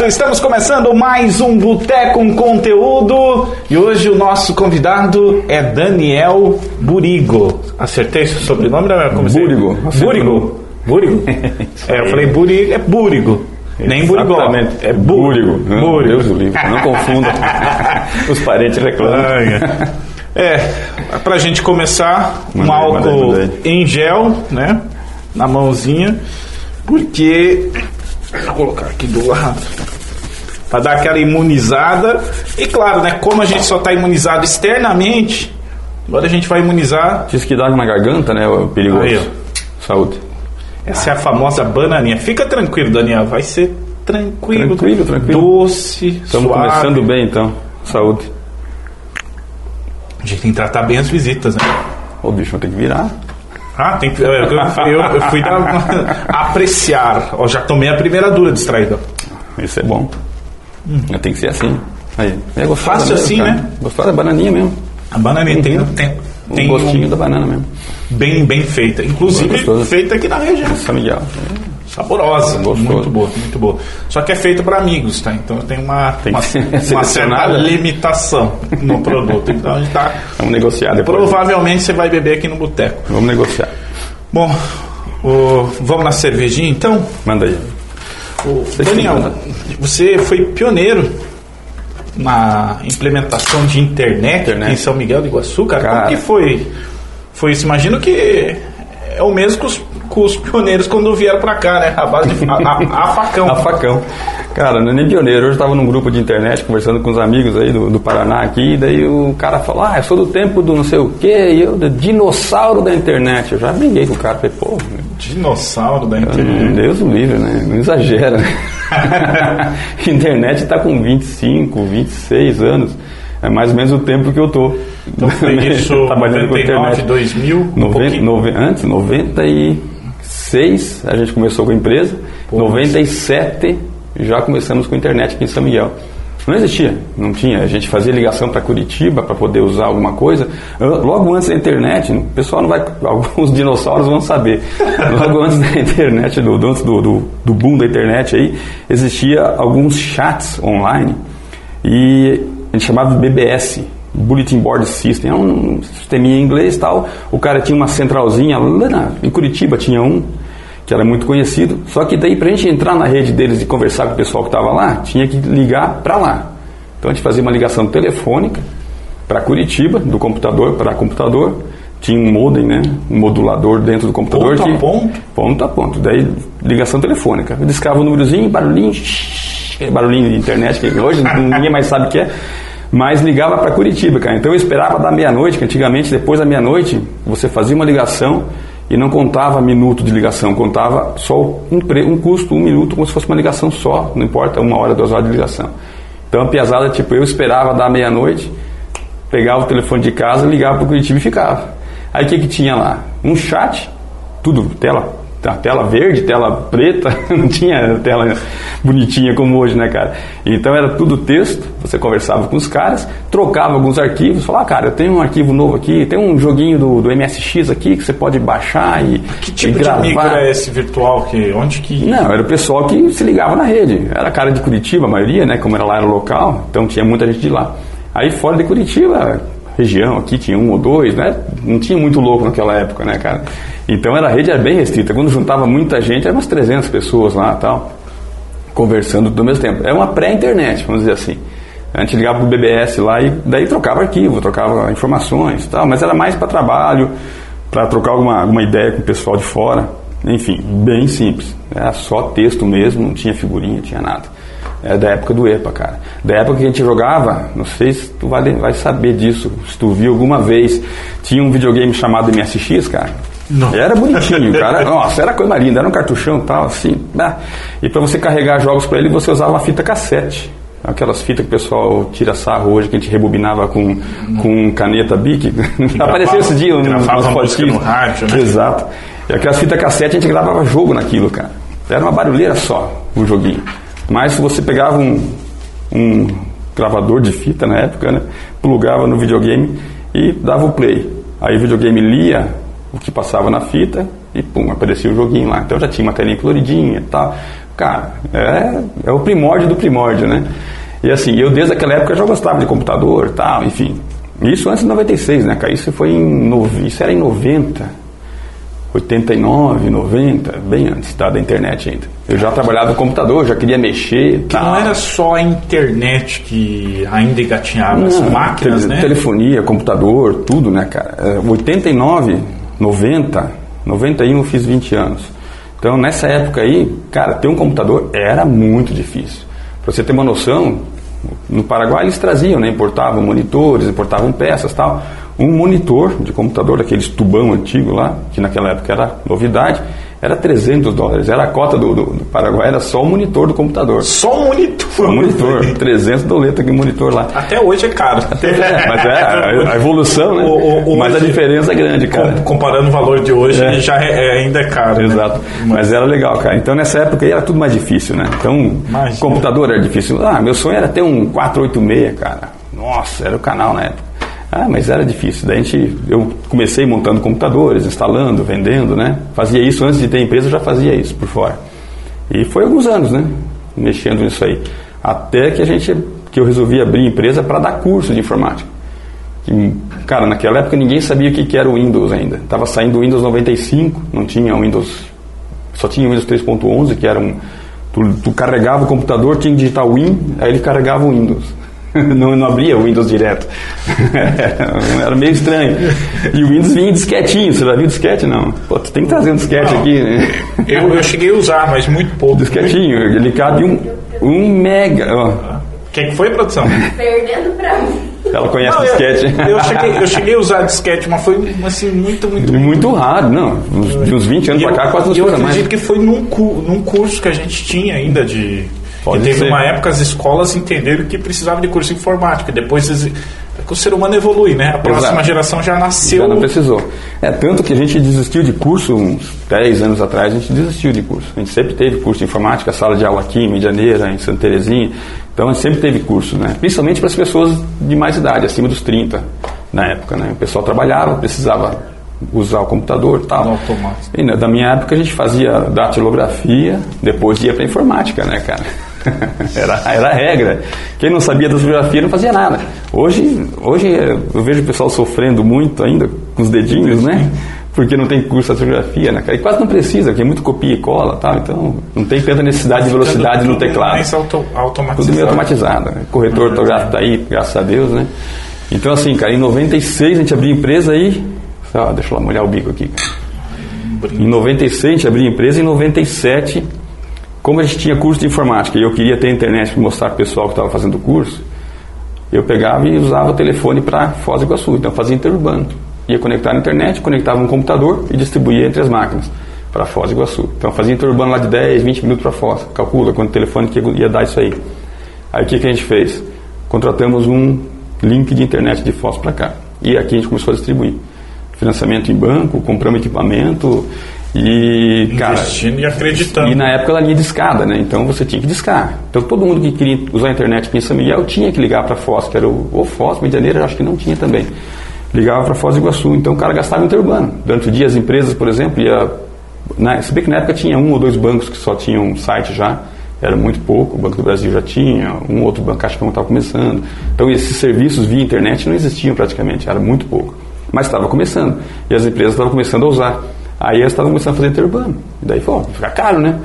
certo, estamos começando mais um Boteco com Conteúdo e hoje o nosso convidado é Daniel Burigo. Acertei seu sobrenome? Né? Como Burigo. Burigo. Burigo? é, eu falei Burigo, é Burigo. Nem Burigó. Exatamente. É Burigo. Burigo. Deus do livro. Não confunda. Os parentes reclamam. É, pra gente começar, um Mandei, álcool mandei, mandei. em gel, né? Na mãozinha, porque. Vou colocar aqui do lado. Pra dar aquela imunizada. E claro, né? Como a gente só tá imunizado externamente, agora a gente vai imunizar. Diz que dá na garganta, né? O perigoso. Aí, Saúde. Essa é a famosa bananinha. Fica tranquilo, Daniel. Vai ser tranquilo. Tranquilo, tranquilo. Doce, Estamos suave. começando bem então. Saúde. A gente tem que tratar bem as visitas, né? Ô bicho, vai ter que virar. Ah, tem que. Eu, eu, eu fui apreciar. Ó, já tomei a primeira dura distraído. Isso é bom. Tem que ser assim. Aí. É Fácil mesmo, assim, cara. né? Gostosa é bananinha mesmo. A bananinha tem, tem, tem gostinho um- da banana mesmo. bem, bem feita. Inclusive, feita aqui na região. São Miguel. Saborosa. Gostoso. Muito boa, muito boa. Só que é feita para amigos, tá? Então tem uma, Tem uma, uma certa né? limitação no produto. Então a gente tá. Vamos negociar depois. Provavelmente você vai beber aqui no boteco. Vamos negociar. Bom, o- vamos na cervejinha então? Manda aí. Você Daniel, manda. você foi pioneiro na implementação de internet, Internet. em São Miguel do Iguaçu, cara. Como Cara. que foi, foi isso? Imagino que é o mesmo que os, que os pioneiros quando vieram pra cá, né? A base de a, a- a facão. A facão. Cara, não é nem pioneiro. Hoje eu estava num grupo de internet conversando com os amigos aí do, do Paraná aqui, e daí o cara falou, ah, eu sou do tempo do não sei o quê, e eu, dinossauro da internet. Eu já briguei com o cara, falei, pô, Dinossauro da internet. Deus o livre, né? Não exagera, né? internet está com 25, 26 anos. É mais ou menos o tempo que eu tô Então foi isso, trabalhando com 99, internet. 2000, um Noven- pouquinho. nove- antes, 96, a gente começou com a empresa. 97 já começamos com a internet aqui em São Miguel. Não existia, não tinha. A gente fazia ligação para Curitiba para poder usar alguma coisa. Logo antes da internet, o pessoal não vai. Alguns dinossauros vão saber. Logo antes da internet, do, do- antes do, do, do boom da internet aí, existia alguns chats online e a gente chamava de BBS, Bulletin Board System, é um sisteminha em inglês e tal. O cara tinha uma centralzinha lá em Curitiba, tinha um que era muito conhecido. Só que daí, para a gente entrar na rede deles e conversar com o pessoal que estava lá, tinha que ligar para lá. Então a gente fazia uma ligação telefônica para Curitiba, do computador para computador. Tinha um modem, né? Um modulador dentro do computador. Ponto a que- ponto? Ponto a ponto. Daí, ligação telefônica. Eu discava o númerozinho, barulhinho, aquele barulhinho de internet, que hoje ninguém mais sabe o que é. Mas ligava para Curitiba, cara. Então eu esperava da meia-noite, que antigamente, depois da meia-noite, você fazia uma ligação e não contava minuto de ligação, contava só um, um custo, um minuto, como se fosse uma ligação só, não importa, uma hora, duas horas de ligação. Então a piazada, tipo, eu esperava da meia-noite, pegava o telefone de casa, ligava para o Curitiba e ficava. Aí o que, que tinha lá? Um chat, tudo, tela, a tela verde, tela preta, não tinha tela bonitinha como hoje, né, cara? Então era tudo texto, você conversava com os caras, trocava alguns arquivos, falava, ah, cara, eu tenho um arquivo novo aqui, tem um joguinho do, do MSX aqui que você pode baixar e, Que e tipo de gravar. micro é esse virtual? Que, onde que. Não, era o pessoal que se ligava na rede. Era cara de Curitiba, a maioria, né? Como era lá era local, então tinha muita gente de lá. Aí fora de Curitiba, região aqui tinha um ou dois, né? Não tinha muito louco naquela época, né, cara? Então era, a rede era bem restrita. Quando juntava muita gente, eram umas 300 pessoas lá tal, conversando do mesmo tempo. Era uma pré-internet, vamos dizer assim. A gente ligava pro BBS lá e daí trocava arquivo, trocava informações tal, mas era mais para trabalho, para trocar alguma, alguma ideia com o pessoal de fora. Enfim, bem simples. Era só texto mesmo, não tinha figurinha, não tinha nada. Era da época do EPA, cara. Da época que a gente jogava, não sei se tu vai, vai saber disso, se tu viu alguma vez. Tinha um videogame chamado MSX, cara. Não. Era bonitinho, cara. Nossa, era coisa linda, era um cartuchão e tal, assim. né? E para você carregar jogos para ele, você usava uma fita cassete. Aquelas fitas que o pessoal tira sarro hoje, que a gente rebobinava com, com caneta Bic. Apareceu esse dia gravava música podcasts. no rádio, né? Exato. E aquelas fitas cassete a gente gravava jogo naquilo, cara. Era uma barulheira só, o joguinho. Mas se você pegava um, um gravador de fita na época, né? Plugava no videogame e dava o play. Aí o videogame lia o que passava na fita e pum, aparecia o joguinho lá. Então já tinha uma telinha coloridinha e tal. cara, é, é o primórdio do primórdio, né? E assim, eu desde aquela época já gostava de computador tal, enfim. Isso antes de 96, né? Isso foi em. Isso era em 90. 89, 90, bem antes tá, da internet ainda. Eu já trabalhava no computador, já queria mexer. Que não era só a internet que ainda engatinhava, as máquinas, tele, né? Telefonia, computador, tudo, né, cara? 89, 90, 91 eu fiz 20 anos. Então, nessa época aí, cara, ter um computador era muito difícil. Para você ter uma noção, no Paraguai eles traziam, né, importavam monitores, importavam peças tal. Um monitor de computador, daqueles tubão antigo lá, que naquela época era novidade, era 300 dólares. Era a cota do, do, do Paraguai, era só o monitor do computador. Só o monitor? Só o monitor, 300 doletas aquele monitor lá. Até hoje é caro. Até, é, mas é a, evolução, né? O, o, mas a diferença é grande, cara. Comparando o valor de hoje, é. já é, é, ainda é caro. Exato. Né? Mas, mas era legal, cara. Então nessa época aí era tudo mais difícil, né? Então, Imagina. computador era difícil. Ah, meu sonho era ter um 486, cara. Nossa, era o canal na época. Ah, mas era difícil. Daí a gente, eu comecei montando computadores, instalando, vendendo, né? Fazia isso antes de ter empresa, eu já fazia isso por fora. E foi alguns anos, né? Mexendo nisso aí. Até que a gente, que eu resolvi abrir empresa para dar curso de informática. E, cara, naquela época ninguém sabia o que, que era o Windows ainda. Tava saindo o Windows 95, não tinha o Windows, só tinha o Windows 3.11, que era um, tu, tu carregava o computador, tinha que digitar Win, aí ele carregava o Windows. não, não abria o Windows direto. Era meio estranho. E o Windows vinha disquetinho. Você já viu disquete? Não. Pô, tu tem que trazer um disquete não, aqui, né? Eu, eu cheguei a usar, mas muito pouco. Disquetinho, ele cabe um, um mega. Ó. Quem que foi, produção? Perdendo pra mim. Ela conhece não, disquete. Eu, eu, cheguei, eu cheguei a usar disquete, mas foi assim, muito, muito. Muito raro, não. De uns 20 anos para cá, quase não se Eu acredito mais. que foi num, num curso que a gente tinha ainda de Pode e teve ser. uma época as escolas entenderam que precisava de curso de informática. Depois o ser humano evolui, né? A próxima Exato. geração já nasceu. Já não precisou. É tanto que a gente desistiu de curso uns 10 anos atrás, a gente desistiu de curso. A gente sempre teve curso de informática, sala de aula aqui em Medianeira, em Santa Terezinha. Então a gente sempre teve curso, né? Principalmente para as pessoas de mais idade, acima dos 30 na época, né? O pessoal trabalhava, precisava usar o computador e tal. E, né, da minha época a gente fazia datilografia, depois ia para informática, né, cara? era, era a regra. Quem não sabia da geografia não fazia nada. Hoje, hoje eu vejo o pessoal sofrendo muito ainda com os dedinhos, né? Porque não tem curso de geografia, né? E quase não precisa, porque é muito copia e cola, tá? Então não tem tanta necessidade de velocidade no teclado. Auto, automatizado. Tudo meio automatizado. Né? Corretor uhum. ortográfico tá aí, graças a Deus, né? Então assim, cara, em 96 a gente abriu empresa aí. Ó, deixa eu lá molhar o bico aqui. Em 96 a gente abriu empresa, em 97 como a gente tinha curso de informática e eu queria ter internet para mostrar para o pessoal que estava fazendo o curso, eu pegava e usava o telefone para Foz do Iguaçu. Então fazia interurbano. Ia conectar na internet, conectava um computador e distribuía entre as máquinas para Foz do Iguaçu. Então fazia interurbano lá de 10, 20 minutos para Foz. Calcula quanto telefone que ia dar isso aí. Aí o que, que a gente fez? Contratamos um link de internet de Foz para cá. E aqui a gente começou a distribuir. Financiamento em banco, compramos equipamento, e, cara, Investindo e acreditando. E na época ela linha de escada, né? Então você tinha que discar. Então todo mundo que queria usar a internet aqui em São Miguel tinha que ligar para Foz, que era o, o Foz, Medianeira, acho que não tinha também. Ligava para Foz do Iguaçu. Então o cara gastava interurbano. Durante o dia as empresas, por exemplo, ia. Né, se bem que na época tinha um ou dois bancos que só tinham site já, era muito pouco, o Banco do Brasil já tinha, um outro banco acho que não estava começando. Então esses serviços via internet não existiam praticamente, era muito pouco. Mas estava começando. E as empresas estavam começando a usar. Aí eles estavam começando a fazer interurbano. E daí falou, fica caro, né?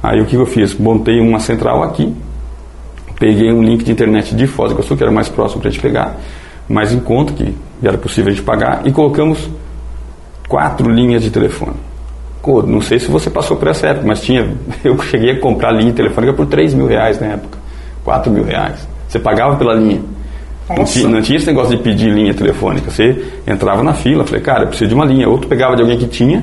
Aí o que eu fiz? Montei uma central aqui, peguei um link de internet de Foz do Iguaçu, que era mais próximo para a gente pegar, mais em conta, que era possível a gente pagar, e colocamos quatro linhas de telefone. Não sei se você passou por essa época, mas tinha, eu cheguei a comprar linha telefônica por 3 mil reais na época, 4 mil reais. Você pagava pela linha. Não tinha, não tinha, esse negócio de pedir linha telefônica. Você entrava na fila, falei, cara, eu preciso de uma linha. Outro pegava de alguém que tinha,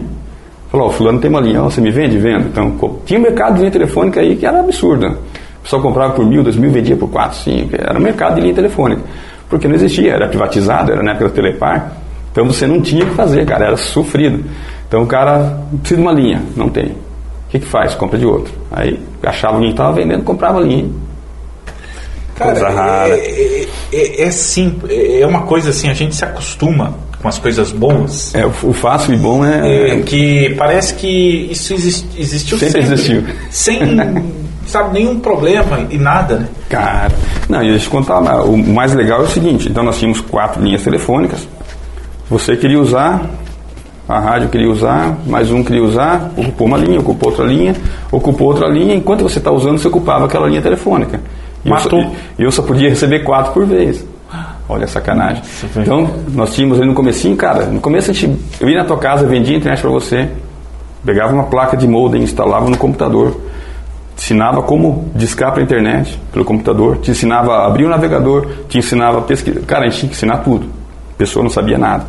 falou, oh, fulano tem uma linha, oh, você me vende? Vendo. Então, tinha um mercado de linha telefônica aí que era absurdo. O pessoal comprava por mil, dois mil, vendia por quatro, cinco. Era um mercado de linha telefônica. Porque não existia, era privatizado, era na época do Telepar. Então você não tinha o que fazer, cara, era sofrido. Então o cara precisa de uma linha, não tem. O que, que faz? Compra de outro. Aí achava que estava vendendo, comprava a linha. Cara, Coisa rara. É, é, é, é, simples, é uma coisa assim, a gente se acostuma com as coisas boas. É, o, fácil e bom é. É, que parece que isso exist, existiu Sempre sempre. existiu. Sem, sabe, nenhum problema e nada, né? Cara, não, e deixa eu contar, o mais legal é o seguinte, então nós tínhamos quatro linhas telefônicas, você queria usar, a rádio queria usar, mais um queria usar, ocupou uma linha, ocupou outra linha, ocupou outra linha, enquanto você está usando, você ocupava aquela linha telefônica. E eu, só, Matou. e eu só podia receber quatro por vez. Olha a sacanagem. Então, nós tínhamos ali no comecinho, cara, no começo a gente, eu ia na tua casa, vendia internet para você, pegava uma placa de modem, instalava no computador, te ensinava como discar para a internet pelo computador, te ensinava a abrir o navegador, te ensinava a pesquisar. Cara, a gente tinha que ensinar tudo. A pessoa não sabia nada.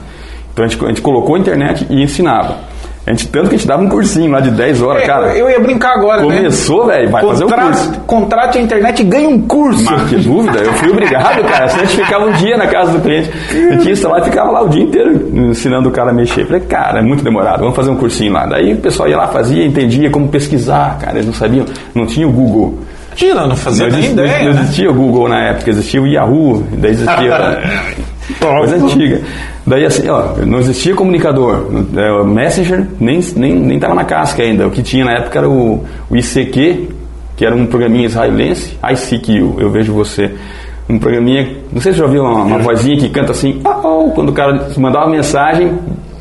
Então a gente, a gente colocou a internet e ensinava. A gente, tanto que a gente dava um cursinho lá de 10 horas, É, cara. eu ia brincar agora, né? Começou, velho, vai fazer o Contra- curso. Contrate a internet e ganhe um curso. Mas que dúvida, eu fui obrigado, cara. Senão a gente ficava um dia na casa do cliente. Eu tinha instalado e ficava lá o dia inteiro ensinando o cara a mexer. Falei, cara, é muito demorado, vamos fazer um cursinho lá. Daí o pessoal ia lá, fazia, entendia como pesquisar, cara. Eles não sabiam, não tinha o Google. Imagina, não fazia Não nem existia, ideia. não né? existia o Google na época, existia o Yahoo, daí existia. coisa antiga. Daí assim, ó, não existia comunicador. é, O Messenger nem nem nem estava na casca ainda. O que tinha na época era o, o ICQ, que era um programinha israelense. ICQ, eu vejo você. Um programinha, não sei se você já ouviu uma, uma vozinha que canta assim, "Oh, oh", quando o cara mandava uma mensagem,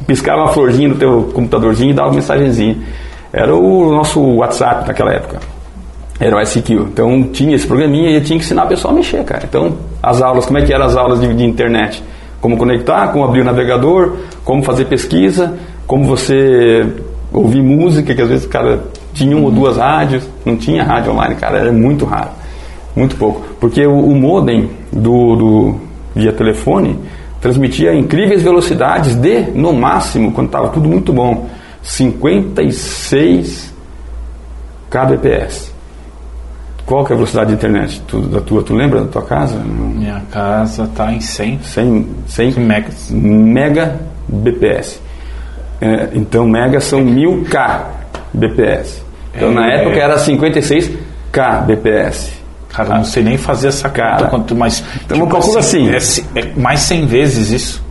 piscava uma florzinha no teu computadorzinho e dava uma mensagenzinha. Era o nosso WhatsApp naquela época. Era o ICQ. Então tinha esse programinha e eu tinha que ensinar a pessoa a mexer, cara. Então, as aulas, como é que eram as aulas de, de internet? Como conectar, como abrir o navegador, como fazer pesquisa, como você ouvir música, que às vezes, cara, tinha uma ou duas rádios, não tinha rádio online, cara, era muito raro. Muito pouco. Porque o, o modem do, do via telefone transmitia incríveis velocidades de, no máximo, quando estava tudo muito bom, 56 kbps. Qual que é a velocidade de internet tu- da tua? Tu lembra da tua casa? Minha casa tá em 100 100, 100 megas. megabps. É, então, mega são 1000 kbps. Então, na É. época era 56 kbps. Cara, eu não sei nem fazer essa Cara, conta. Quanto mais. então eu calculo assim. É, ci- é mais 100 vezes isso.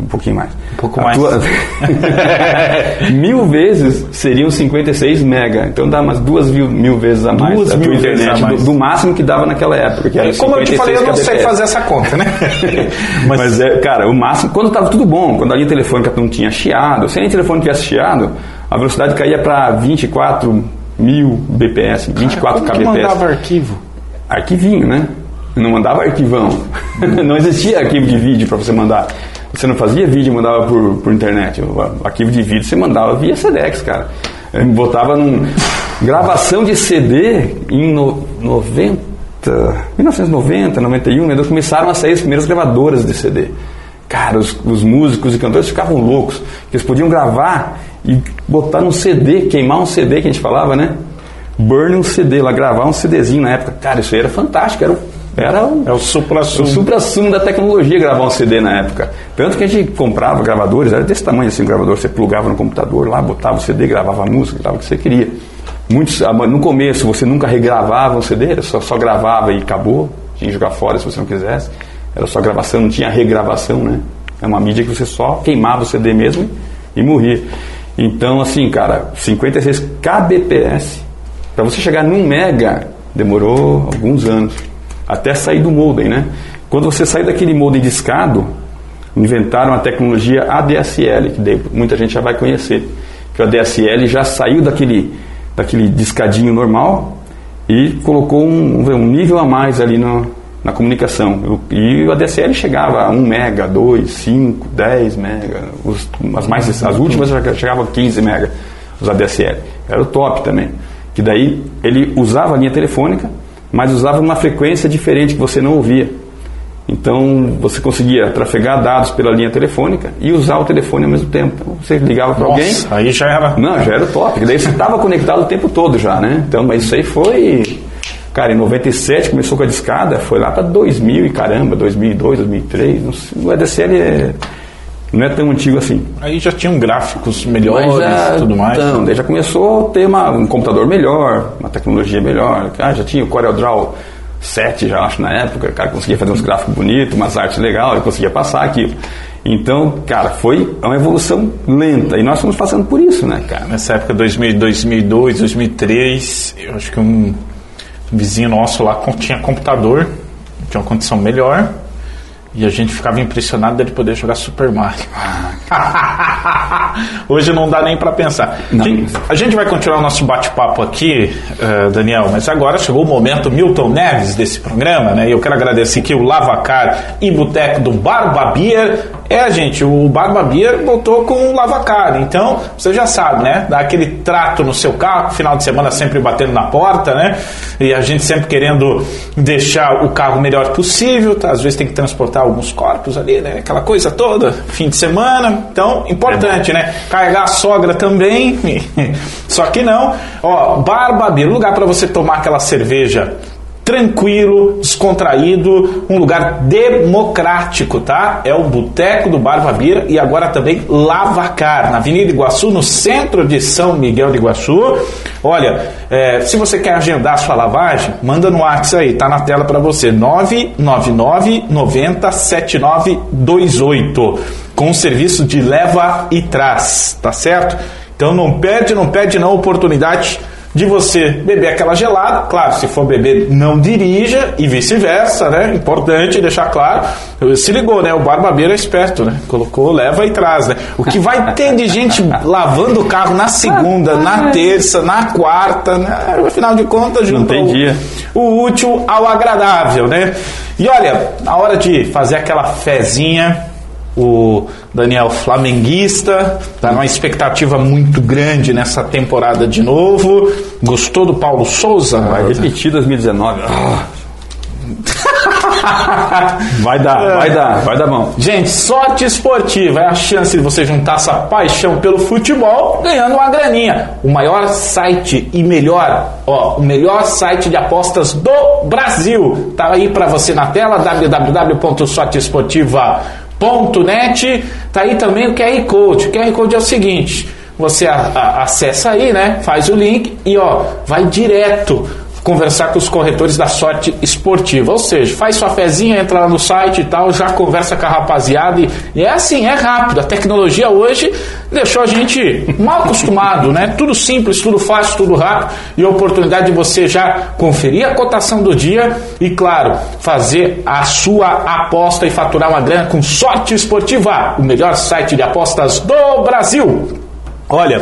Um pouquinho mais. Um pouco mais. mil vezes seriam 56 mega. Então dá umas duas mil, mil vezes a mais Duas tua mil vezes internet a mais. Do, do máximo que dava naquela época. Que era Como eu te 56 falei, eu não sei fazer essa conta, né? Mas, é, cara, o máximo, quando estava tudo bom, quando a linha telefônica não tinha chiado, se a linha telefônica tivesse chiado, a velocidade caía para 24 mil bps, 24 Como que kbps. mandava arquivo? Arquivinho, né? Não mandava arquivão. não existia arquivo de vídeo para você mandar. Você não fazia vídeo e mandava por, por internet. O arquivo de vídeo você mandava via Sedex, cara. Eu botava num. Gravação de CD em no, 90. 1990, 91, né, começaram a sair as primeiras gravadoras de CD. Cara, os, os músicos e cantores ficavam loucos. Eles podiam gravar e botar num CD, queimar um CD que a gente falava, né? Burn um CD, lá gravar um CDzinho na época. Cara, isso aí era fantástico. Era, o- era o, É o supra supra-sumo da tecnologia gravar um CD na época. Tanto que a gente comprava gravadores, era desse tamanho assim o gravador, você plugava no computador lá, botava o CD, gravava a música, gravava o que você queria. Muitos, no começo você nunca regravava um CD, só, só gravava e acabou, tinha que jogar fora se você não quisesse. Era só gravação, não tinha regravação, né? É uma mídia que você só queimava o CD mesmo e morria. Então, assim, cara, 56 kbps, para você chegar num mega, demorou alguns anos até sair do modem, né? Quando você sai daquele modem discado, inventaram a tecnologia ADSL, que daí muita gente já vai conhecer. Que o ADSL já saiu daquele, daquele discadinho normal e colocou um, um nível a mais ali no, na comunicação. E o ADSL chegava a 1 mega, 2, 5, 10 mega. Os, as, mais, as últimas já chegavam a 15 mega, os ADSL. Era o top também. Que daí ele usava a linha telefônica, mas usava uma frequência diferente que você não ouvia. Então você conseguia trafegar dados pela linha telefônica e usar o telefone ao mesmo tempo. Então, você ligava para alguém. Aí já era. Não, já era top. Daí você estava conectado o tempo todo já, né? Então, mas isso aí foi. Cara, em 97 começou com a discada, foi lá para 2000 e caramba, 2002, 2003. não sei, O ADSL é, não é tão antigo assim. Aí já tinham gráficos melhores e tudo mais. Então, daí já começou a ter uma, um computador melhor, uma tecnologia melhor. Ah, já tinha o CorelDRAW 7 já acho na época, o cara conseguia fazer uns gráficos bonitos, umas artes legais, ele conseguia passar aquilo. Então, cara, foi uma evolução lenta e nós fomos passando por isso, né, cara? Nessa época, 2000, 2002, 2003, eu acho que um vizinho nosso lá tinha computador, tinha uma condição melhor, e a gente ficava impressionado dele poder jogar Super Mario. Hoje não dá nem para pensar. Não. A gente vai continuar o nosso bate-papo aqui, uh, Daniel, mas agora chegou o momento Milton Neves desse programa, né? E eu quero agradecer aqui o Lavacar e Boteco do Barba Beer. É, gente, o Barba Beer voltou com o Lavacar. Então, você já sabe, né? Dá aquele trato no seu carro, final de semana sempre batendo na porta, né? E a gente sempre querendo deixar o carro melhor possível. Tá? Às vezes tem que transportar alguns corpos ali, né? Aquela coisa toda, fim de semana. Então, importante, né? Carregar a sogra também. Só que não. Ó, Barbabeiro, lugar para você tomar aquela cerveja tranquilo, descontraído, um lugar democrático, tá? É o Boteco do Barbabira e agora também Lavacar, na Avenida Iguaçu, no centro de São Miguel de Iguaçu. Olha, é, se você quer agendar sua lavagem, manda no WhatsApp aí, tá na tela para você, 999 90 7928, com o serviço de leva e traz, tá certo? Então não perde, não perde não oportunidade de você beber aquela gelada. Claro, se for beber, não dirija e vice-versa, né? Importante deixar claro. Se ligou, né? O barbabeiro é esperto, né? Colocou, leva e traz, né? O que vai ter de gente lavando o carro na segunda, na terça, na quarta, né? Afinal de contas, junto não tem dia. o útil ao agradável, né? E olha, na hora de fazer aquela fezinha, o Daniel flamenguista, tá numa expectativa muito grande nessa temporada de novo. Gostou do Paulo Souza? Vai repetir 2019. vai dar, vai dar, vai dar bom. Gente, sorte esportiva é a chance de você juntar essa paixão pelo futebol ganhando uma graninha. O maior site e melhor, ó, o melhor site de apostas do Brasil. Tá aí para você na tela www.sorteesportiva.com .net, tá aí também o QR Code. O QR Code é o seguinte, você a, a, acessa aí, né? Faz o link e ó, vai direto conversar com os corretores da sorte esportiva. Ou seja, faz sua fezinha, entra lá no site e tal, já conversa com a rapaziada. E, e é assim, é rápido. A tecnologia hoje deixou a gente mal acostumado, né? Tudo simples, tudo fácil, tudo rápido. E a oportunidade de você já conferir a cotação do dia e, claro, fazer a sua aposta e faturar uma grana com sorte esportiva, o melhor site de apostas do Brasil. Olha,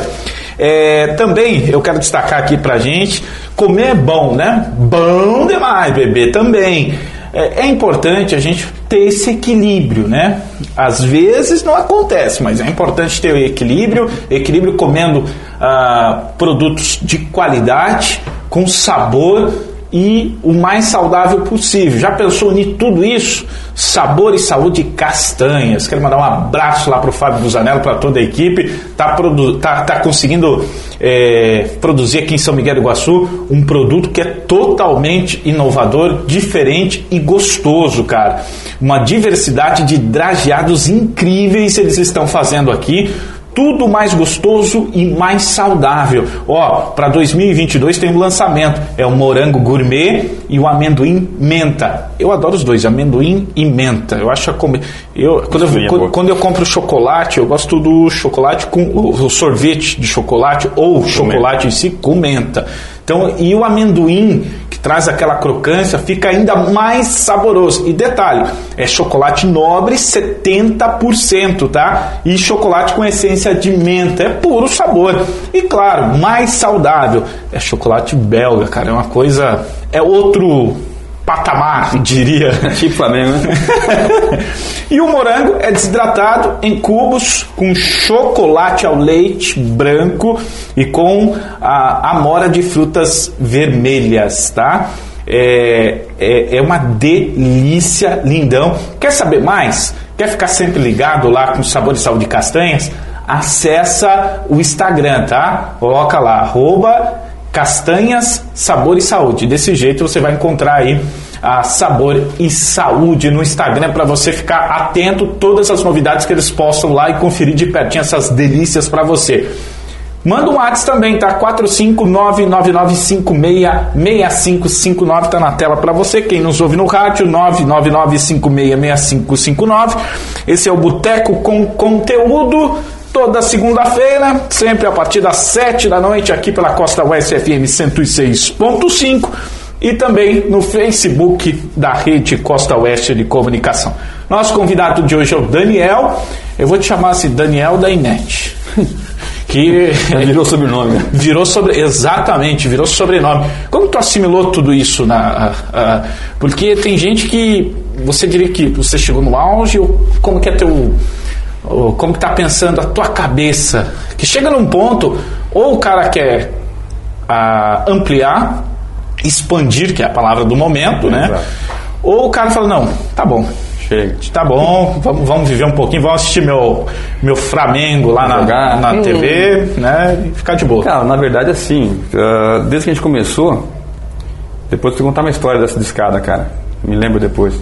é, também eu quero destacar aqui pra gente, comer é bom, né? Bom demais, beber também. É, é importante a gente ter esse equilíbrio, né? Às vezes não acontece, mas é importante ter o equilíbrio, equilíbrio comendo ah, produtos de qualidade, com sabor e o mais saudável possível. Já pensou unir tudo isso? Sabor e saúde castanhas. Quero mandar um abraço lá para o Fábio Busanello, para toda a equipe. Tá, tá, tá conseguindo é, produzir aqui em São Miguel do Iguaçu um produto que é totalmente inovador, diferente e gostoso, cara. Uma diversidade de drageados incríveis eles estão fazendo aqui tudo mais gostoso e mais saudável. Ó, para 2022 tem um lançamento, é o morango gourmet e o amendoim menta. Eu adoro os dois, amendoim e menta. Eu acho a com... eu quando eu, quando, quando, eu compro chocolate, eu gosto do chocolate com o sorvete de chocolate ou chocolate em si com menta. Então, e o amendoim, que traz aquela crocância, fica ainda mais saboroso. E detalhe, é chocolate nobre 70%, tá? E chocolate com essência de menta, é puro sabor. E claro, mais saudável, é chocolate belga, cara, é uma coisa, é outro patamar, diria. tipo Flamengo, né? e o morango é desidratado em cubos com chocolate ao leite branco e com a amora de frutas vermelhas, tá? É, é, é uma delícia, lindão. Quer saber mais? Quer ficar sempre ligado lá com sabor e sal de castanhas? Acessa o Instagram, tá? Coloca lá, arroba Castanhas, Sabor e Saúde. Desse jeito você vai encontrar aí a Sabor e Saúde no Instagram para você ficar atento todas as novidades que eles postam lá e conferir de pertinho essas delícias para você. Manda um WhatsApp também, tá? 45999566559 tá na tela para você. Quem nos ouve no rádio, 999566559. Esse é o Boteco com Conteúdo. Toda segunda-feira, sempre a partir das 7 da noite, aqui pela Costa Oeste FM 106.5 e também no Facebook da Rede Costa Oeste de Comunicação. Nosso convidado de hoje é o Daniel. Eu vou te chamar assim, Daniel da Inet. Que virou sobrenome. Virou sobre, exatamente, virou sobrenome. Como tu assimilou tudo isso na, porque tem gente que você diria que você chegou no auge ou como que é teu como que tá pensando a tua cabeça? Que chega num ponto ou o cara quer ah, ampliar, expandir, que é a palavra do momento, né? Exato. Ou o cara fala não, tá bom, Chega. Tá bom, vamos, vamos viver um pouquinho, vamos assistir meu, meu Flamengo lá na, na TV, né? E ficar de boa. Cara, na verdade, assim, uh, desde que a gente começou, depois eu vou contar uma história dessa discada, cara. Me lembro depois.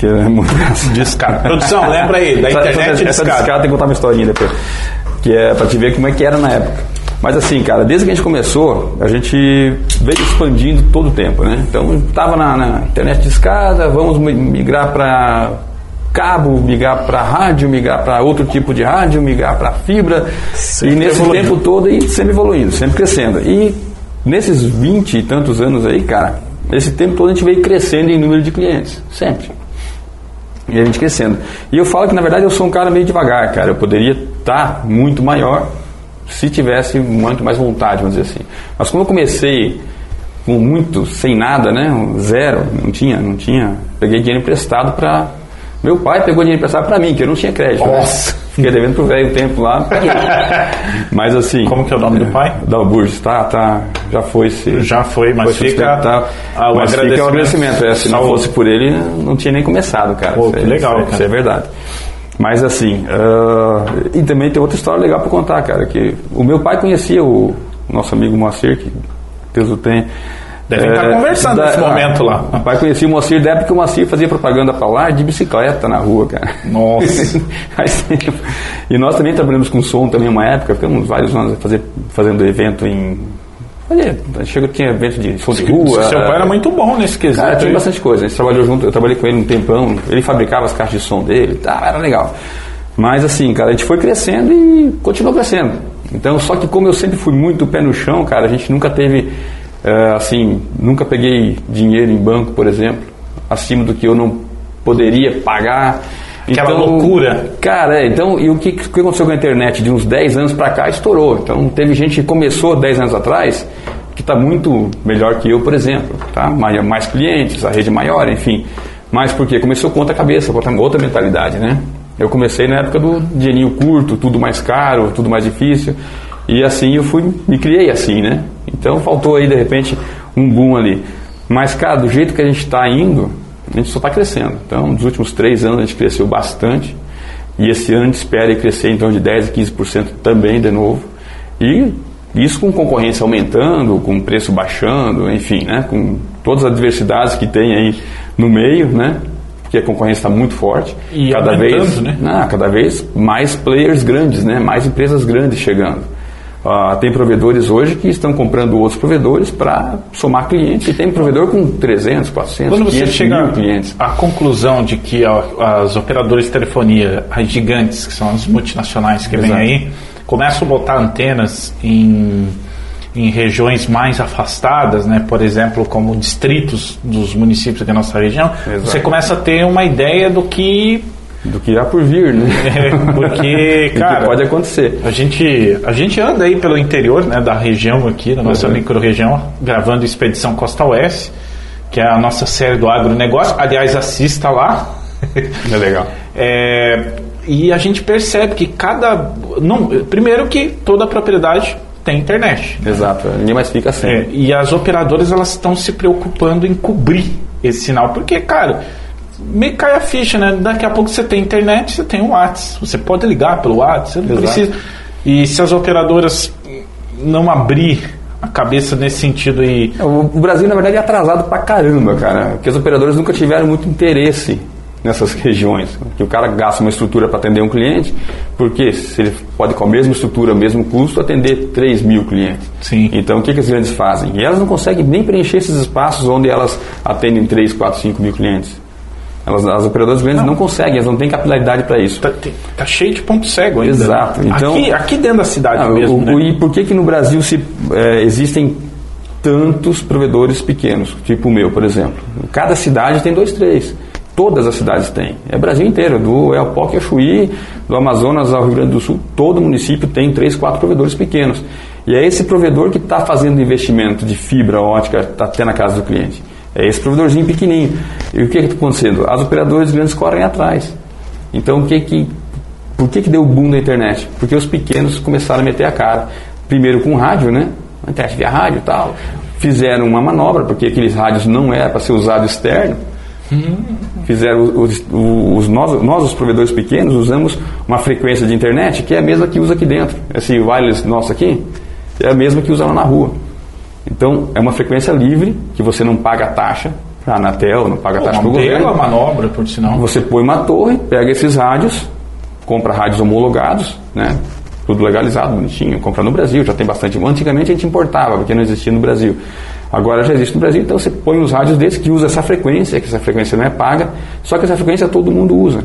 Que é muito discada. Produção, lembra aí, da internet essa, essa discada. tem que contar uma historinha depois. Que é pra te ver como é que era na época. Mas assim, cara, desde que a gente começou, a gente veio expandindo todo o tempo, né? Então, estava na, na, internet de escada, vamos migrar para cabo, migrar para rádio, migrar para outro tipo de rádio, migrar para fibra. Sempre e nesse evoluindo. tempo todo, e sempre evoluindo, sempre crescendo. E nesses 20 e tantos anos aí, cara, nesse tempo todo a gente veio crescendo em número de clientes, sempre. E a gente crescendo. E eu falo que, na verdade, eu sou um cara meio devagar, cara. Eu poderia estar tá muito maior, se tivesse muito mais vontade, vamos dizer assim. Mas como eu comecei com muito, sem nada, né, zero, não tinha, não tinha, peguei dinheiro emprestado para meu pai pegou dinheiro emprestado para mim, que eu não tinha crédito. Né? Nossa. Né? Fiquei devendo pro velho um tempo lá. mas assim. Como que é o nome do pai? Da Burgos, tá, tá. Já foi se. Já foi, mas foi fica. Tá, o mas agradecimento. fica o agradecimento. É, se não fosse por ele, não tinha nem começado, cara. Pô, que legal, isso, cara. Isso é verdade. Mas assim, uh, e também tem outra história legal para contar, cara, que o meu pai conhecia o nosso amigo Moacir, que Deus o tenha. Devem é, estar conversando da, nesse momento lá. O pai conhecia o Moacir da época que o Moacir fazia propaganda para lá de bicicleta na rua, cara. Nossa! e nós também trabalhamos com som também uma época, ficamos vários anos fazer, fazendo evento em Olha, chega, tinha evento de som de rua. Seu pai era muito bom nesse quesito. Cara, tinha bastante coisa. A gente trabalhou junto, eu trabalhei com ele um tempão, ele fabricava as caixas de som dele, tá, era legal. Mas assim, cara, a gente foi crescendo e continuou crescendo. Então, só que como eu sempre fui muito pé no chão, cara, a gente nunca teve, uh, assim, nunca peguei dinheiro em banco, por exemplo, acima do que eu não poderia pagar. Aquela então, loucura. Cara, é, então, e o que, que aconteceu com a internet? De uns 10 anos para cá, estourou. Então, teve gente que começou 10 anos atrás que está muito melhor que eu, por exemplo. Tá? Mais, mais clientes, a rede maior, enfim. Mas por quê? Começou com outra cabeça, com outra mentalidade, né? Eu comecei na época do dinheirinho curto, tudo mais caro, tudo mais difícil. E assim eu fui, me criei assim, né? Então faltou aí de repente um boom ali. Mas, cara, do jeito que a gente está indo, a gente só está crescendo. Então, nos últimos três anos a gente cresceu bastante. E esse ano a gente espera crescer torno de 10% a 15% também de novo. E isso com concorrência aumentando, com preço baixando, enfim, né? com todas as adversidades que tem aí no meio, né? porque a concorrência está muito forte. E cada vez, né? Ah, cada vez mais players grandes, né? mais empresas grandes chegando. Uh, tem provedores hoje que estão comprando outros provedores para somar clientes e tem provedor com 300, 400, Quando você chega mil clientes. à conclusão de que as operadoras de telefonia, as gigantes, que são as multinacionais que vêm aí, começam a botar antenas em, em regiões mais afastadas, né? por exemplo, como distritos dos municípios da nossa região, Exato. você começa a ter uma ideia do que do que há por vir, né? É, porque, cara, pode acontecer. A gente, a gente anda aí pelo interior, né, da região aqui, da nossa uhum. micro-região, gravando Expedição Costa Oeste, que é a nossa série do agronegócio. Aliás, assista lá. É legal. É, e a gente percebe que cada. Não, primeiro que toda propriedade tem internet. Exato, ninguém mais fica assim. É, e as operadoras elas estão se preocupando em cobrir esse sinal, porque, cara meio cai a ficha, né? Daqui a pouco você tem internet, você tem o WhatsApp. Você pode ligar pelo WhatsApp, você não Exato. precisa. E se as operadoras não abrir a cabeça nesse sentido aí. É, o Brasil, na verdade, é atrasado pra caramba, cara. Porque as operadoras nunca tiveram muito interesse nessas regiões, que o cara gasta uma estrutura para atender um cliente, porque se ele pode com a mesma estrutura, mesmo custo, atender 3 mil clientes. Sim. Então o que, que as grandes fazem? E elas não conseguem nem preencher esses espaços onde elas atendem 3, 4, 5 mil clientes. Elas, as operadoras grandes não. não conseguem, elas não têm capilaridade para isso. Tá, tá, cheio de ponto cego ainda. Exato. Então, aqui, aqui dentro da cidade não, mesmo. O, né? E por que, que no Brasil se, é, existem tantos provedores pequenos, tipo o meu, por exemplo? Cada cidade tem dois, três. Todas as cidades têm. É Brasil inteiro, do Elpoc a Chuí, do Amazonas ao Rio Grande do Sul, todo município tem três, quatro provedores pequenos. E é esse provedor que está fazendo investimento de fibra ótica, até na casa do cliente. É esse provedorzinho pequenininho. E o que está acontecendo? As operadoras grandes correm atrás. Então, o que que, por que, que deu o boom da internet? Porque os pequenos começaram a meter a cara. Primeiro com rádio, né? A internet via rádio e tal. Fizeram uma manobra, porque aqueles rádios não era para ser usado externo. Fizeram os, os, os, nós, nós, os provedores pequenos, usamos uma frequência de internet que é a mesma que usa aqui dentro. Esse wireless nosso aqui é a mesma que usa lá na rua. Então, é uma frequência livre, que você não paga taxa para a Anatel, não paga taxa para o governo. uma manobra, por sinal. Você põe uma torre, pega esses rádios, compra rádios homologados, né? Tudo legalizado, bonitinho, compra no Brasil, já tem bastante. Antigamente a gente importava, porque não existia no Brasil. Agora já existe no Brasil, então você põe os rádios desses que usa essa frequência, que essa frequência não é paga, só que essa frequência todo mundo usa.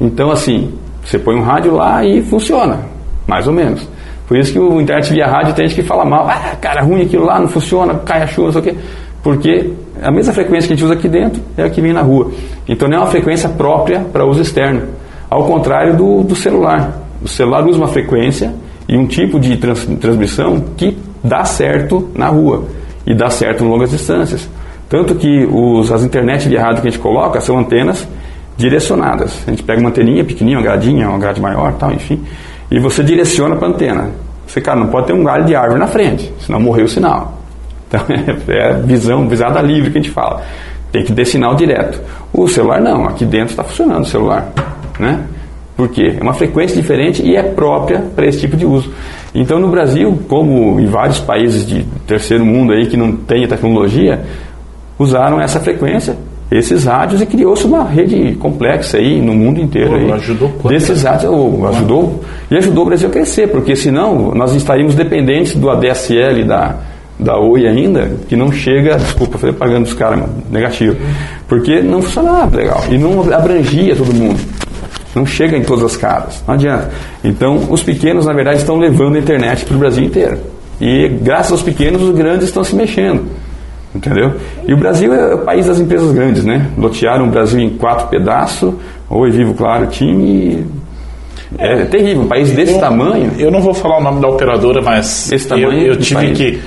Então assim, você põe um rádio lá e funciona, mais ou menos. Por isso que o internet via rádio tem gente que fala mal, ah, cara, ruim aquilo lá, não funciona, cai a chuva, não sei o quê. Porque a mesma frequência que a gente usa aqui dentro é a que vem na rua. Então não é uma frequência própria para uso externo. Ao contrário do, do celular. O celular usa uma frequência e um tipo de trans, transmissão que dá certo na rua e dá certo em longas distâncias. Tanto que os, as internet via rádio que a gente coloca são antenas direcionadas. A gente pega uma anteninha pequenininha, uma gradinha, uma grade maior, tal, enfim, e você direciona para a antena. Você, cara, não pode ter um galho de árvore na frente, senão morreu o sinal. Então é, é visão, visada livre que a gente fala. Tem que ter sinal direto. O celular não, aqui dentro está funcionando o celular. Né? Por quê? É uma frequência diferente e é própria para esse tipo de uso. Então, no Brasil, como em vários países de terceiro mundo aí que não tem tecnologia, usaram essa frequência, esses rádios e criou-se uma rede complexa aí no mundo inteiro. Pô, aí, ajudou quanto? Desses rádios, oh, ajudou e ajudou o Brasil a crescer, porque senão nós estaríamos dependentes do ADSL da da Oi ainda, que não chega, desculpa, falei pagando os caras, negativo, porque não funcionava legal e não abrangia todo mundo. Não chega em todas as casas, não adianta. Então, os pequenos, na verdade, estão levando a internet para o Brasil inteiro. E graças aos pequenos, os grandes estão se mexendo. Entendeu? E o Brasil é o país das empresas grandes, né? Lotearam o Brasil em quatro pedaços, Oi, Vivo, Claro, time. É, é terrível, um país desse eu, tamanho. Eu não vou falar o nome da operadora, mas esse tamanho eu, eu tive que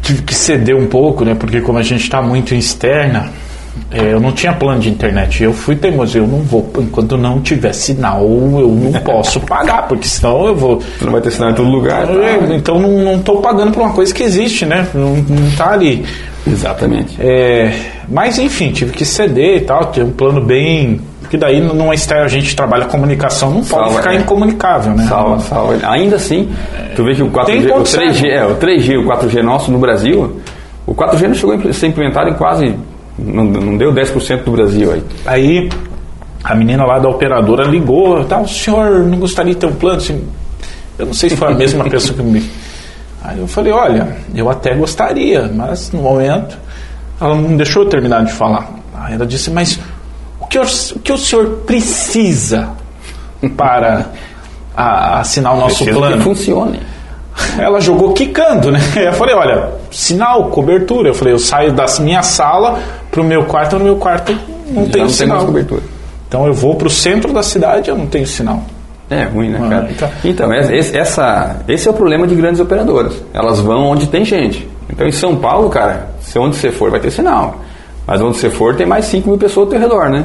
tive que ceder um pouco, né? Porque como a gente está muito externa, é, eu não tinha plano de internet. Eu fui teimoso, eu não vou, enquanto não tiver sinal, eu não posso pagar, porque senão eu vou. Você não vai ter sinal em todo lugar. Tá? É, então não estou pagando por uma coisa que existe, né? Não, está ali. Exatamente. É, mas enfim, tive que ceder e tal, ter um plano bem. Porque daí numa externa a gente trabalha comunicação, não pode ficar é. incomunicável, né? Salva, salva. Ainda assim, tu vê que o 4G, o 3G, é, o 3G, o 4G nosso no Brasil, o 4G não chegou a ser implementado em quase não, não deu 10% do Brasil aí. Aí a menina lá da operadora ligou, tá, o senhor não gostaria de ter um plano? Assim, eu não sei se foi a mesma pessoa que me. Aí eu falei, olha, eu até gostaria, mas no momento ela não deixou eu terminar de falar. Aí ela disse, mas o que, o, o, que o senhor precisa para a, assinar o nosso Preciso plano? Que funcione ela jogou quicando, né? Eu falei, olha, sinal, cobertura. Eu falei, eu saio da minha sala pro meu quarto, no meu quarto não Já tem não sinal. Tem cobertura. Então eu vou pro centro da cidade, eu não tenho sinal. É ruim, né, ah, cara? Então, então esse, essa, esse é o problema de grandes operadoras. Elas vão onde tem gente. Então em São Paulo, cara, se onde você for vai ter sinal. Mas onde você for tem mais 5 mil pessoas ao teu redor, né?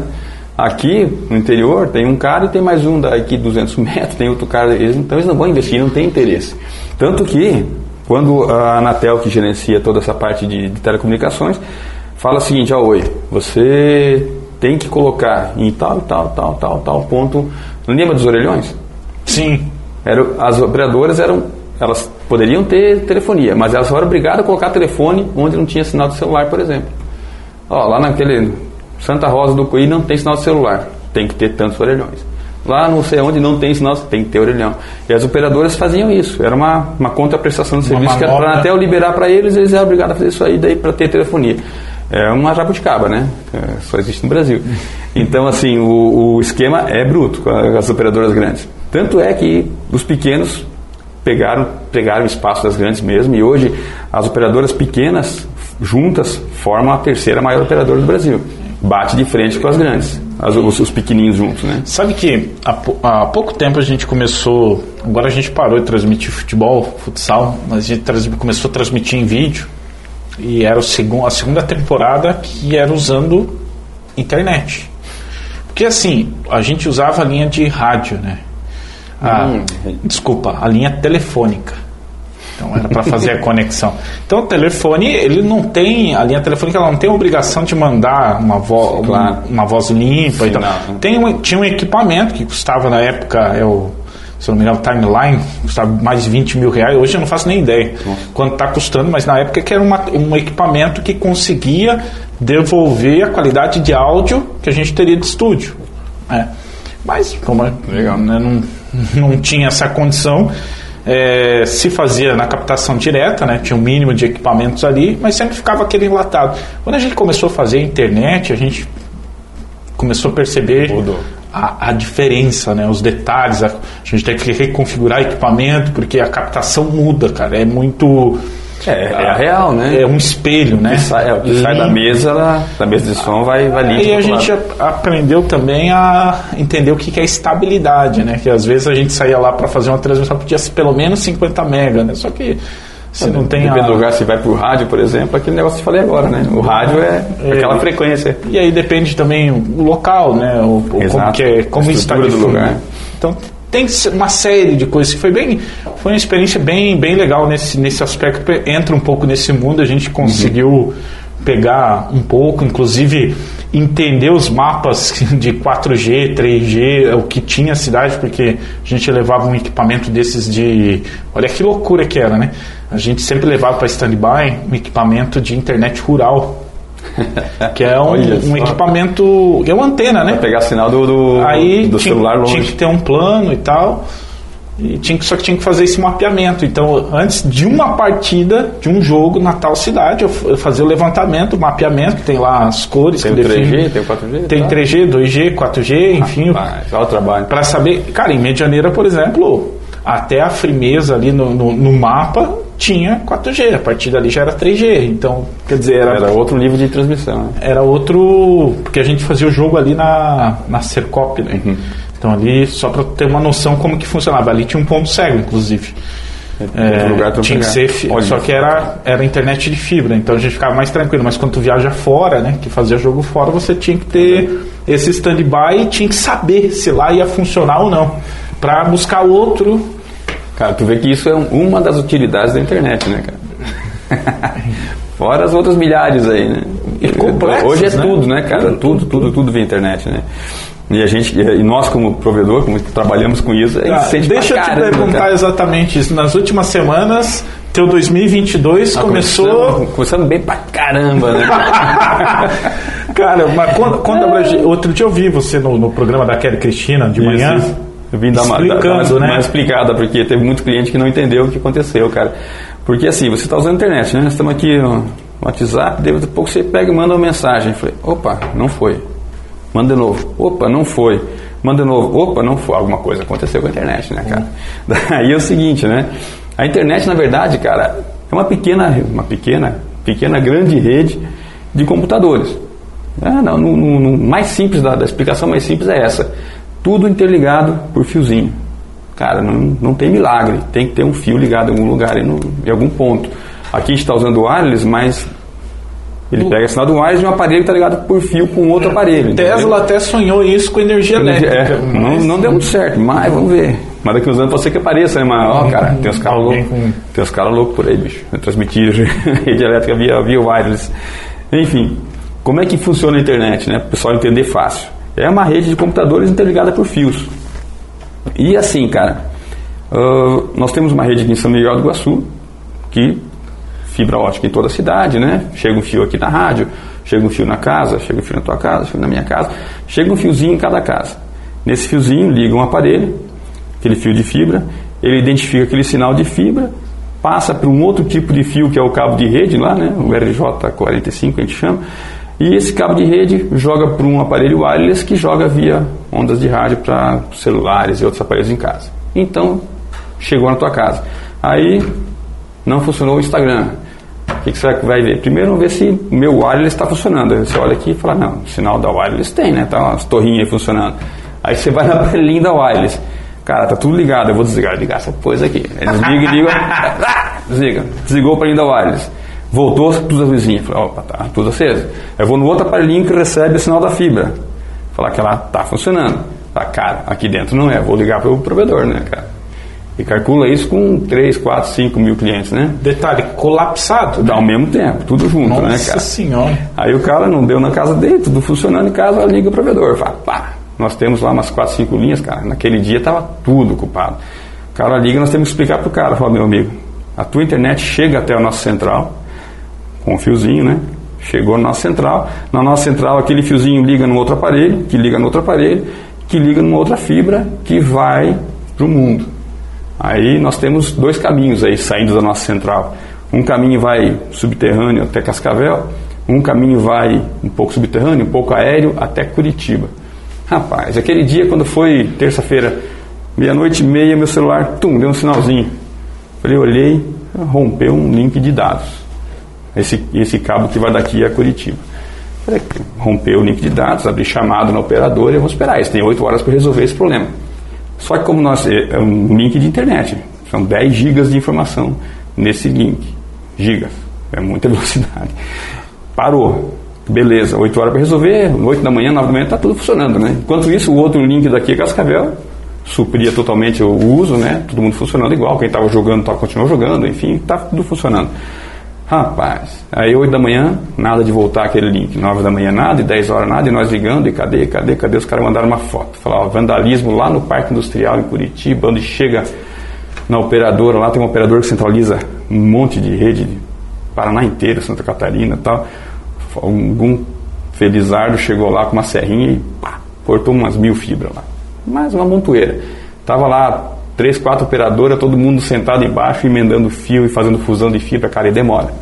Aqui no interior tem um cara e tem mais um daqui 200 metros, tem outro cara. Eles, então eles não vão investir, não tem interesse. Tanto que, quando a Anatel, que gerencia toda essa parte de, de telecomunicações, fala o seguinte: ó, oi, você tem que colocar em tal, tal, tal, tal, tal ponto. Lembra dos orelhões? Sim. Era, as operadoras eram. Elas poderiam ter telefonia, mas elas foram obrigadas a colocar telefone onde não tinha sinal do celular, por exemplo. Ó, lá naquele Santa Rosa do Coí não tem sinal de celular, tem que ter tantos orelhões. Lá não sei onde não tem sinal, tem que ter orelhão. E as operadoras faziam isso, era uma, uma contraprestação de serviço que era para até eu liberar para eles, eles eram obrigados a fazer isso aí daí para ter telefonia. É uma jabuticaba, né? É, só existe no Brasil. Então, assim, o, o esquema é bruto com as operadoras grandes. Tanto é que os pequenos pegaram, pegaram o espaço das grandes mesmo, e hoje as operadoras pequenas juntas formam a terceira maior operadora do Brasil. Bate de frente com as grandes, as, os, os, pequenininhos juntos, né? Sabe que há, há, pouco tempo a gente começou, agora a gente parou de transmitir futebol, futsal, mas a gente começou a transmitir em vídeo, e era o segundo, a segunda temporada que era usando internet. Porque assim, a gente usava a linha de rádio, né? A, hum. Desculpa, a linha telefônica. Então era para fazer a conexão. Então o telefone, ele não tem, a linha telefônica ela não tem a obrigação de mandar uma, vo, claro. uma, uma, voz limpa. Sim, então. Tem um, tinha um equipamento que custava na época, é o, se não me engano, Timeline, custava mais de 20 mil reais. Hoje eu não faço nem ideia quanto está custando, mas na época que era uma, um equipamento que conseguia devolver a qualidade de áudio que a gente teria de estúdio. É. Mas como Legal. Né, não, não tinha essa condição, é, se fazia na captação direta, né? tinha um mínimo de equipamentos ali, mas sempre ficava aquele enlatado. Quando a gente começou a fazer a internet, a gente começou a perceber a, a, diferença, né? os detalhes. A, a gente tem que reconfigurar equipamento, porque a captação muda, cara. É muito é, é a real, né? É um espelho, né? Que sai, é, o que e... sai da mesa, da mesa de som vai, vai líquido. E a gente aprendeu também a entender o que é estabilidade, né? Que às vezes a gente saía lá para fazer uma transmissão, podia ser pelo menos 50 mega, né? Só que se não tem Depende a... do lugar, se vai para o rádio, por exemplo, aquele negócio que eu falei agora, né? O rádio é, é aquela frequência. E aí depende também o local, né? O, o como que é, como está do lugar. Então tem uma série de coisas que foi bem foi uma experiência bem bem legal nesse nesse aspecto entra um pouco nesse mundo a gente conseguiu uhum. pegar um pouco inclusive entender os mapas de 4G 3G o que tinha a cidade porque a gente levava um equipamento desses de olha que loucura que era né a gente sempre levava para standby um equipamento de internet rural que é um, um equipamento. É uma antena, né? Pra pegar sinal do, do, Aí do tinha, celular longe. Tinha que ter um plano e tal. E tinha que, só que tinha que fazer esse mapeamento. Então, antes de uma partida, de um jogo na tal cidade, eu fazia o levantamento, o mapeamento, que tem lá as cores. Tem que o 3G, tem o 4G? Tem tá. 3G, 2G, 4G, enfim. Ah, o trabalho. Para saber. Cara, em Medianeira, por exemplo, até a Frimeza ali no, no, no, mapa tinha 4G, a partir dali já era 3G. Então, quer dizer, era, era outro nível de transmissão. Né? Era outro. Porque a gente fazia o jogo ali na, na Cercop, né? Uhum. Então ali, só para ter uma noção como que funcionava. Ali tinha um ponto cego, inclusive. É, lugar tinha que ser, só que era, era internet de fibra, então a gente ficava mais tranquilo. Mas quando tu viaja fora, né, que fazia jogo fora, você tinha que ter esse stand-by e tinha que saber se lá ia funcionar ou não, para buscar outro Cara, tu vê que isso é uma das utilidades da internet, né, cara? Fora as outras milhares aí, né? Hoje é né? tudo, né, cara? Tudo, tudo, tudo, tudo via internet, né? E a gente, e nós como provedor, como trabalhamos com isso, é ah, Deixa eu te perguntar cara. exatamente isso. Nas últimas semanas, teu 2022 ah, começou... Começando, bem pra caramba, né? cara, mas quando, quando é. outro dia eu vi você no, no programa da Kelly Cristina de isso, manhã... Isso eu vim dar uma, né? explicada, porque teve muito cliente que não entendeu o que aconteceu, cara. Porque assim, você está usando a internet, né? Nós estamos aqui no WhatsApp, daí a pouco você pega e manda uma mensagem. Eu falei, opa, não foi. Manda de novo. Opa, não foi. Manda de novo. Opa, não foi. Alguma coisa aconteceu com a internet, né, cara? Daí é o seguinte, né? A internet, na verdade, cara, é uma pequena, uma pequena, pequena grande rede de computadores. É, não, no, no, no mais simples da, da explicação mais simples é essa tudo interligado por fiozinho. Cara, não, não tem milagre, tem que ter um fio ligado em algum lugar, em, em algum ponto. Aqui a gente está usando o wireless, mas ele pega sinal do wireless de um aparelho que está ligado por fio com outro aparelho. Tesla entendeu? até sonhou isso com energia elétrica. É, mas... não, não deu muito certo, mas vamos ver. Mas daqui uns anos pode ser que apareça, né? Mas, ó, cara, tem uns caras loucos. Tem uns caras loucos por aí, bicho. Transmitir rede elétrica via, via wireless. Enfim, como é que funciona a internet, né? Para o pessoal entender fácil. É uma rede de computadores interligada por fios. E assim, cara, uh, nós temos uma rede aqui em São Miguel do Iguaçu que fibra ótica em toda a cidade, né? Chega um fio aqui na rádio, chega um fio na casa, chega um fio na tua casa, chega na minha casa, chega um fiozinho em cada casa. Nesse fiozinho liga um aparelho, aquele fio de fibra, ele identifica aquele sinal de fibra, passa para um outro tipo de fio que é o cabo de rede lá, né? O RJ45 a gente chama, e esse cabo de rede joga para um aparelho wireless que joga via ondas de rádio para celulares e outros aparelhos em casa. Então, chegou na tua casa. Aí, não funcionou o Instagram. O que, que você vai ver? Primeiro, vamos ver se o meu wireless está funcionando. Você olha aqui e fala, não, o sinal da wireless tem, né? Tá umas torrinhas aí funcionando. Aí você vai na aparelhinho da wireless. Cara, tá tudo ligado. Eu vou desligar, ligar essa coisa aqui. Desliga e liga. desliga. Desligou o aparelhinho da wireless. Voltou tudo a luzinha. Falei, opa, tá tudo aceso. Eu vou no outro aparelhinho que recebe o sinal da fibra. Falar que ela tá funcionando. Tá, cara, aqui dentro não é. Vou ligar para o provedor, né, cara? E calcula isso com 3, 4, 5 mil clientes, né? Detalhe, colapsado. Dá ao mesmo tempo, tudo junto, Nossa né, cara? senhora. Aí o cara não deu na casa dele, tudo funcionando em casa, liga o provedor. Fala, pá, nós temos lá umas 4, 5 linhas, cara. Naquele dia tava tudo ocupado. O cara liga, nós temos que explicar pro cara, fala, meu amigo, a tua internet chega até a nossa central, com um fiozinho, né? Chegou na nossa central. Na nossa central, aquele fiozinho liga no outro aparelho, que liga no outro aparelho, que liga numa outra fibra, que vai para o mundo. Aí nós temos dois caminhos aí saindo da nossa central. Um caminho vai subterrâneo até Cascavel, um caminho vai um pouco subterrâneo, um pouco aéreo até Curitiba. Rapaz, aquele dia quando foi terça-feira, meia-noite e meia, meu celular, tum, deu um sinalzinho. Falei, olhei, rompeu um link de dados. Esse, esse cabo que vai daqui a Curitiba. Falei, rompeu o link de dados, abri chamado na operadora e vamos esperar. Eles têm 8 horas para resolver esse problema. Só que como nós, é um link de internet, são 10 gigas de informação nesse link. Gigas, é muita velocidade. Parou. Beleza, 8 horas para resolver, 8 da manhã, 9 da manhã está tudo funcionando, né? Enquanto isso, o outro link daqui, Cascavel, supria totalmente o uso, né? Todo mundo funcionando igual, quem estava jogando tá, continuou jogando, enfim, está tudo funcionando. Rapaz, aí 8 da manhã, nada de voltar aquele link. 9 da manhã, nada, e 10 horas, nada, e nós ligando, e cadê, cadê, cadê? Os caras mandaram uma foto. Falaram, vandalismo lá no Parque Industrial em Curitiba, onde chega na operadora, lá tem um operador que centraliza um monte de rede, Paraná inteiro, Santa Catarina e tal. Algum felizardo chegou lá com uma serrinha e pá, cortou umas mil fibras lá. Mais uma montoeira. Tava lá três, quatro operadoras, todo mundo sentado embaixo, emendando fio e fazendo fusão de fibra, cara, e demora.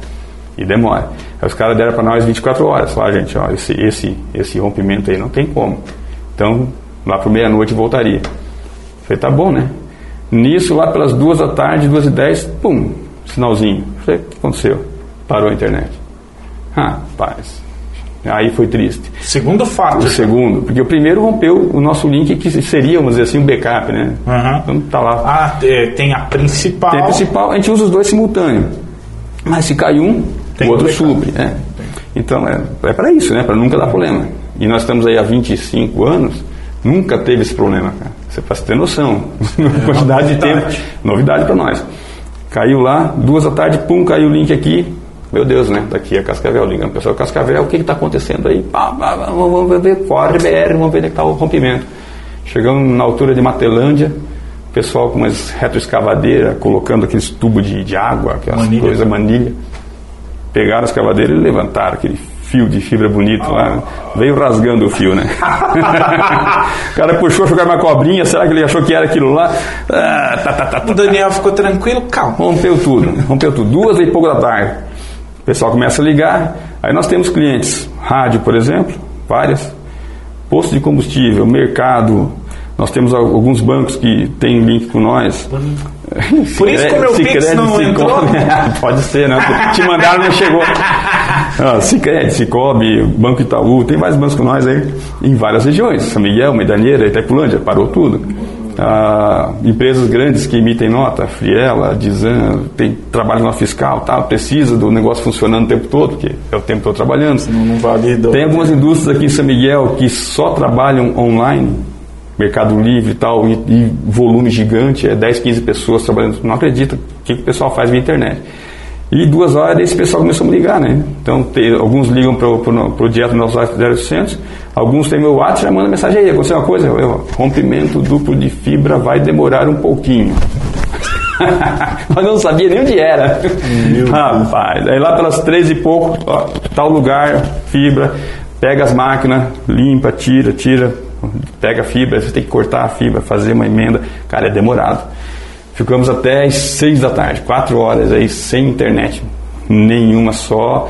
E demora. Aí os caras deram para nós 24 horas. Falaram, gente, ó, esse, esse, esse rompimento aí não tem como. Então, lá por meia-noite voltaria. Falei, tá bom, né? Nisso, lá pelas duas da tarde, duas e dez, pum, sinalzinho. Falei, o que aconteceu? Parou a internet. Ah, paz. Aí foi triste. Segundo fato. O segundo, porque o primeiro rompeu o nosso link que seria, vamos dizer assim, um backup, né? Uhum. Então tá lá. Ah, é, tem a principal. Tem a principal, a gente usa os dois simultâneos. Mas se cai um, Tem o outro backup. supre. É. Então é, é para isso, né? Para nunca dar problema. E nós estamos aí há 25 anos, nunca teve esse problema, cara. Você para ter noção. quantidade de tempo. novidade. Novidade para nós. Caiu lá, duas da tarde, pum, caiu o link aqui. Meu Deus, né? Daqui a Cascavel, ligando o pessoal, Cascavel, o que está acontecendo aí? Pá, pá, pá, vamos ver, corre BR, vamos ver onde está o rompimento. Chegamos na altura de Matelândia, o pessoal com umas retroescavadeira, colocando aqueles tubos de, de água, aquelas Manilha. coisas, manilha. Pegaram a escavadeira e levantaram aquele fio de fibra bonito lá. Veio rasgando o fio, né? o cara puxou, jogar uma cobrinha, será que ele achou que era aquilo lá? Ah, tá, tá, tá, tá. O Daniel ficou tranquilo, calma. Rompeu tudo, rompeu tudo. Duas e pouco da tarde. O pessoal começa a ligar. Aí nós temos clientes, rádio, por exemplo, várias, posto de combustível, mercado. Nós temos al- alguns bancos que têm link com nós. Por isso que o meu Pix não entrou? Pode ser, né? Te mandaram, não chegou. Ah, Cicred, Cicobi, Banco Itaú, tem vários bancos com nós aí, em várias regiões. São Miguel, Medaneira, Itaipulândia, parou tudo. Ah, empresas grandes que emitem nota, Friela, Dizan, tem trabalho na fiscal, tal, precisa do negócio funcionando o tempo todo, porque é o tempo todo trabalhando. Não, não valida. Tem algumas indústrias aqui em São Miguel que só trabalham online, Mercado Livre e tal, e, e volume gigante, é 10, 15 pessoas trabalhando. Não acredita o que, que o pessoal faz via internet. E duas horas esse pessoal começou a me ligar, né? Então, tem- alguns ligam para o direto do nosso WhatsApp 0800, alguns têm meu WhatsApp e já mandam mensagem aí, aconteceu uma coisa, eu, rompimento duplo de fibra vai demorar um pouquinho. Mas não sabia nem onde era. Rapaz, aí lá pelas três e pouco, ó, tal lugar, fibra, pega as máquinas, limpa, tira, tira, pega a fibra, você tem que cortar a fibra, fazer uma emenda. Cara, é demorado. Ficamos até as seis da tarde, quatro horas aí, sem internet nenhuma, só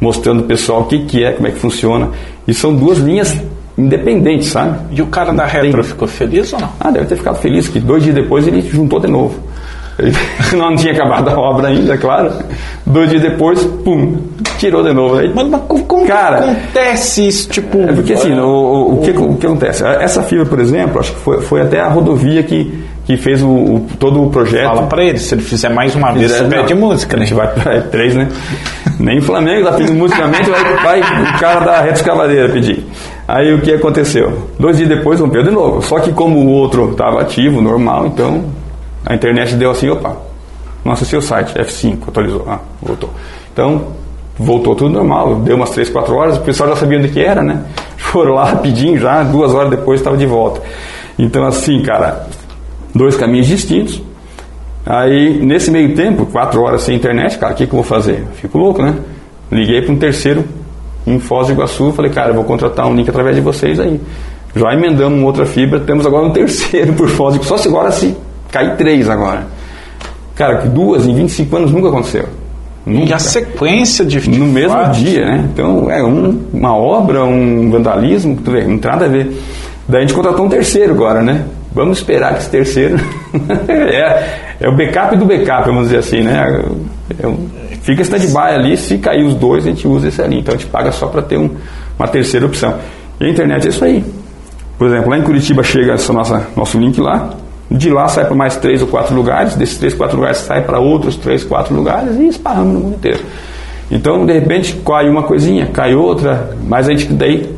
mostrando o pessoal o que, que é, como é que funciona. E são duas linhas independentes, sabe? E o cara da retro ficou feliz ou não? Ah, deve ter ficado feliz, que dois dias depois ele juntou de novo. Ele não tinha acabado a obra ainda, é claro. Dois dias depois, pum, tirou de novo. Aí, Mas, mas como, Cara, acontece isso? Tipo, é porque assim, o, o, o que, o que acontece? Essa fibra, por exemplo, acho que foi, foi até a rodovia que, que fez o, o- todo o projeto. fala pra ele, se ele fizer mais uma vez, você pede música, né? A gente vai para três, né? Nem o Flamengo tá pedindo musicamente, vai, vai o cara da Reta Escavadeira pedir. Aí o que aconteceu? Dois dias depois rompeu de novo. Só que como o outro estava ativo, normal, então a internet deu assim, opa, não acessei o site, F5, atualizou, ah, voltou. Então, voltou tudo normal, deu umas 3, 4 horas, o pessoal já sabia onde que era, né? Foram lá rapidinho já, duas horas depois estava de volta. Então assim, cara, dois caminhos distintos. Aí, nesse meio tempo, quatro horas sem internet, cara, o que, que eu vou fazer? Fico louco, né? Liguei para um terceiro em Foz do Iguaçu, falei, cara, eu vou contratar um link através de vocês aí. Já emendamos uma outra fibra, temos agora um terceiro por Foz do Iguaçu, só se agora se cair três agora. Cara, que duas em 25 anos nunca aconteceu. E Nunca. a sequência de No mesmo fatos. dia, né? Então, é um- uma obra, um vandalismo, tu vê, não tem nada a ver. Daí a gente contratou um terceiro agora, né? Vamos esperar que esse terceiro é, é o backup do backup, vamos dizer assim, né? É um- fica stand-by ali, se cair os dois, a gente usa esse ali. Então a gente paga só para ter um- uma terceira opção. E a internet é isso aí. Por exemplo, lá em Curitiba chega esse nossa, nosso link lá, de lá sai para mais três ou quatro lugares, desses três, quatro lugares sai para outros três, quatro lugares e esparramos no mundo inteiro. Então, de repente, cai uma coisinha, cai outra, mas a gente daí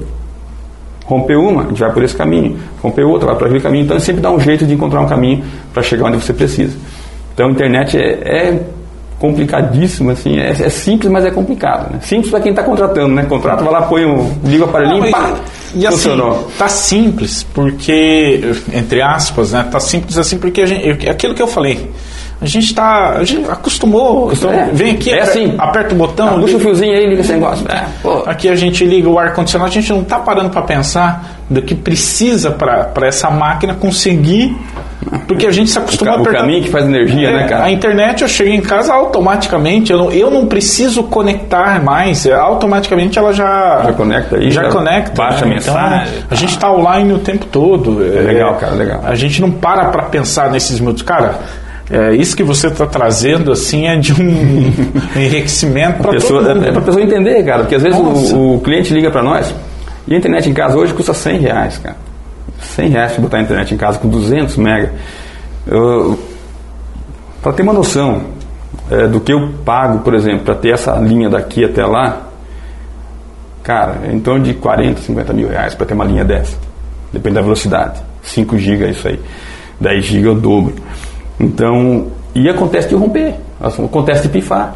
rompeu uma, a gente vai por esse caminho, rompeu outra, vai por aquele caminho, então sempre dá um jeito de encontrar um caminho para chegar onde você precisa. Então, a internet é, é complicadíssimo, assim, é, é simples, mas é complicado. Né? Simples para quem está contratando, né? Contrata, vai lá, põe um, liga o aparelhinho, e- pá, E assim, tá simples, porque, entre aspas, né? Tá simples assim porque a gente, aquilo que eu falei. A gente tá. A gente acostumou. Então, É, vem aqui, é assim. aperta o botão. Puxa o fiozinho aí, liga esse negócio. É. Aqui a gente liga o ar-condicionado, a gente não está parando para pensar do que precisa para essa máquina conseguir. Porque a gente se acostumou O a apertar. caminho que faz energia, É, né, cara? A internet eu chego em casa automaticamente, eu não, eu não preciso conectar mais, é, automaticamente ela já. Já conecta aí, Já, já conecta. baixa a né? mensagem, Então, a gente está online o tempo todo. É, legal, cara, legal. A gente não para para pensar nesses minutos. Cara, é, isso que você está trazendo assim é de um enriquecimento para é, é pra pessoa entender, cara, porque às vezes o, o cliente liga para nós e a internet em casa hoje custa 100 reais, cara. 100 reais pra botar a internet em casa com 200 mega. Para ter uma noção é, do que eu pago, por exemplo, para ter essa linha daqui até lá, cara, é em torno de 40, 50 mil reais para ter uma linha dessa. Depende da velocidade. 5 GB é isso aí. 10 GB é o dobro. Então, e acontece de romper, acontece de pifar.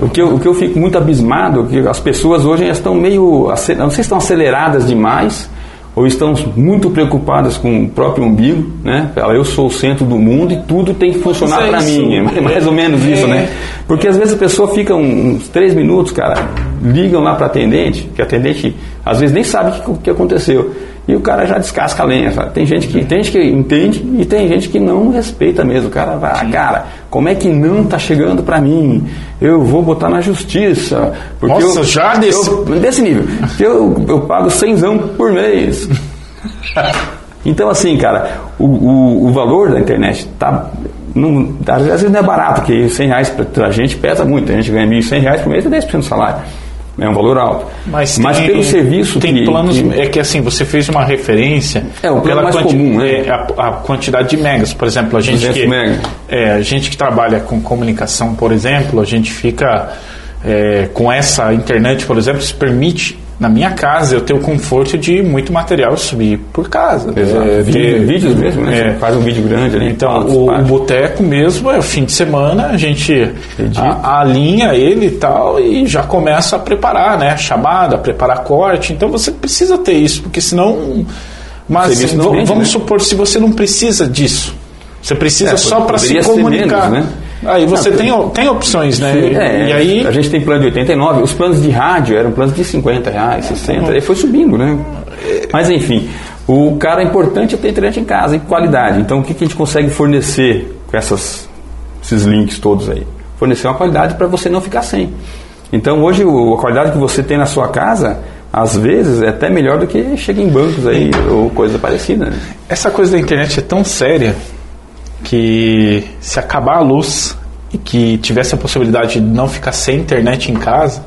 O que, eu, o que eu fico muito abismado, é que as pessoas hoje estão meio, não sei se estão aceleradas demais, ou estão muito preocupadas com o próprio umbigo, né? Eu sou o centro do mundo e tudo tem que funcionar é para mim, é mais ou menos isso, É. né? Porque às vezes a pessoa fica uns três minutos, cara, ligam lá para atendente, que a atendente às vezes nem sabe o que, o que aconteceu. E o cara já descasca a lenha. sabe? Tem gente que tem gente que entende e tem gente que não respeita mesmo. O cara vai, ah, cara, como é que não tá chegando para mim? Eu vou botar na justiça. Porque Nossa, eu, já desse- eu- desse nível. Eu, eu pago cenzão por mês. Então, assim, cara, o, o, o valor da internet tá. Não, às vezes não é barato, porque 100 reais pra, a gente pesa muito. A gente ganha 1.100 reais por mês é 10% do salário. É um valor alto. Mas, tem- pelo serviço tem que, planos que- é que assim você fez uma referência É, o plano mais comum, né? é, a, a quantidade de megas por exemplo a gente 200 que é, a gente que trabalha com comunicação por exemplo a gente fica é, com essa internet por exemplo se permite na minha casa eu ter o conforto de muito material subir por casa Exato. É, vídeos mesmo, né? é, faz um vídeo grande ali. então, o, o boteco mesmo é o fim de semana, a gente a- alinha ele e tal e já começa a preparar, né? Chamada, preparar corte. Então você precisa ter isso, porque senão. Mas vamos né? supor, se você não precisa disso, Você precisa É, só para se comunicar. menos, né? Aí você Não, tem, tem opções, né? É, e aí. a gente tem plano de 89, os planos de rádio eram planos de 50 reais, 60, e foi subindo, né? Mas enfim, o cara importante é ter internet em casa, em qualidade. Então o que, que a gente consegue fornecer com essas, esses links todos aí? Fornecer uma qualidade para você não ficar sem. Então hoje o- a qualidade que você tem na sua casa, às vezes, é até melhor do que chega em bancos aí, ou coisa parecida. Né? Essa coisa da internet é tão séria que se acabar a luz e que tivesse a possibilidade de não ficar sem internet em casa,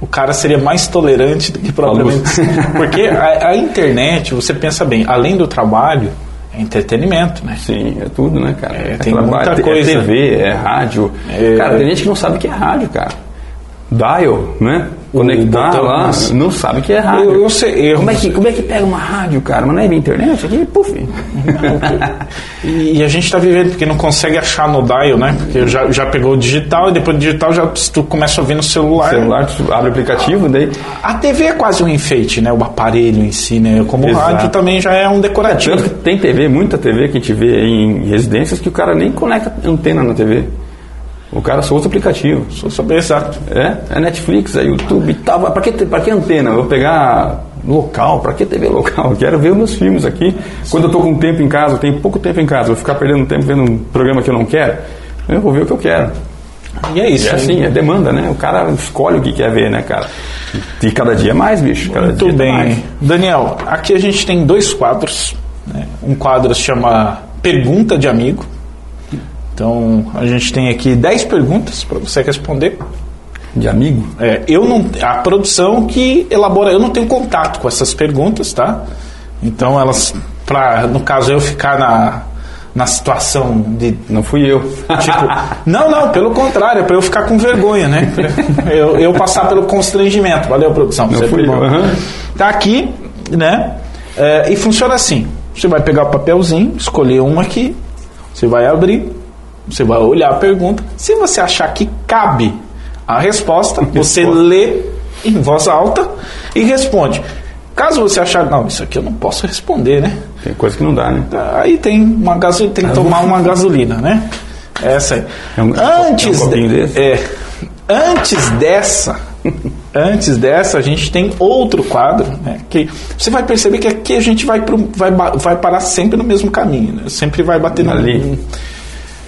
o cara seria mais tolerante do que provavelmente. Porque a, a internet, você pensa bem, além do trabalho, é entretenimento, né? Sim, é tudo, né, cara? É, tem trabalho, muita é coisa. TV, é rádio. É. Cara, tem gente que não sabe o que é rádio, cara. Dial, né? Conectar botão, lá, não sabe o que é rádio. Eu- eu sei, eu- como, é que, como é que pega uma rádio, cara? Mas não é via internet? Aqui, puf. E, e a gente está vivendo porque não consegue achar no dial, né? Porque já, já pegou o digital e depois do digital já tu começa a ouvir no celular. celular, tu abre o aplicativo, daí. A TV é quase um enfeite, né? O aparelho em si, né? Como o Exato. rádio também já é um decorativo. Tanto que tem TV, muita TV que a gente vê em residências que o cara nem conecta antena na TV. O cara só usa aplicativo. Sou saber exato. É, é Netflix, é YouTube e tal. Pra que, pra que antena? Eu vou pegar local, pra que TV local? Eu quero ver os meus filmes aqui. Quando eu tô com tempo em casa, eu tenho pouco tempo em casa, vou ficar perdendo tempo vendo um programa que eu não quero, eu vou ver o que eu quero. E é isso. E é assim, é demanda, né? O cara escolhe o que quer ver, né, cara? E cada dia mais, bicho. Cada Muito dia bem. mais. Daniel, aqui a gente tem dois quadros. né? Um quadro se chama Pergunta de Amigo. Então, a gente tem aqui 10 perguntas para você responder. De amigo? É, eu não, a produção que elabora, eu não tenho contato com essas perguntas, tá? Então elas, pra, no caso eu ficar na, na situação de Não fui eu. tipo, não, não, pelo contrário, é para eu ficar com vergonha, né? Pra Eu, eu passar pelo constrangimento. Valeu, produção. Não sempre fui eu. Tá aqui, né? É, e funciona assim: você vai pegar o papelzinho, escolher uma aqui, você vai abrir, você vai olhar a pergunta. Se você achar que cabe a resposta, você lê em voz alta e responde. Caso você achar, não, isso aqui eu não posso responder, né? Tem coisa que não dá, né? Aí tem uma gasolina, tem que tomar uma gasolina, né? Essa aí. É um- antes, é um copinho de- é, antes dessa, antes dessa, a gente tem outro quadro, né? Que você vai perceber que aqui a gente vai, pro, vai, vai parar sempre no mesmo caminho, né? Sempre vai bater no Ali.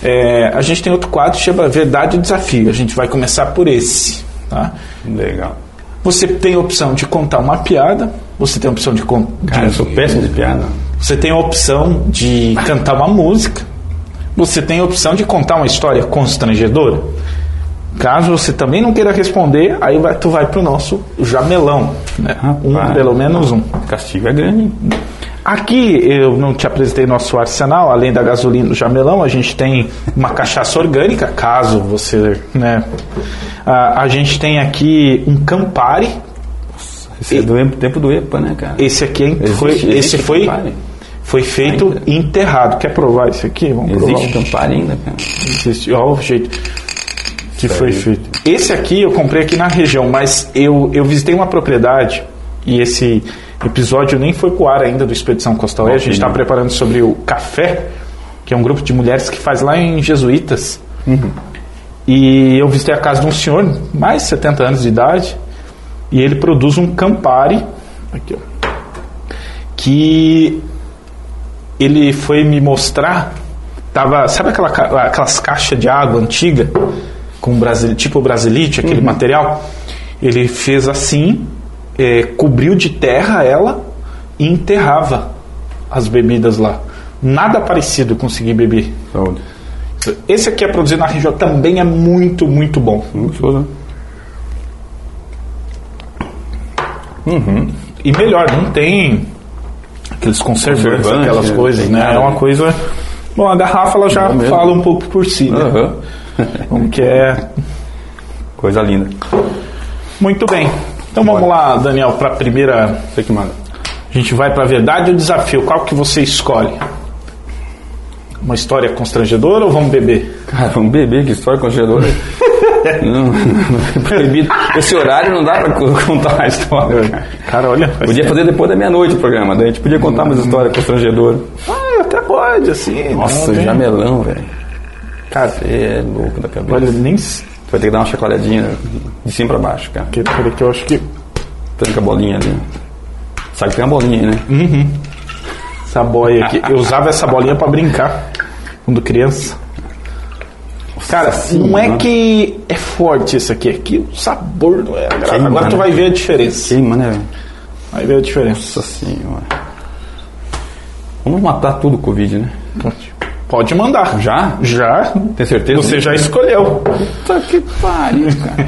É, a gente tem outro quadro que chama Verdade e Desafio. A gente vai começar por esse, tá? Legal. Você tem a opção de contar uma piada, você tem a opção de, con- Cara, eu de sou péssimo de piada. você tem a opção de cantar uma música. Você tem a opção de contar uma história constrangedora. Caso você também não queira responder, aí vai, tu vai pro nosso jamelão. Né? Um, pelo menos um. O castigo é grande? Aqui eu não te apresentei nosso arsenal, além da gasolina do jamelão, a gente tem uma cachaça orgânica, caso você. Né, a, a gente tem aqui um Campari. Esse é do tempo- do EPA, né, cara? Esse aqui Existe- foi, existe esse foi, Campari? foi feito e enterrado. Quer provar esse aqui? Vamos provar. Existe um. Campari ainda, cara? Existe. Olha o jeito que foi feito. Esse aqui eu comprei aqui na região, mas eu, eu visitei uma propriedade e esse episódio nem foi pro ar ainda do Expedição Costa Oeste. A gente está preparando sobre o café, que é um grupo de mulheres que faz lá em Jesuítas. E eu visitei a casa de um senhor, mais de 70 anos de idade, e ele produz um Campari, aqui, ó, que ele foi me mostrar, tava, sabe aquela, aquelas caixas de água antiga, com brasil, tipo brasilite, aquele material? Ele fez assim, eh, cobriu de terra ela e enterrava as bebidas lá. Nada parecido consegui beber. Saúde. Esse aqui é produzido na região, também é muito, muito bom. Gostoso, né? E melhor, não tem aqueles conservantes, Conservante, aquelas não coisas, né? É uma coisa. Bom, a garrafa ela já mesmo. fala um pouco por si, né? Como que é. Coisa linda. Muito bem. Então vamos lá, Daniel, para a primeira. Você que manda. A gente vai para a verdade ou desafio. Qual que você escolhe? Uma história constrangedora ou vamos beber? Cara, vamos beber, que história constrangedora. não, não, proibido. Esse horário não dá pra co- contar a história. cara. Cara, olha. Podia fazer depois da meia-noite o programa, daí a gente podia contar umas histórias constrangedoras. Ah, É, até pode, assim. Nossa, não tem- jamelão, velho. Cara, Você é louco da cabeça. olha, nem. Vai ter que dar uma chacoalhadinha de cima pra baixo, cara. que- Peraí, que eu acho que. Tranca a bolinha ali. Sabe que tem uma bolinha aí, né? Essa boia aqui. Eu usava essa bolinha pra brincar quando criança. Cara, não é que é forte isso aqui, é que o sabor não é agradável. Agora tu né? vai ver a diferença. Queima, né, velho? Vai ver a diferença. Nossa senhora. Vamos matar tudo o Covid, né? Pode mandar. Já? Já? Tem certeza? Você já escolheu. Puta que pariu, cara.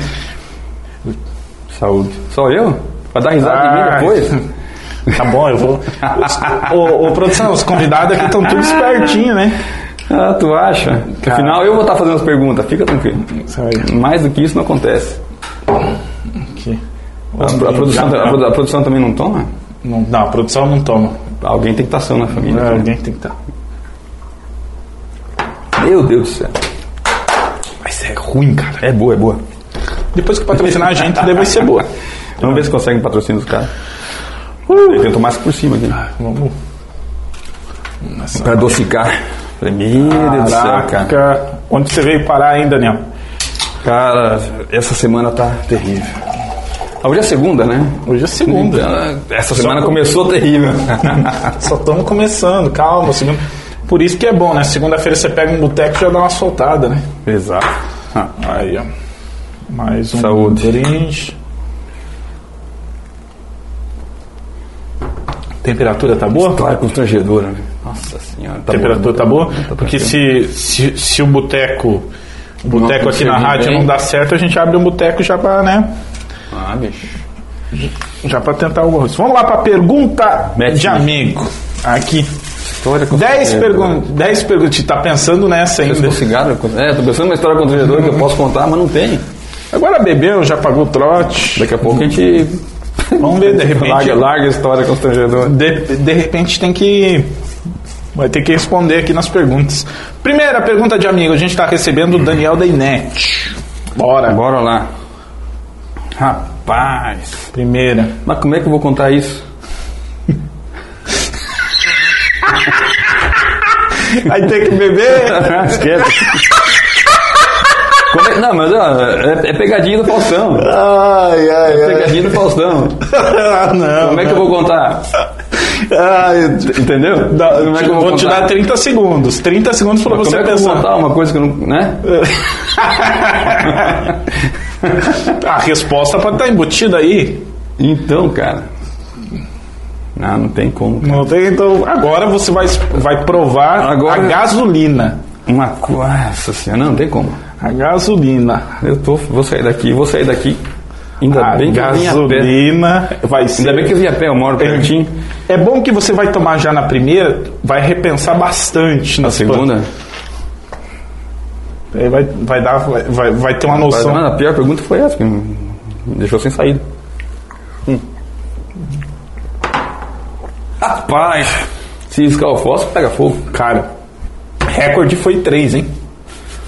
Saúde. Só eu? Pra dar risada de mim Ah, depois? Tá bom, eu vou. Ô, ô, produção, os convidados aqui estão todos espertinhos, né? Ah, tu acha? Afinal, eu vou estar fazendo as perguntas, fica tranquilo. Aí. Mais do que isso não acontece. Aqui. A, a produção, a, produ- a produção também não toma? Não, não, a produção não toma. Alguém tem que estar são na família. É, alguém tem que estar. Meu Deus do céu. Mas é ruim, cara. É boa, é boa. Depois que patrocinar a gente, vai ser boa. Vamos ver se consegue patrocínio dos caras. Uh. Ele tentou mais por cima aqui. Vamos. Nessa Pra adocicar. Meu Deus do céu, cara. Onde você veio parar hein, Daniel? Cara, essa semana tá terrível. Ah, Hoje é segunda, né? Hoje é segunda. Então, Essa semana começou terrível. Só estamos começando, calma. Segunda... Por isso que é bom, né? Segunda-feira você pega um boteco e já dá uma soltada, né? Exato. Ah, Aí, ó. Mais um Saúde. brinde. Temperatura tá boa? Claro, constrangedora. né? Nossa senhora. Tá temperatura bom. tá boa? Porque se, se, se o boteco o boteco aqui na rádio bem. não dá certo, a gente abre um boteco já pra, né? Ah, bicho. Já pra tentar alguma coisa. Vamos lá pra pergunta Mete. de amigo. Aqui. História 10 constrangedora. perguntas. 10 perguntas. Tá pensando nessa ainda. cigarro? É, tô pensando numa história constrangedora que eu posso contar, mas não tem. Agora bebeu, já pagou o trote. Daqui a pouco a gente Vamos ver, de repente. larga, larga a história constrangedora. De, de repente tem que. Vai ter que responder aqui nas perguntas. Primeira pergunta de amigo, a gente está recebendo o Daniel da Inet. Bora. Bora lá. Rapaz. Primeira. Mas como é que eu vou contar isso? Aí tem que beber. Esquece. Como é- Não, mas ó, é, é pegadinha do Faustão. ai, ai, É pegadinha do Faustão. ah, não. Como é que eu vou contar? Ai, Entendeu? dá- Como é que eu vou, te contar? dar 30 segundos. 30 segundos Como você é eu vou pensar. contar uma coisa que eu não. né? A resposta pode estar embutida aí. Então, cara. Não, não tem como. Não tem, então agora você vai, vai provar Agora- a gasolina. Uma coisa. Nossa senhora, não, não tem como. A gasolina. Eu tô, vou sair daqui, vou sair daqui. Ainda A bem que eu vim a pé. gasolina vai ser. Ainda bem que eu vim a pé, eu moro pertinho. É bom que você vai tomar já na primeira, vai repensar bastante na Na segunda. Aí vai, vai, dar, vai, vai, vai ter uma noção. Mas a pior pergunta foi essa, que me deixou sem saída. Rapaz, se riscar o fósforo, pega fogo. Cara, recorde foi 3, hein?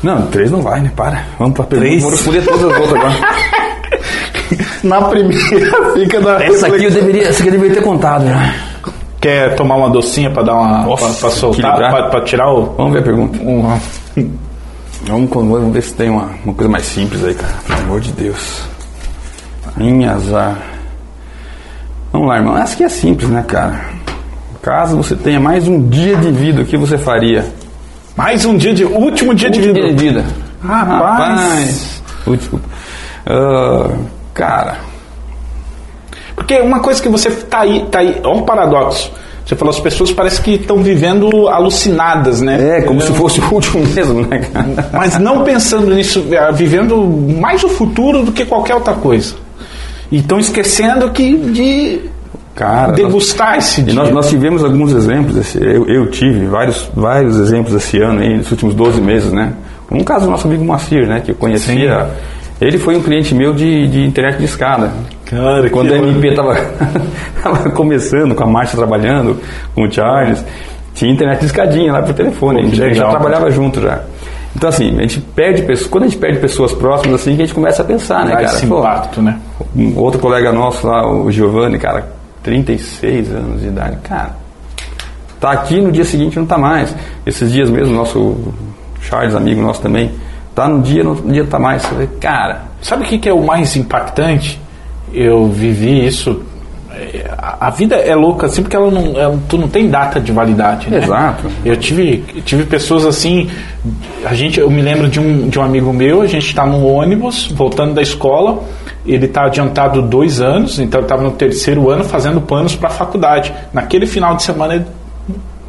Não, três não vai, né? Para. Vamos pra pergunta. Três? Vou responder todas as outras agora. Na primeira fica na Essa aqui eu deveria, essa aqui eu deveria ter contado já. Quer tomar uma docinha pra dar uma. Nossa, pra, pra soltar? Pra, pra tirar o. Vamos ver a pergunta. um- Vamos, vamos ver se tem uma, uma coisa mais simples aí, cara. Pelo amor de Deus. Minha azar. Vamos lá, irmão. Essa aqui é simples, né, cara? Caso você tenha mais um dia de vida, o que você faria? mais um dia de. Último dia de Último vida. dia de vida. Rapaz. Último. Ah, cara, Porque uma coisa que você tá aí, tá aí, é um paradoxo. Você falou, as pessoas parecem que estão vivendo alucinadas, né? é como se fosse o último mesmo, né, cara? Mas não pensando nisso, eh, vivendo mais o futuro do que qualquer outra coisa. E estão esquecendo que de Cara, nós- degustar esse E dia. nós, nós tivemos alguns exemplos, esse- eu, eu tive vários, vários exemplos esse ano, aí, nos últimos 12 meses, né? Um caso do nosso amigo Moacir, né? Que eu conhecia. Ele foi um cliente meu de, de internet de escada. Cara, Quando a MP estava começando, com a Márcia trabalhando, com o Charles, tinha internet de escadinha lá por telefone. Pô, a gente já legal. trabalhava junto já. Então, assim, a gente perde pessoas, quando a gente perde pessoas próximas, assim, que a gente começa a pensar, né, cara? esse Pô, impacto, né? um outro colega nosso lá, o Giovanni, cara, 36 anos de idade. Cara, Tá aqui no dia seguinte não tá mais. Esses dias mesmo, nosso Charles, amigo nosso também, tá no dia, no dia tá mais. Cara. Sabe o que, que é o mais impactante? Eu vivi isso a vida é louca assim porque ela não, ela, tu não tem data de validade. Né? Exato. Eu tive, tive pessoas assim. A gente, eu me lembro de um, de um amigo meu. A gente está no ônibus voltando da escola. Ele está adiantado dois anos, então ele estava no terceiro ano fazendo planos para a faculdade. Naquele final de semana ele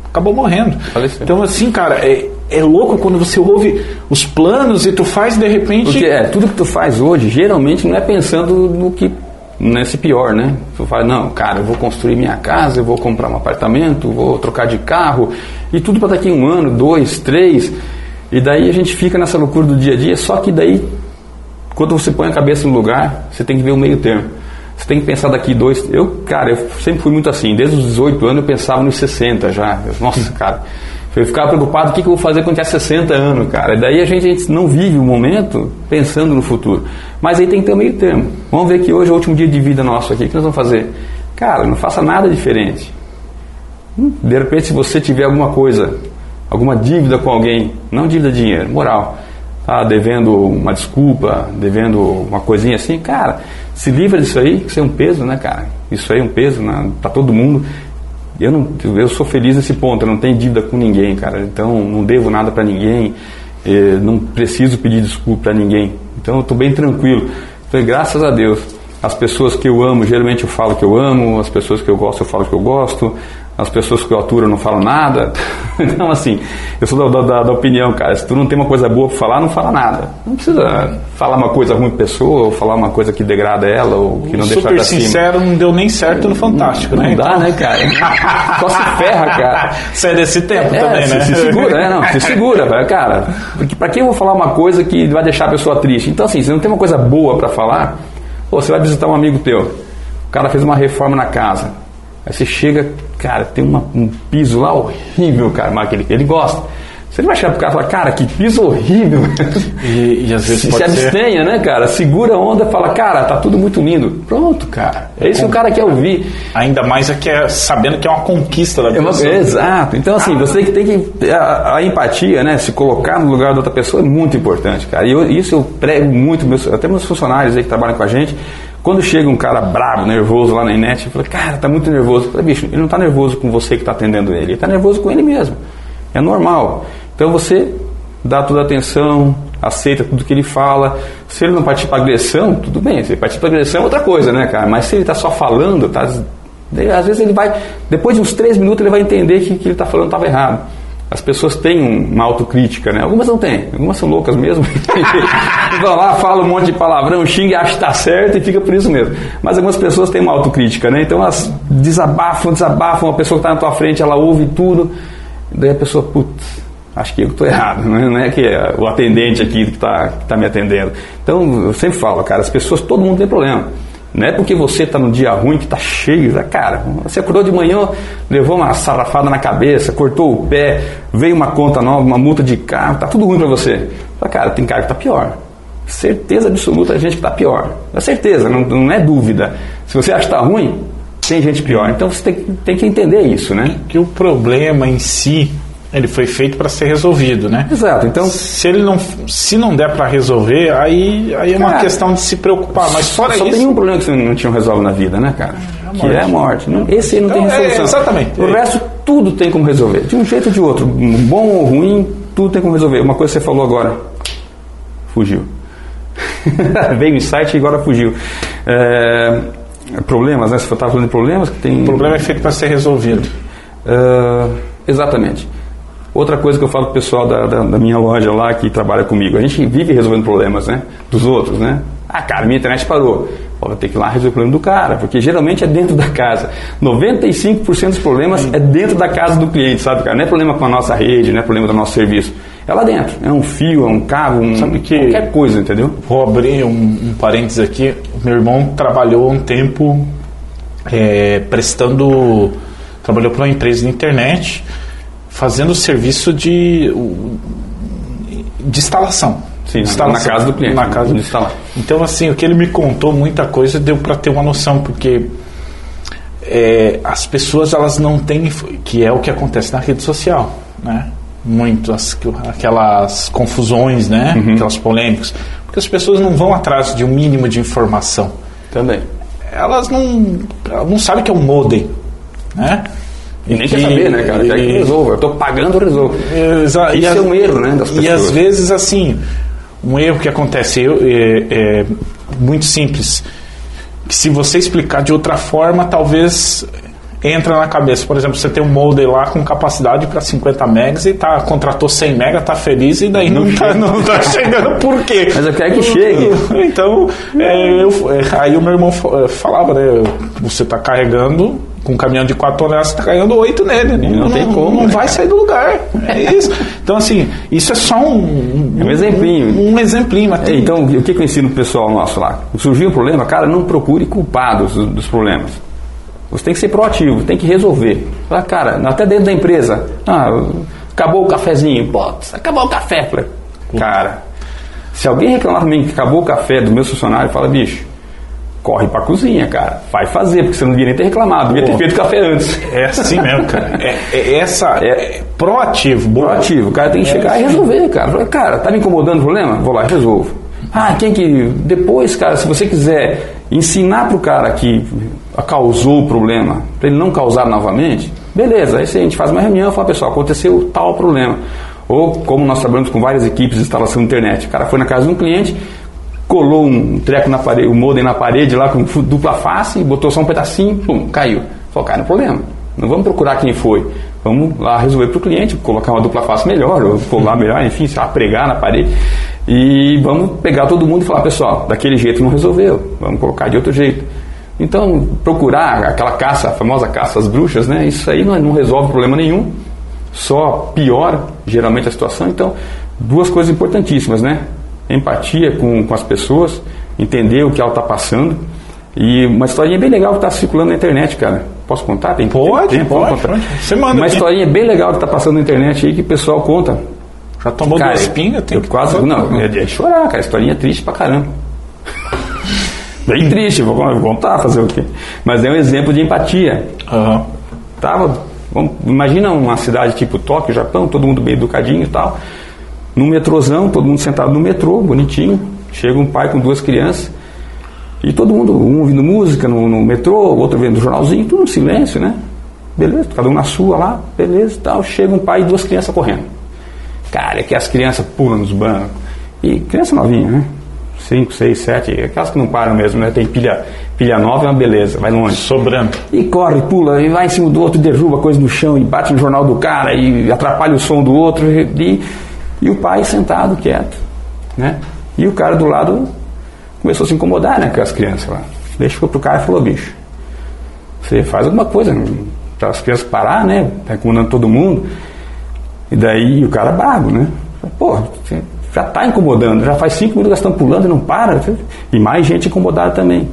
acabou morrendo. Faleceu. Então assim, cara, é, é louco quando você ouve os planos e tu faz de repente. Porque é, tudo que tu faz hoje geralmente não é pensando no que nesse pior, né? Tu fala, não, cara, eu vou construir minha casa, eu vou comprar um apartamento, vou trocar de carro, e tudo para daqui um ano, dois, três, e daí a gente fica nessa loucura do dia a dia, só que daí, quando você põe a cabeça no lugar, você tem que ver o meio termo. Você tem que pensar daqui dois. Eu, cara, eu sempre fui muito assim. Desde os 18 anos eu pensava nos 60 já. Nossa, cara. Eu ficava preocupado o que, que eu vou fazer quando tiver 60 anos, cara. E daí a gente, a gente, não vive o momento pensando no futuro. Mas aí tem que ter um meio termo. Vamos ver que hoje é o último dia de vida nosso aqui. O que nós vamos fazer? Cara, não faça nada diferente. Hum, de repente, se você tiver alguma coisa, alguma dívida com alguém, não dívida de dinheiro, moral, tá devendo uma desculpa, devendo uma coisinha assim, cara, se livra disso aí, isso é um peso, né, cara? Isso aí é um peso né, para todo mundo. Eu, não, eu sou feliz nesse ponto, eu não tenho dívida com ninguém, cara. Então não devo nada para ninguém, eh, não preciso pedir desculpa para ninguém. Então eu estou bem tranquilo. Então, graças a Deus, as pessoas que eu amo, geralmente eu falo que eu amo, as pessoas que eu gosto, eu falo que eu gosto, as pessoas que eu aturo não falam nada. Então, assim, eu sou da, da, da, opinião, cara, se tu não tem uma coisa boa para falar, não fala nada. Não precisa falar uma coisa ruim pra pessoa, ou falar uma coisa que degrada ela, ou que não deixa ela Super sincero, não deu nem certo no Fantástico, não, né? Não dá, então... né, cara? Só se ferra, cara. Você é desse tempo é, também, né? Se segura, né? Não, se segura, cara. Porque pra que eu vou falar uma coisa que vai deixar a pessoa triste? Então, assim, se não tem uma coisa boa para falar, pô, você vai visitar um amigo teu, o cara fez uma reforma na casa, aí você chega Cara, tem uma, um piso lá horrível, cara, mas ele, ele gosta. Você não vai chegar pro cara e falar, cara, que piso horrível. E, e às vezes se, se abstenha, né, cara? Segura a onda e fala, cara, tá tudo muito lindo. Pronto, cara. É isso que o cara quer ouvir. Ainda mais é que é, sabendo que é uma conquista da é uma, pessoa. Exato. Então, assim, você que tem que. A, a, empatia, né? Se colocar no lugar da outra pessoa é muito importante, cara. E eu, isso eu prego muito, meus, até meus funcionários aí que trabalham com a gente. Quando chega um cara bravo, nervoso lá na internet, eu falo, cara, tá muito nervoso. Eu falo, bicho, ele não tá nervoso com você que está atendendo ele, ele tá nervoso com ele mesmo. É normal. Então você dá toda a atenção, aceita tudo que ele fala. Se ele não partir para agressão, tudo bem. Se ele partir para agressão é outra coisa, né, cara? Mas se ele está só falando, tá, às vezes ele vai, depois de uns três minutos, ele vai entender que o que ele está falando estava errado. As pessoas têm uma autocrítica, né? Algumas não têm, algumas são loucas mesmo. Vão lá, falam um monte de palavrão, xinga, acha que está certo e fica por isso mesmo. Mas algumas pessoas têm uma autocrítica, né? Então elas desabafam, desabafam, a pessoa que está na tua frente, ela ouve tudo, daí a pessoa, putz, acho que eu estou errado, não é que é o atendente aqui que está tá me atendendo. Então eu sempre falo, cara, as pessoas, todo mundo tem problema. Não é porque você está num dia ruim que está cheio, né? cara. Você acordou de manhã, levou uma sarrafada na cabeça, cortou o pé, veio uma conta nova, uma multa de carro, tá tudo ruim para você. Fala, cara, tem cara que tá pior. Certeza absoluta a gente que está pior. É certeza, não, não é dúvida. Se você acha que está ruim, tem gente pior. Então você tem, tem que entender isso, né? Que o problema em si ele foi feito para ser resolvido, né? Exato. Então, se ele não, se não der para resolver, aí, aí é uma cara, questão de se preocupar. Mas fora só isso, tem um problema que você não tinha resolve na vida, né, cara? É que é a morte. Não, esse aí não então, tem resolução. É, exatamente. O resto tudo tem como resolver, de um jeito ou de outro, bom ou ruim, tudo tem como resolver. Uma coisa que você falou agora, fugiu. Veio o insight e agora fugiu. É, problemas, né? Você estava falando de problemas que tem. O problema é feito para ser resolvido. Uh, exatamente. Outra coisa que eu falo pro pessoal da, da, da, minha loja lá que trabalha comigo, a gente vive resolvendo problemas, né? Dos outros, né? Ah, cara, minha internet parou. vou ter que ir lá resolver o problema do cara, porque geralmente é dentro da casa. 95% dos problemas é dentro da casa do cliente, sabe, cara? Não é problema com a nossa rede, não é problema do nosso serviço. É lá dentro. É um fio, é um cabo, um, sabe que qualquer coisa, entendeu? Vou abrir um, um parênteses aqui. Meu irmão trabalhou um tempo é, prestando. Trabalhou para uma empresa de internet fazendo serviço de, de instalação. Sim, instalação, na casa do cliente. Na casa do instalar. Então, assim, o que ele me contou, muita coisa deu para ter uma noção, porque é, as pessoas elas não têm, que é o que acontece na rede social, né? Muito as, aquelas confusões, né? Uhum. Aquelas polêmicas, porque as pessoas não vão atrás de um mínimo de informação. Também. Elas não, elas não sabem que é um modem, né? E nem que- quer saber, né, cara? Quer que resolva. Eu tô pagando, eu resolvo. Exa- Isso é um erro, né, das E às vezes, assim, um erro que acontece eu, é, é muito simples. Que se você explicar de outra forma, talvez entra na cabeça. Por exemplo, você tem um modem lá com capacidade para 50 megas e tá, contratou 100 mega, tá feliz e daí não, tá, não tá chegando. Por quê? Mas eu quero que chegue. Então, é, eu- é, aí o meu irmão é, falava, né? Você tá carregando com um caminhão de 4 toneladas, você tá carregando 8 nele. Não tem como, Não né, vai sair do lugar. É isso. Então, assim, isso é só um. É um exemplinho. Um, um exemplinho. É, Então, o que eu ensino pro pessoal nosso lá? Surgiu um problema, cara, não procure culpados dos, dos problemas. Você tem que ser proativo, tem que resolver. Fala, cara, até dentro da empresa, ah, acabou o cafezinho, pô, acabou o café. Falei, cara, se alguém reclamar mim que acabou o café do meu funcionário, fala, bicho, corre pra cozinha, cara. Vai fazer, porque você não devia nem ter reclamado, devia ter Pô. feito café antes. É assim mesmo, cara. É, é essa. É, proativo. Boa. proativo. O cara tem que chegar e resolver, cara. Fala, cara, tá me incomodando o problema? Vou lá e resolvo. Ah, quem que. Depois, cara, se você quiser ensinar pro cara que causou o problema, para ele não causar novamente, beleza. Aí a gente faz uma reunião e fala, pessoal, aconteceu tal problema. Ou como nós trabalhamos com várias equipes de instalação de internet. O cara foi na casa de um cliente, colou um treco na parede, um modem na parede lá com dupla face, botou só um pedacinho, pum, caiu. Falou, cara, não é problema. Não vamos procurar quem foi. Vamos lá resolver para o cliente, colocar uma dupla face melhor, ou colar melhor, enfim, sei lá, pregar na parede. E vamos pegar todo mundo e falar, pessoal, daquele jeito não resolveu, vamos colocar de outro jeito. Então, procurar aquela caça, a famosa caça às bruxas, né? Isso aí não, não resolve problema nenhum, só piora geralmente a situação. Então, duas coisas importantíssimas, né? Empatia com, com as pessoas, entender o que ela está passando. E uma historinha bem legal que está circulando na internet, cara. Posso contar? Tem Pode, tem tempo? Pode, contar. pode. Você manda Uma aqui. historinha bem legal que está passando na internet aí que o pessoal conta. Já tomou Cara, duas pingas? Tem quase. Não, é de chorar, cara. Historinha triste pra caramba. Bem triste, vou vou contar, fazer o quê? Mas é um exemplo de empatia. Aham. Tava, vamos- imagina uma cidade tipo Tóquio, Japão, todo mundo bem educadinho e tal. Num metrôzão, todo mundo sentado no metrô, bonitinho. Chega um pai com duas crianças. E todo mundo, um ouvindo música no, no metrô, o outro vendo jornalzinho, tudo no silêncio, né? Beleza, cada um na sua lá, beleza e tal. Chega um pai e duas crianças correndo. Cara, é que as crianças pulam nos bancos. E criança novinha, né? 5, 6, 7, aquelas que não param mesmo, né? Tem pilha, pilha nova, é uma beleza, vai longe. Sobrando. E corre, pula, e vai em cima do outro, derruba coisa no chão, e bate no jornal do cara, e atrapalha o som do outro, e, e o pai sentado, quieto, né? E o cara do lado começou a se incomodar, né, com as crianças lá. Daí chegou pro cara e falou, bicho, você faz alguma coisa para as crianças parar, né? Tá incomodando todo mundo. E daí o cara bravo, né? Pô, já tá incomodando, já faz cinco minutos que estão pulando e não para. E mais gente incomodada também.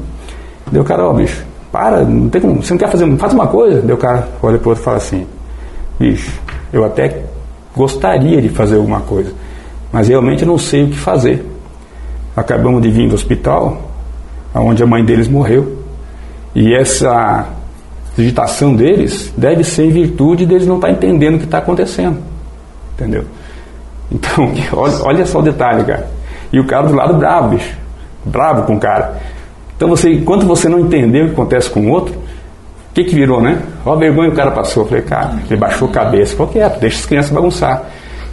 Deu o cara, ó, bicho, para, não tem como, você não quer fazer, faz uma coisa. Deu o cara, olha pro outro e fala assim, bicho, eu até gostaria de fazer alguma coisa, mas realmente não sei o que fazer. Acabamos de vir do hospital, onde a mãe deles morreu. E essa digitação deles deve ser em virtude deles não estar entendendo o que está acontecendo. Entendeu? Então, olha, olha só o detalhe, cara. E o cara do lado bravo, bicho. Bravo com o cara. Então, você, enquanto você não entender o que acontece com o outro, que, que virou, né? Olha a vergonha que o cara passou. Eu falei, cara, ele baixou a cabeça. Falou, quieto, deixa as crianças bagunçar.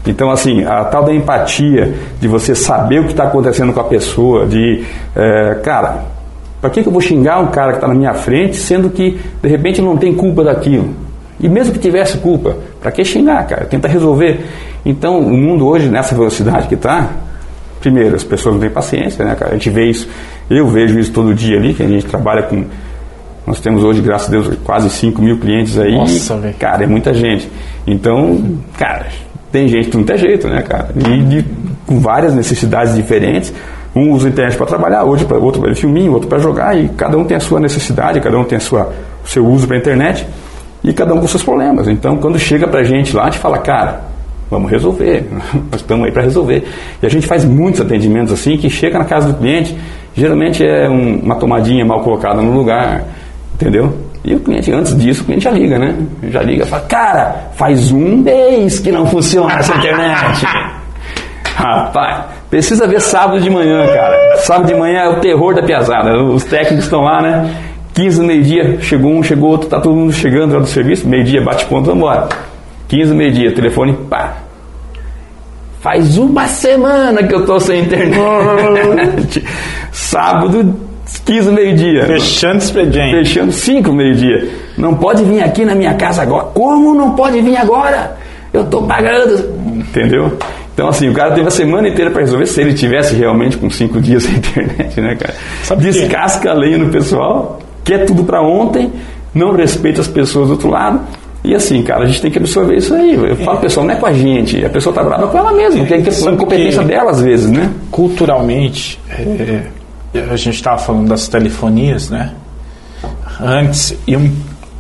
Então, assim, a tal da empatia, de você saber o que está acontecendo com a pessoa, de, é, cara, para que, que eu vou xingar um cara que está na minha frente, sendo que, de repente, não tem culpa daquilo? E mesmo que tivesse culpa, para que xingar, cara? Tenta resolver. Então, o mundo hoje, nessa velocidade que está, primeiro, as pessoas não têm paciência, né, cara? A gente vê isso, eu vejo isso todo dia ali, que a gente trabalha com. Nós temos hoje, graças a Deus, quase 5 mil clientes aí. Nossa, velho. Cara, é muita gente. Então, cara, tem gente de muita jeito, né, cara? E de, com várias necessidades diferentes. Um usa a internet para trabalhar, outro para outro para filminho, outro para jogar, e cada um tem a sua necessidade, cada um tem a sua, o seu uso para a internet, e cada um com seus problemas. Então, quando chega para a gente lá, a gente fala, cara, vamos resolver, nós estamos aí para resolver. E a gente faz muitos atendimentos assim, que chega na casa do cliente, geralmente é um- uma tomadinha mal colocada no lugar, entendeu? E o cliente, antes disso, o cliente já liga, né? Já liga, fala, cara, faz um mês que não funciona essa internet. Rapaz, precisa ver sábado de manhã, cara. Sábado de manhã é o terror da piazada. Os técnicos estão lá, né? 15 do meio-dia, chegou um, chegou outro, tá todo mundo chegando lá do serviço, meio-dia, bate ponto, vamos embora. 15 do meio-dia, telefone, pá. Faz uma semana que eu tô sem internet. Sábado, 15 do meio-dia. Fechando expediente. Fechando 5 meio-dia. Não pode vir aqui na minha casa agora. Como não pode vir agora? Eu tô pagando. Entendeu? Então, assim, o cara teve a semana inteira para resolver se ele tivesse realmente com cinco dias sem internet, né, cara? Sabe? Descasca a lenha no pessoal, quer tudo para ontem, não respeita as pessoas do outro lado. E assim, cara, a gente tem que absorver isso aí. Eu falo, pessoal, não é com a gente. A pessoa tá brava com ela mesma, é questão de Sabe competência que- dela, às vezes, né? Culturalmente, é, a gente estava falando das telefonias, né? Antes, e um,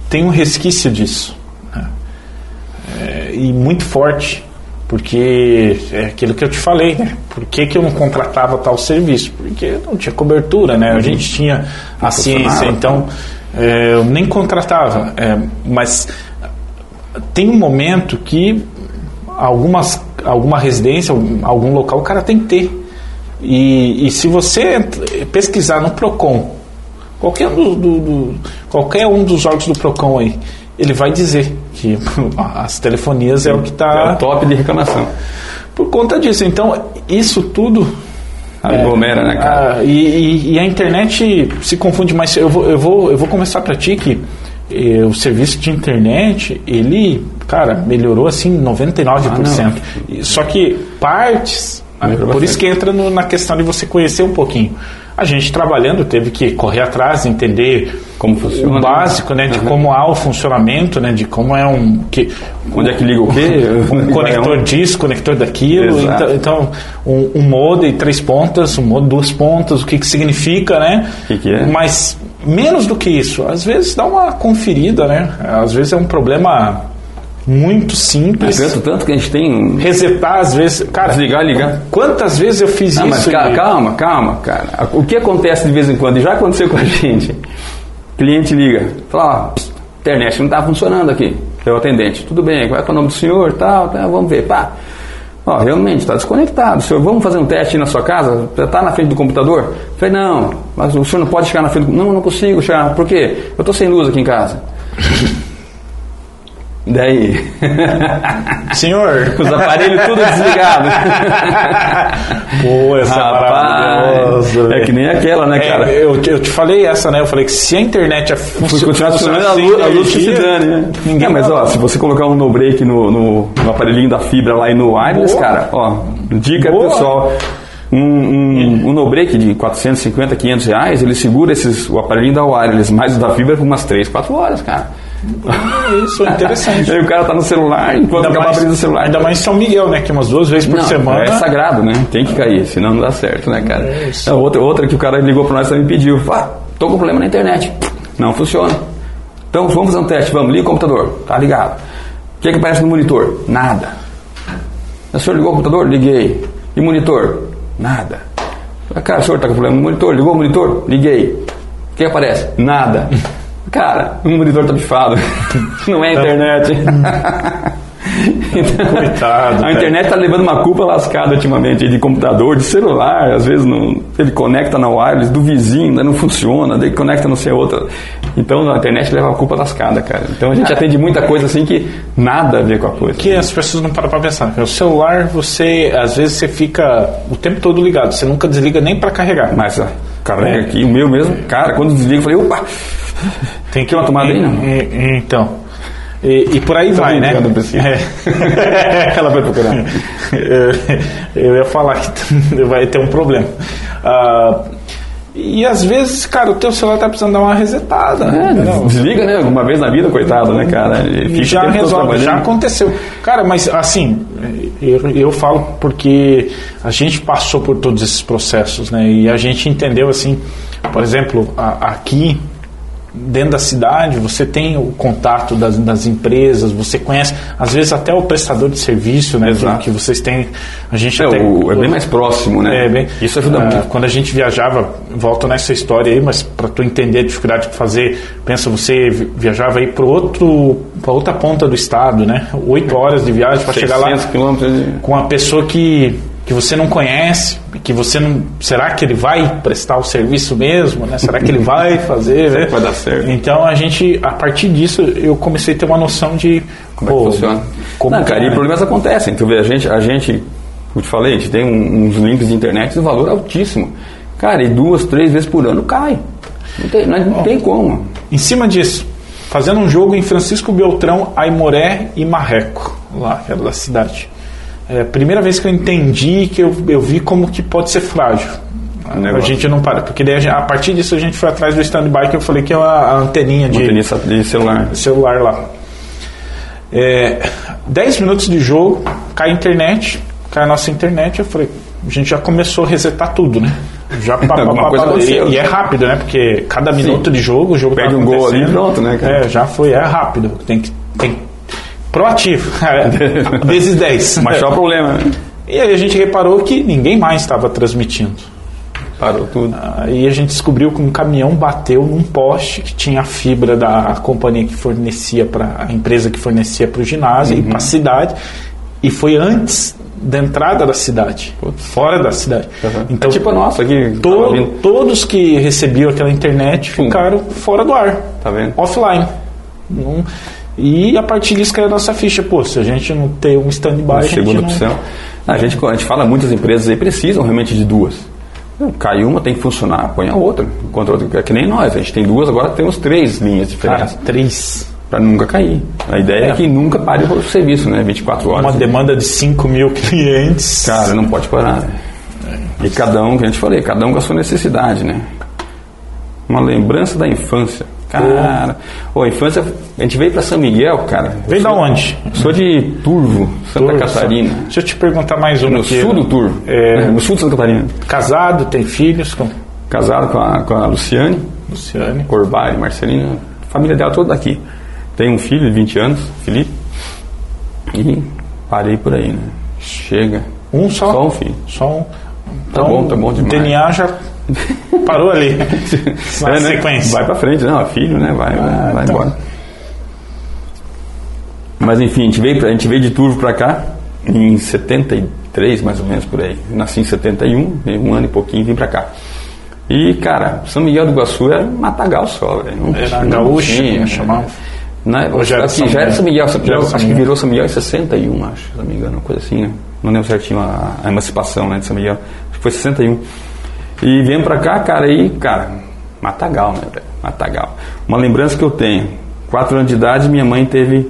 tem um resquício disso. né? É, e muito forte, porque é aquilo que eu te falei, né? Por que, que eu não contratava tal serviço? Porque não tinha cobertura, né? A gente tinha a ciência, então é, eu nem contratava. é, mas tem um momento que algumas, alguma residência, algum local, o cara tem que ter. E, e se você pesquisar no PROCON, qualquer um, do, do- do- qualquer um dos órgãos do PROCON aí, ele vai dizer que as telefonias é o que É está o top de reclamação. por conta disso. Então, isso tudo Aglomera, né, cara? ah, e, e- a internet se confunde mais. Eu vou, eu vou, eu vou começar para ti que eh, o serviço de internet, ele, cara, melhorou assim 99%. E- Só que partes, Melhorou por isso que entra no- na questão de você conhecer um pouquinho. A gente trabalhando teve que correr atrás, entender Como funciona, o básico, né, de Uhum. como há o funcionamento, né, de como é um que Onde é que liga o quê? um conector disso, conector daquilo. Exato. Então, então, um, um modem três pontas, um modem duas pontas, o que, que significa, né? Que que é? Mas menos do que isso, às vezes dá uma conferida, né? Às vezes é um problema muito simples. Tanto, tanto que a gente tem. Resetar, às vezes. Cara, Desligar, ligar. quantas vezes eu fiz Ah, mas isso? e- calma, calma, cara. O que acontece de vez em quando? E já aconteceu com a gente. Cliente liga, fala, ó, internet não está funcionando aqui. É o atendente. Tudo bem, qual é, é o nome do senhor? Tal, tal, vamos ver. Pá. Ó, realmente, está desconectado. Senhor, vamos fazer um teste na sua casa? Já está na frente do computador? Falei, não, mas o senhor não pode chegar na frente do Não, não consigo chegar. Por quê? Eu estou sem luz aqui em casa. Daí. Senhor. Os aparelhos tudo desligados. Pô, essa é maravilhosa. é que nem aquela, né, É, cara? eu, te- eu te falei essa, né? Eu falei que se a internet é Se continuar funcionando, a luz, a luz que se dane, né? Ninguém Não, mas ó, se você colocar um no-break no, no, no aparelhinho da fibra lá e no wireless, Boa. cara, ó, dica Boa. pessoal. Um, um, um no-break de 450, 500 reais, ele segura esses, o aparelhinho da wireless, mais o da fibra por umas 3, 4 horas, cara. Isso é interessante. Aí o cara tá no celular, enquanto acaba abrindo o celular. ainda mais São Miguel, né? Que umas duas vezes por Não, semana. É sagrado, né? Tem que cair, senão não dá certo, né, cara? É. É, outra, outra que o cara ligou pra nós também pediu. Ah, tô com problema na internet. Não funciona. Então vamos fazer um teste, vamos, liga o computador. Tá ligado. O que, que aparece no monitor? Nada. O senhor ligou o computador? Liguei. E monitor? Nada. Ah, Cara, o senhor tá com problema no monitor? Ligou o monitor? Liguei. O que aparece? Nada. Cara, o monitor tá bifado. Não é a internet. Então, Coitado, A internet tá levando uma culpa lascada ultimamente de computador, de celular, às vezes não, ele conecta na wireless do vizinho, ainda não funciona, daí conecta não sei outra. Então a internet leva a culpa lascada, cara. Então a gente atende muita coisa assim que nada a ver com a coisa. que as pessoas não param pra pensar. O celular, você, às vezes, você fica o tempo todo ligado. Você nunca desliga nem pra carregar. Mas ó, carrega É. aqui, o meu mesmo, cara, quando desliga, eu falei, opa, Tem Quer uma tomada aí, não? E- Então. E, e por aí vai, né? É. Ela vai procurar. Eu, eu ia falar que vai ter um problema. Ah, e às vezes, cara, o teu celular tá precisando dar uma resetada. É, entendeu? desliga, né? Alguma vez na vida, coitado, né, cara? Fica já resolve, já aconteceu. Cara, mas assim, eu, eu falo porque a gente passou por todos esses processos, né? E a gente entendeu assim, por exemplo, a- aqui dentro da cidade, você tem o contato das, das empresas, você conhece, às vezes até o prestador de serviço, né? Exato. Que vocês têm. A gente É, até- o- é bem mais próximo, né? é, bem, Isso ajuda ah, muito. Quando a gente viajava, volta nessa história aí, mas para tu entender a dificuldade de fazer, pensa, você vi- viajava aí para outro, para outra ponta do estado, né? Oito horas de viagem para chegar lá 600 quilômetros de... com uma pessoa que que você não conhece, que você não, será que ele vai prestar o serviço mesmo, né? Será que ele vai fazer, né? que vai dar certo? Então a gente, a partir disso, eu comecei a ter uma noção de Como é que funciona? como não, cara, que e é. problemas acontecem. Tu vê, a gente, a gente, como te falei, a gente tem um- uns links de internet de valor altíssimo. Cara, e duas, três vezes por ano cai. Não tem, não, não tem como. Em cima disso, fazendo um jogo em Francisco Beltrão, Aimoré e Marreco, lá, que era da cidade. É a primeira vez que eu entendi que eu, eu vi como que pode ser frágil. A negócio. gente não para, porque daí a, a partir disso a gente foi atrás do stand-by que eu falei que é a, a anteninha de de celular. celular lá. É, 10 minutos de jogo, cai a internet, cai a nossa internet, eu falei, a gente já começou a resetar tudo, né? Já pá, pá, coisa aconteceu. e, é rápido, né? Porque cada minuto de jogo, o jogo Perde tá um gol ali, pronto, né, cara? É, já foi, é rápido. Tem que. Tem, proativo. Vezes 10. Mas só o problema, né? E aí a gente reparou que ninguém mais estava transmitindo. Parou tudo. Aí a gente descobriu que um caminhão bateu num poste que tinha a fibra da companhia que fornecia para a empresa que fornecia para o ginásio e para a cidade e foi antes da entrada da cidade, fora da cidade. Uhum. Então é tipo a nossa aqui. to- todos que recebiam aquela internet Pum. ficaram fora do ar, Tá vendo? offline. Não- e a partir disso caiu a nossa ficha. Pô, se a gente não ter um stand-by, a Segunda não... opção. A gente, a gente fala, muitas empresas aí precisam realmente de duas. Cai uma, tem que funcionar, põe a outra. Enquanto a outra, é que nem nós, a gente tem duas, agora temos três linhas Cara, diferentes. três. Para nunca cair. A ideia é. É. que nunca pare o serviço, né? 24 horas. Uma demanda de 5 mil clientes. Cara, não pode parar. Né? E cada um, que a gente falei, cada um com a sua necessidade, né? Uma lembrança da infância. Cara, ô, a infância, a gente veio para São Miguel, cara. Vem Eu da onde? Sou de Turvo, Santa Turvo, Catarina. Deixa eu te perguntar mais uma No aqui. sul do Turvo. É, No sul de Santa Catarina. casado, tem filhos com Casado com a, com a Luciane, Luciane. Corbari, Marcelina, a família dela toda daqui. Tem um filho de 20 anos, Felipe. E parei por aí, né? Chega. Um só? Só um filho. Só um. Tá bom, tá bom O demais. DNA já parou ali. Na É, né? sequência. Vai pra frente, não, é filho, né? Vai, vai, Ah, vai tá. embora. Mas enfim, a gente veio, a gente veio de Turvo pra cá em 73, mais ou menos por aí. Eu nasci em 71, veio um ano e pouquinho vim pra cá. E, cara, São Miguel do Iguaçu era matagal só, velho. Não Era não gaúcho, tinha, chamava. Né? Ou já era São já era Miguel? São Miguel, São Já Miguel acho que virou São Miguel em 61, acho, se não me engano, uma coisa assim, né? Não lembro certinho a, a emancipação né, de São Miguel. Acho que foi 61. E viemos pra cá, cara, e, cara, matagal, né, velho? Matagal. Uma lembrança que eu tenho, quatro anos de idade, minha mãe teve.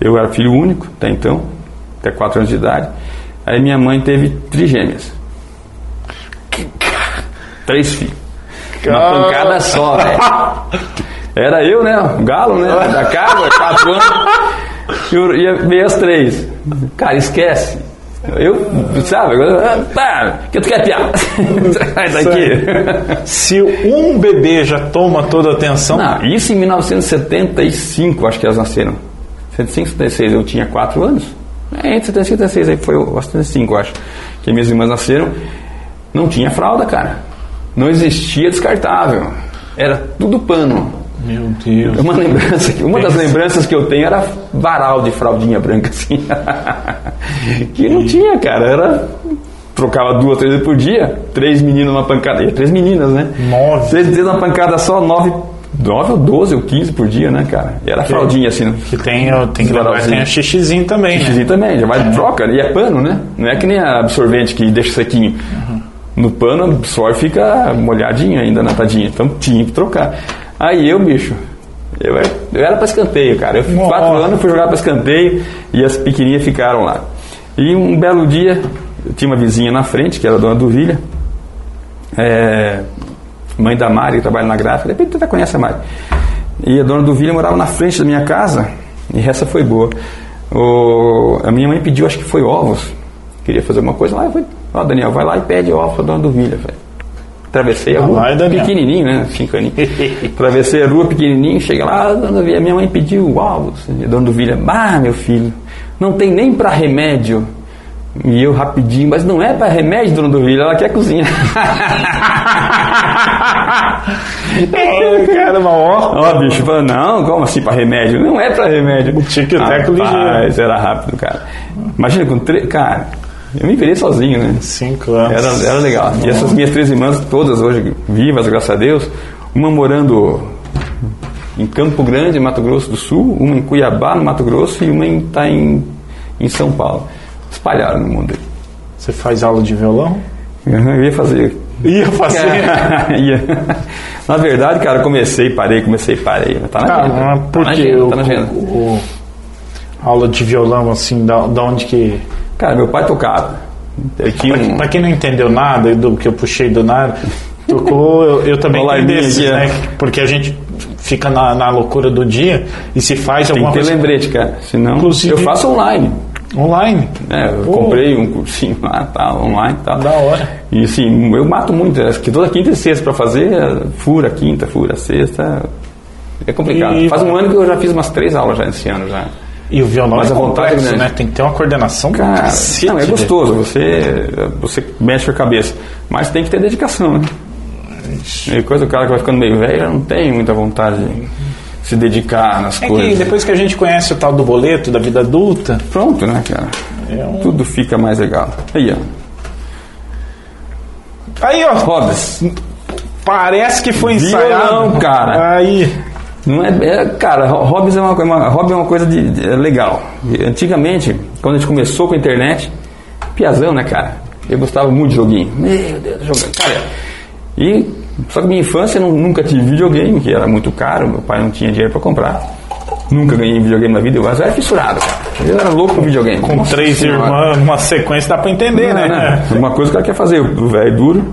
Eu era filho único, até então, até quatro anos de idade. Aí minha mãe teve trigêmeas. Três filhos. Uma pancada só, velho. Era eu, né? O galo, né? Da casa, quatro anos. E ver as três. Cara, esquece. Eu, sabe? agora, Pá, que tu quer piar? Sai daqui. Se um bebê já toma toda a atenção, Não, isso em 1975, acho que elas nasceram. 75, 76, eu tinha 4 anos. É, entre 75 e 76, aí foi o 75, eu acho. Que minhas irmãs nasceram. Não tinha fralda, cara. Não existia descartável. Era tudo pano. Meu Deus. Uma lembrança, que- uma das lembranças que eu tenho era varal de fraldinha branca assim. que não tinha, cara, era trocava duas, três vezes por dia, três meninos numa pancada, e três meninas, né? Nove. Três vezes uma pancada só, nove, nove ou doze ou quinze por dia, né, cara? E era fraldinha assim. Que tem, tem que Varalzinho. tem a xixizinho também, né? Xixizinho também, já vai troca, e é pano, né? Não é que nem a absorvente que deixa sequinho. No pano absorve fica molhadinho ainda na tadinha. Então tinha que trocar. Aí eu, bicho, eu, era- eu era pra escanteio, cara. Eu fui Nossa. quatro anos, fui jogar pra escanteio e as pequenininhas ficaram lá. E um belo dia, eu tinha uma vizinha na frente, que era a dona do Vilha, é, mãe da Mari, que trabalha na gráfica, de repente tu até conhece a Mari. E a dona do Vilha morava na frente da minha casa, e essa foi boa. O- a minha mãe pediu, acho que foi ovos, queria fazer uma coisa lá, eu falei, ó Daniel, vai lá e pede ovos pra dona do Vilha, velho. Atravessei a Ah, rua, vai, pequenininho, né? Cinco aninhos. Atravessei a rua pequenininho, chega lá, dona Vila, minha mãe pediu. E a dona Vila, ah, meu filho, não tem nem para remédio. E eu rapidinho, mas não é para remédio, dona Duvila, ela quer cozinha. Ai, Caramba, ó. Ó, bicho, falou, não, como assim para remédio? Não é para remédio. Tinha que o teco Rapaz, era rápido, cara. Imagina com três. Cara, eu me virei sozinho, né? Cinco anos. Era, era legal. E essas minhas três irmãs, todas hoje vivas, graças a Deus, uma morando em Campo Grande, Mato Grosso do Sul, uma em Cuiabá, no Mato Grosso, e uma está em, em São Paulo. Espalharam no mundo. Você faz aula de violão? Eu ia fazer. Ia fazer. Ia. Na verdade, cara, comecei, parei, comecei, parei. Tá na Ah, agenda. Tá por na que agenda, o, tá na agenda. o- aula de violão, assim, da, da onde que... Cara, meu pai tocava. Um... pra quem não entendeu nada do que eu puxei do nada, tocou, eu, eu também Olha lá, tenho minha desses, né? Porque a gente fica na, na loucura do dia e se faz Tem alguma que ter coisa lembrete, cara. Senão, Inclusive- eu faço online. online. né? eu Pô. comprei um cursinho lá, tal, online e tal. Da hora. E assim, eu mato muito, né? que toda quinta e sexta pra fazer, fura quinta, fura sexta. É complicado. E- Faz um ano que eu já fiz umas três aulas já esse ano já. E o violão Mas é a vontade complexo, é grande. né? Tem que ter uma coordenação Cara, cacete, não, é né? gostoso, você, você mexe com a cabeça. Mas tem que ter dedicação, né? E coisa o cara que vai ficando meio velho já não tem muita vontade de se dedicar nas É que coisas. depois que a gente conhece o tal do boleto, da vida adulta, Pronto, né, cara? é um... Tudo fica mais legal. Aí, ó. Aí, ó, Hobbies. parece que foi Violão, ensaiado. cara. Aí, Não é, é- cara, hobbies é uma, coisa- uma, hobby é uma coisa de, de- é legal. Antigamente, quando a gente começou com a internet, piazão, né, cara? Eu gostava muito de joguinho. Meu Deus, jogando. Cara, e só que minha infância eu nunca tive videogame, que era muito caro, meu pai não tinha dinheiro para comprar. Nunca ganhei videogame na vida, eu era fissurado, cara. Eu era louco com videogame. com Nossa três irmãs, uma sequência dá pra entender, Não, né? não. Uma coisa que o cara quer fazer, o velho duro.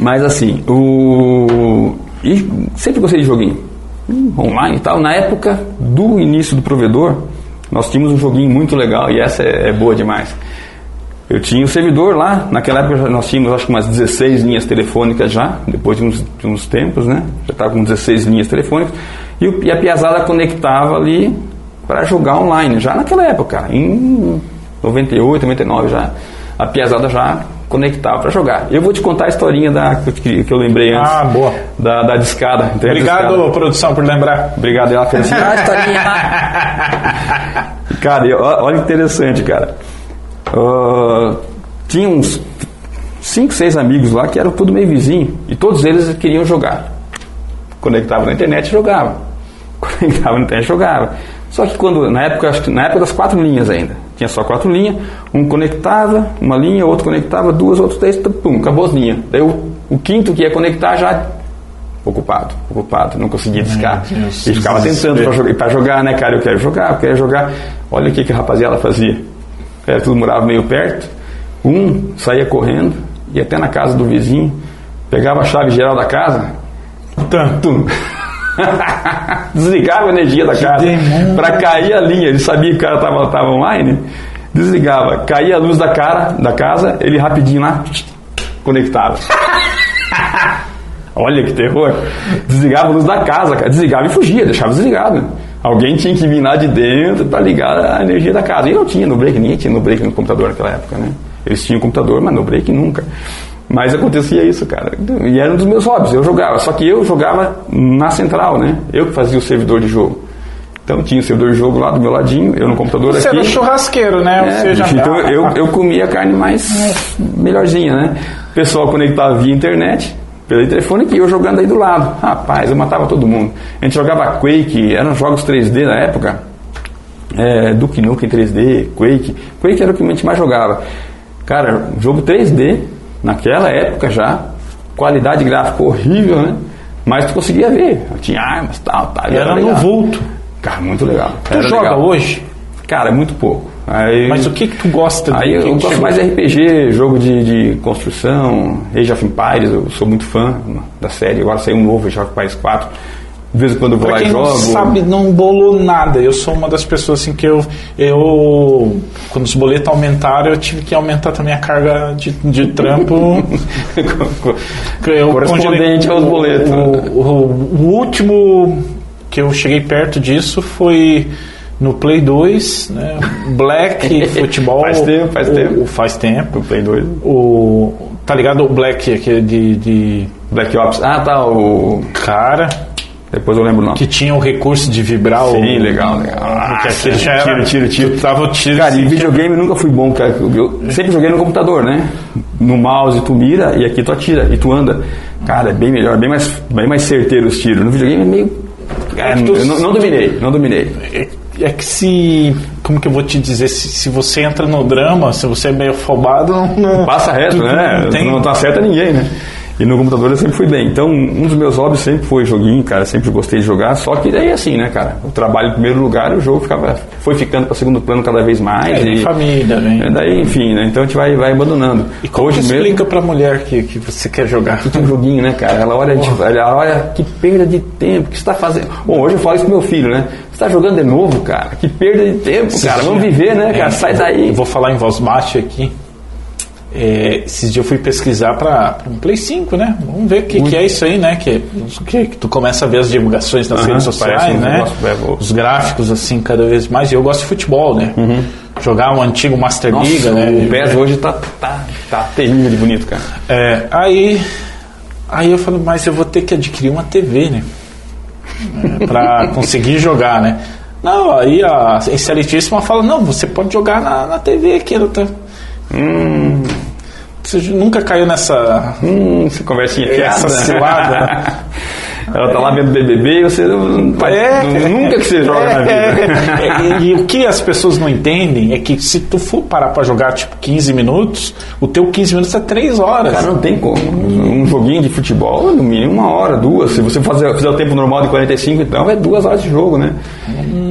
Mas assim, o. E sempre gostei de joguinho. Online e tal. Na época do início do provedor, nós tínhamos um joguinho muito legal e essa é, é boa demais. Eu tinha o servidor lá, naquela época nós tínhamos acho que umas 16 linhas telefônicas já, depois de uns, de uns tempos, né? Já estava com 16 linhas telefônicas. E, o- e a piazada conectava ali para jogar online, já naquela época, em 98, 99 já. A piazada já conectava para jogar. Eu vou te contar a historinha da, que, eu- que, eu lembrei antes. Ah, boa. Da, da discada. Então, Obrigado, discada. produção, por lembrar. Obrigado, ela fez assim, ah, historinha lá. Cara, e ó- olha que interessante, cara. Ah, tinha uns cinco, seis amigos lá que eram tudo meio vizinho e todos eles queriam jogar. Conectava na internet e jogava. Conectava na internet e jogava. Só que quando, na época, acho que na época das quatro linhas ainda, tinha só quatro linhas, um conectava uma linha, outro conectava duas, outros três, pum, acabou as linhas. Daí o, o quinto que ia conectar já ocupado, ocupado, não conseguia discar. E ficava tentando para jogar, jogar, né, cara? Eu quero jogar, eu quero jogar. Olha o que, que a rapaziada fazia. Era, tudo morava meio perto. Um saía correndo, ia até na casa do vizinho, pegava a chave geral da casa, Tanto. desligava a energia da casa para cair a linha. Ele sabia que o cara tava, tava online, desligava, caía a luz da cara da casa, ele rapidinho lá conectava. Olha que terror. Desligava a luz da casa, cara. Desligava e fugia, deixava desligado. Alguém tinha que vir lá de dentro para ligar a energia da casa. E não tinha no break, ninguém tinha no break no computador naquela época, né? Eles tinham computador, mas no break nunca. Mas acontecia isso, cara. E era um dos meus hobbies. Eu jogava, só que eu jogava na central, né? Eu que fazia o servidor de jogo. Então tinha o servidor de jogo lá do meu ladinho, eu no computador Você aqui. era churrasqueiro, né? É, Você bicho, então eu, eu comia a carne mais melhorzinha, né? O pessoal conectava via internet, pelo telefone, e eu jogando aí do lado. Rapaz, eu matava todo mundo. A gente jogava Quake, eram jogos 3D na época. É, Duke Nukem 3D, Quake. Quake era o que a gente mais jogava. Cara, jogo 3D, naquela época já, qualidade gráfica horrível, né? Mas tu conseguia ver, tinha armas, tal, tal. e Era no vulto. Cara, muito legal. Tu Era joga legal. hoje? Cara, muito pouco. Aí, Mas o que que tu gosta? do Aí eu que gosto mais de RPG, jogo de, de construção, Age of Empires, eu sou muito fã da série. Agora saiu um novo Age of Empires 4. De vez em quando eu vou Pra lá e quem não jogo. sabe, não bolou nada. Eu sou uma das pessoas assim que eu, eu quando os boletos aumentaram, eu tive que aumentar também a carga de, de trampo. Eu Correspondente aos boletos. O, o- o último que eu cheguei perto disso foi no Play 2, né? Black Futebol. Faz tempo, faz o- tempo. faz tempo. No Play 2. O, tá ligado? O Black aquele de, de Black Ops. Ah, tá. O... cara Depois eu lembro o nome. que tinha o recurso de vibrar o. Sim, legal, legal. Porque Ah, já era. tiro, tiro, tiro. Tu tava o tiro. Cara, e assim, videogame nunca fui bom, cara. Eu sempre joguei no computador, né? No mouse tu mira e aqui tu atira e tu anda. Cara, é bem melhor, bem mais, bem mais certeiro os tiros. No videogame é meio. É, que tu- eu não, não dominei, não dominei. É, é que se. Como que eu vou te dizer? Se, se você entra no drama, se você é meio afobado, não. não Passa reto, tu né? Não, tem, Não tá certo ninguém, né? E no computador eu sempre fui bem. Então, um dos meus hobbies sempre foi joguinho, cara. Sempre gostei de jogar. Só que daí, assim, né, cara? O trabalho em primeiro lugar e o jogo ficava, foi ficando para segundo plano cada vez mais. É, e, família, vem. é, daí, enfim, né? Então a gente vai, vai abandonando. E como Hoje que mesmo. explica pra mulher que, que você quer jogar? Tem um joguinho, né, cara? Ela olha, ela olha que perda de tempo que você está fazendo. Bom, hoje eu falo isso pro meu filho, né? Você está jogando de novo, cara? Que perda de tempo, cara. Vamos viver, né, cara? É, Sai daí. Eu vou falar em voz baixa aqui. É, esses dias eu fui pesquisar para um Play 5, né? Vamos ver o que, que é isso aí, né? Que, que, que tu começa a ver as divulgações nas Aham, redes sociais, um né? negócio, é, Os gráficos, assim, cada vez mais. E eu gosto de futebol, né? Jogar um antigo Master Uhum. Nossa, Liga, né? o PES hoje tá, tá, tá terrível de bonito, cara. É, aí, aí eu falei, mas eu vou ter que adquirir uma TV, né? É, pra conseguir jogar, né? Não, aí a excelentíssima fala, não, você pode jogar na, na TV aqui. Tô... Hum, você nunca caiu nessa... Hum, essa conversinha fiada. Essa cilada. Ela tá lá vendo BBB e você não, É, nunca que você joga na vida. É, e, e o que as pessoas não entendem é que se tu for parar pra jogar tipo 15 minutos, o teu 15 minutos é 3 horas. Cara, não tem como. Um joguinho de futebol, no mínimo uma hora, duas. Se você fazer, fizer o tempo normal de 45, então é duas horas de jogo, né?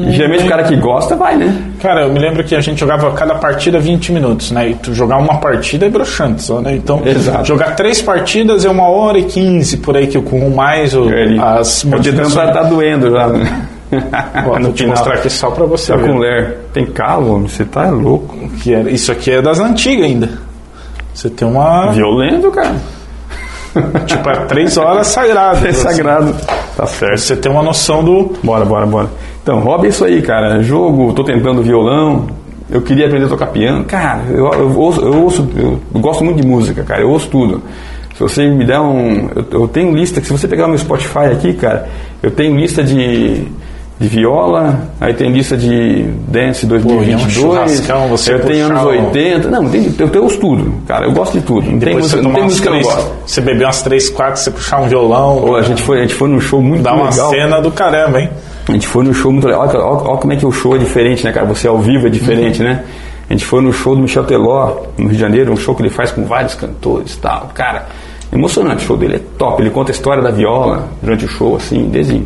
E geralmente o cara que gosta vai, né? Cara, eu me lembro que a gente jogava cada partida 20 minutos, né? E tu jogar uma partida é broxante só, né? Então, Exato. jogar três partidas é uma hora e 15, por aí, que com mais o, Ele, as o dedão tá, modificações. tá doendo já. né? Ó, no vou te final. mostrar aqui só pra você Tá ver. com ler. Tem calo, homem? Você tá louco. Que é- isso aqui é das antigas ainda. Você tem uma. Violento, cara. Tipo, é três horas sagradas. É sagrado. Tá certo. Você tem uma noção do. Bora, bora, bora. Então, hobby é isso aí, cara. Jogo, tô tentando violão. Eu queria aprender a tocar piano. Cara, eu, eu ouço, eu, ouço eu, gosto muito de música, cara. Eu ouço tudo. Se você me der um. Eu, eu tenho lista, que se você pegar o meu Spotify aqui, cara, eu tenho lista de, de viola, aí tem lista de dance e é um 2022. você eu tenho anos o- 80. Não, tem, eu tenho ouço tudo, cara. Eu gosto de tudo. Não tem Depois música, você não tem música que eu três. gosto. Você beber umas três, quatro, você puxar um violão. Pô, a gente foi, a gente foi num show muito Dá uma legal. cena do caramba, hein? A gente foi no show muito legal. Olha, olha- olha como é que o show é diferente, né, cara? Você ao vivo é diferente, né? A gente foi no show do Michel Teló, no Rio de Janeiro, um show que ele faz com vários cantores e tal. Cara, emocionante o show dele, é top. Ele conta a história da viola durante o show, assim, desde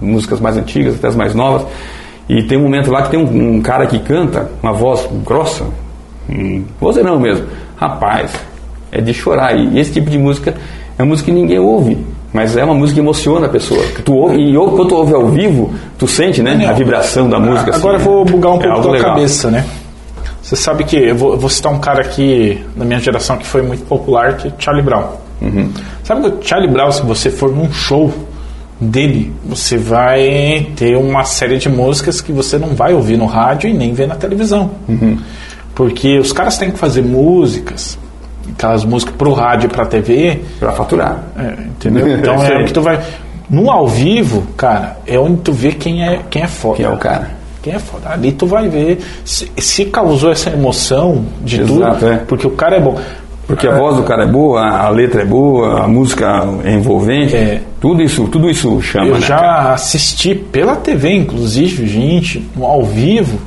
músicas mais antigas até as mais novas. E tem um momento lá que tem um, um cara que canta, uma voz grossa, um vozeirão mesmo. Rapaz, é de chorar. E esse tipo de música é uma música que ninguém ouve. Mas é uma música que emociona a pessoa. Tu ouve, e ou- quando tu ouve ao vivo, tu sente, né? A vibração da música. assim, Agora eu vou bugar um É pouco legal. cabeça, né? Você sabe que eu vou, vou citar um cara aqui da minha geração que foi muito popular, que é Charlie Brown. Uhum. Sabe que o Charlie Brown, se você for num show dele, você vai ter uma série de músicas que você não vai ouvir no rádio e nem ver na televisão. Uhum. Porque os caras têm que fazer músicas, aquelas músicas pro rádio e pra TV, Pra faturar. é, entendeu? Então é o que tu vai. No ao vivo, cara, é onde tu vê quem é, quem é foda. Que é o cara. Quem é foda. Ali tu vai ver se, se causou essa emoção de Exato, tudo, é. porque o cara é bom. Porque a voz do cara é boa, a letra é boa, a música é envolvente. É. Tudo isso, tudo isso chama, Eu né, já cara? assisti pela TV, inclusive, gente, no ao vivo,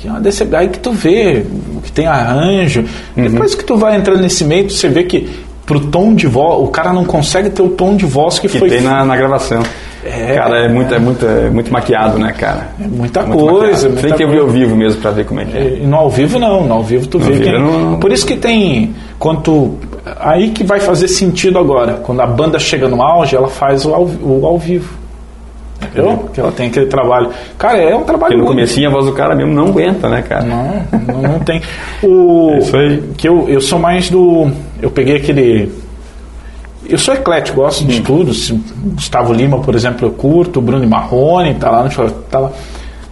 que é uma desse aí que tu vê, que tem arranjo. Uhum. Depois que tu vai entrando nesse meio, você vê que pro tom de voz, o cara não consegue ter o tom de voz que, Que foi tem na, na gravação. É. cara, é muito, é, muito, é muito maquiado, né, cara? É muita Muito coisa, muita Tem que coisa. ao vivo mesmo pra ver como é que é. E no ao vivo não, no ao vivo tu vê vivo quem. não- Por isso que tem. Quando tu- aí que vai fazer sentido agora. Quando a banda chega no auge, ela faz o ao, o ao vivo. Entendeu? Porque ela tem aquele trabalho. Cara, é um trabalho Porque no comecinho a voz do cara mesmo não aguenta, né, cara? Não, não, não tem. O, É isso aí. Que eu, eu sou mais do. Eu peguei aquele. Eu sou eclético, gosto de tudo. Se- Gustavo Lima, por exemplo, eu curto. Bruno Marrone, tá lá no. Tá lá.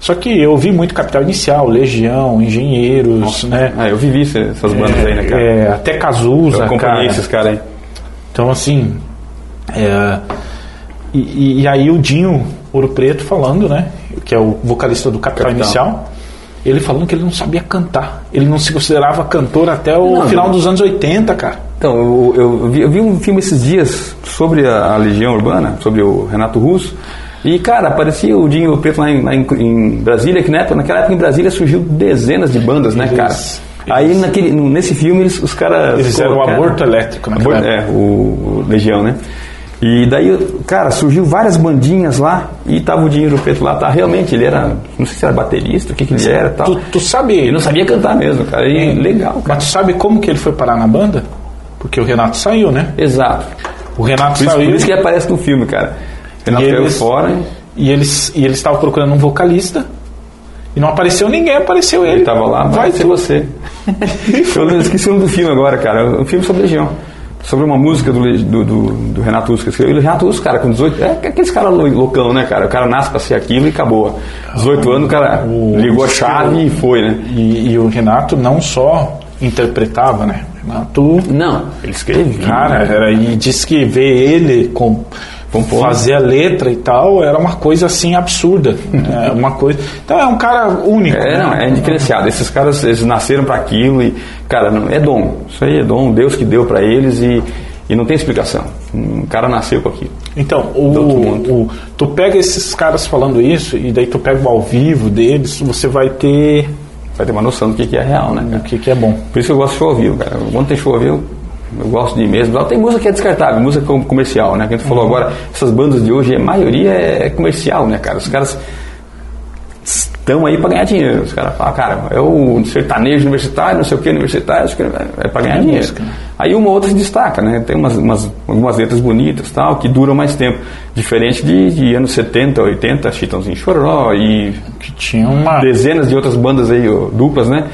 Só que eu vi muito Capital Inicial, Legião, Engenheiros, né? Ah, eu vivi essas bandas aí, né, cara? É, até Cazuza, eu acompanhei cara. esses caras aí. Então, assim. é, e, e- aí o Dinho Ouro Preto falando, né? Que é o vocalista do Capital, Capital. Inicial. Ele falando que ele não sabia cantar. Ele não se considerava cantor até o Não, final não. dos anos 80, cara. Então, eu, eu vi, eu vi um filme esses dias sobre a, a Legião Urbana, sobre o Renato Russo. E, cara, aparecia o Dinho Preto lá em, lá em- em Brasília, que na época, naquela época em Brasília surgiu dezenas de bandas, né, cara? Aí naquele, nesse filme eles, os caras. Eles fizeram o aborto elétrico época. É, o, o Legião, né? E daí, cara, surgiu várias bandinhas lá e tava o Dinheiro Preto lá, tá? Realmente, ele era, não sei se era baterista, o que que ele era tal. Tu, tu sabe. Ele não sabia cantar mesmo, cara. E legal, cara. Mas tu sabe como que ele foi parar na banda? Porque o Renato saiu, né? Exato. O Renato Por isso, saiu. por isso que ele aparece no filme, cara. Renato E eles- fora E eles e eles estavam procurando um vocalista. E não apareceu ninguém, apareceu ele. ele tava lá, vai ser você. Eu não esqueci o nome do filme agora, cara. Um filme sobre Legião. Sobre uma música do, do, do, do Renato Russo que escreveu. E o Renato Russo, cara, com 18. É aqueles caras lou- loucão, né, cara? O cara nasce pra ser aquilo e acabou. 18 anos, o cara O- ligou a chave e foi, né? E, e o Renato não só interpretava, né? O Renato Não, ele escrevia. Cara, era, e disse que ver ele com, Compor. fazer a letra e tal era uma coisa assim absurda. é uma coisa. Então é um cara único. É, não, né? é diferenciado. Esses caras, eles nasceram para aquilo e, cara, não, é dom. Isso aí é dom, Deus que deu para eles e, e não tem explicação. Um cara nasceu com aquilo. Então, o, o- tu pega esses caras falando isso e daí tu pega o ao vivo deles, você vai ter Vai ter uma noção do que, que é real, né? o que, que é bom. Por isso que eu gosto de show ao vivo, cara. Quando tem show ao vivo, eu gosto de mesmo. Tem música que é descartável, música com- comercial, né? Que a gente falou agora, essas bandas de hoje, a maioria é comercial, né, cara? Os caras estão aí para ganhar dinheiro. Os caras falam, cara, é o sertanejo universitário, não sei o que universitário, acho que é para ganhar dinheiro. Aí uma ou outra se destaca, né? Tem umas, umas- algumas letras bonitas tal, que duram mais tempo. Diferente de, de anos 70, 80, Chitãozinho Chororó e Que tinha uma. dezenas de outras bandas aí, duplas, né?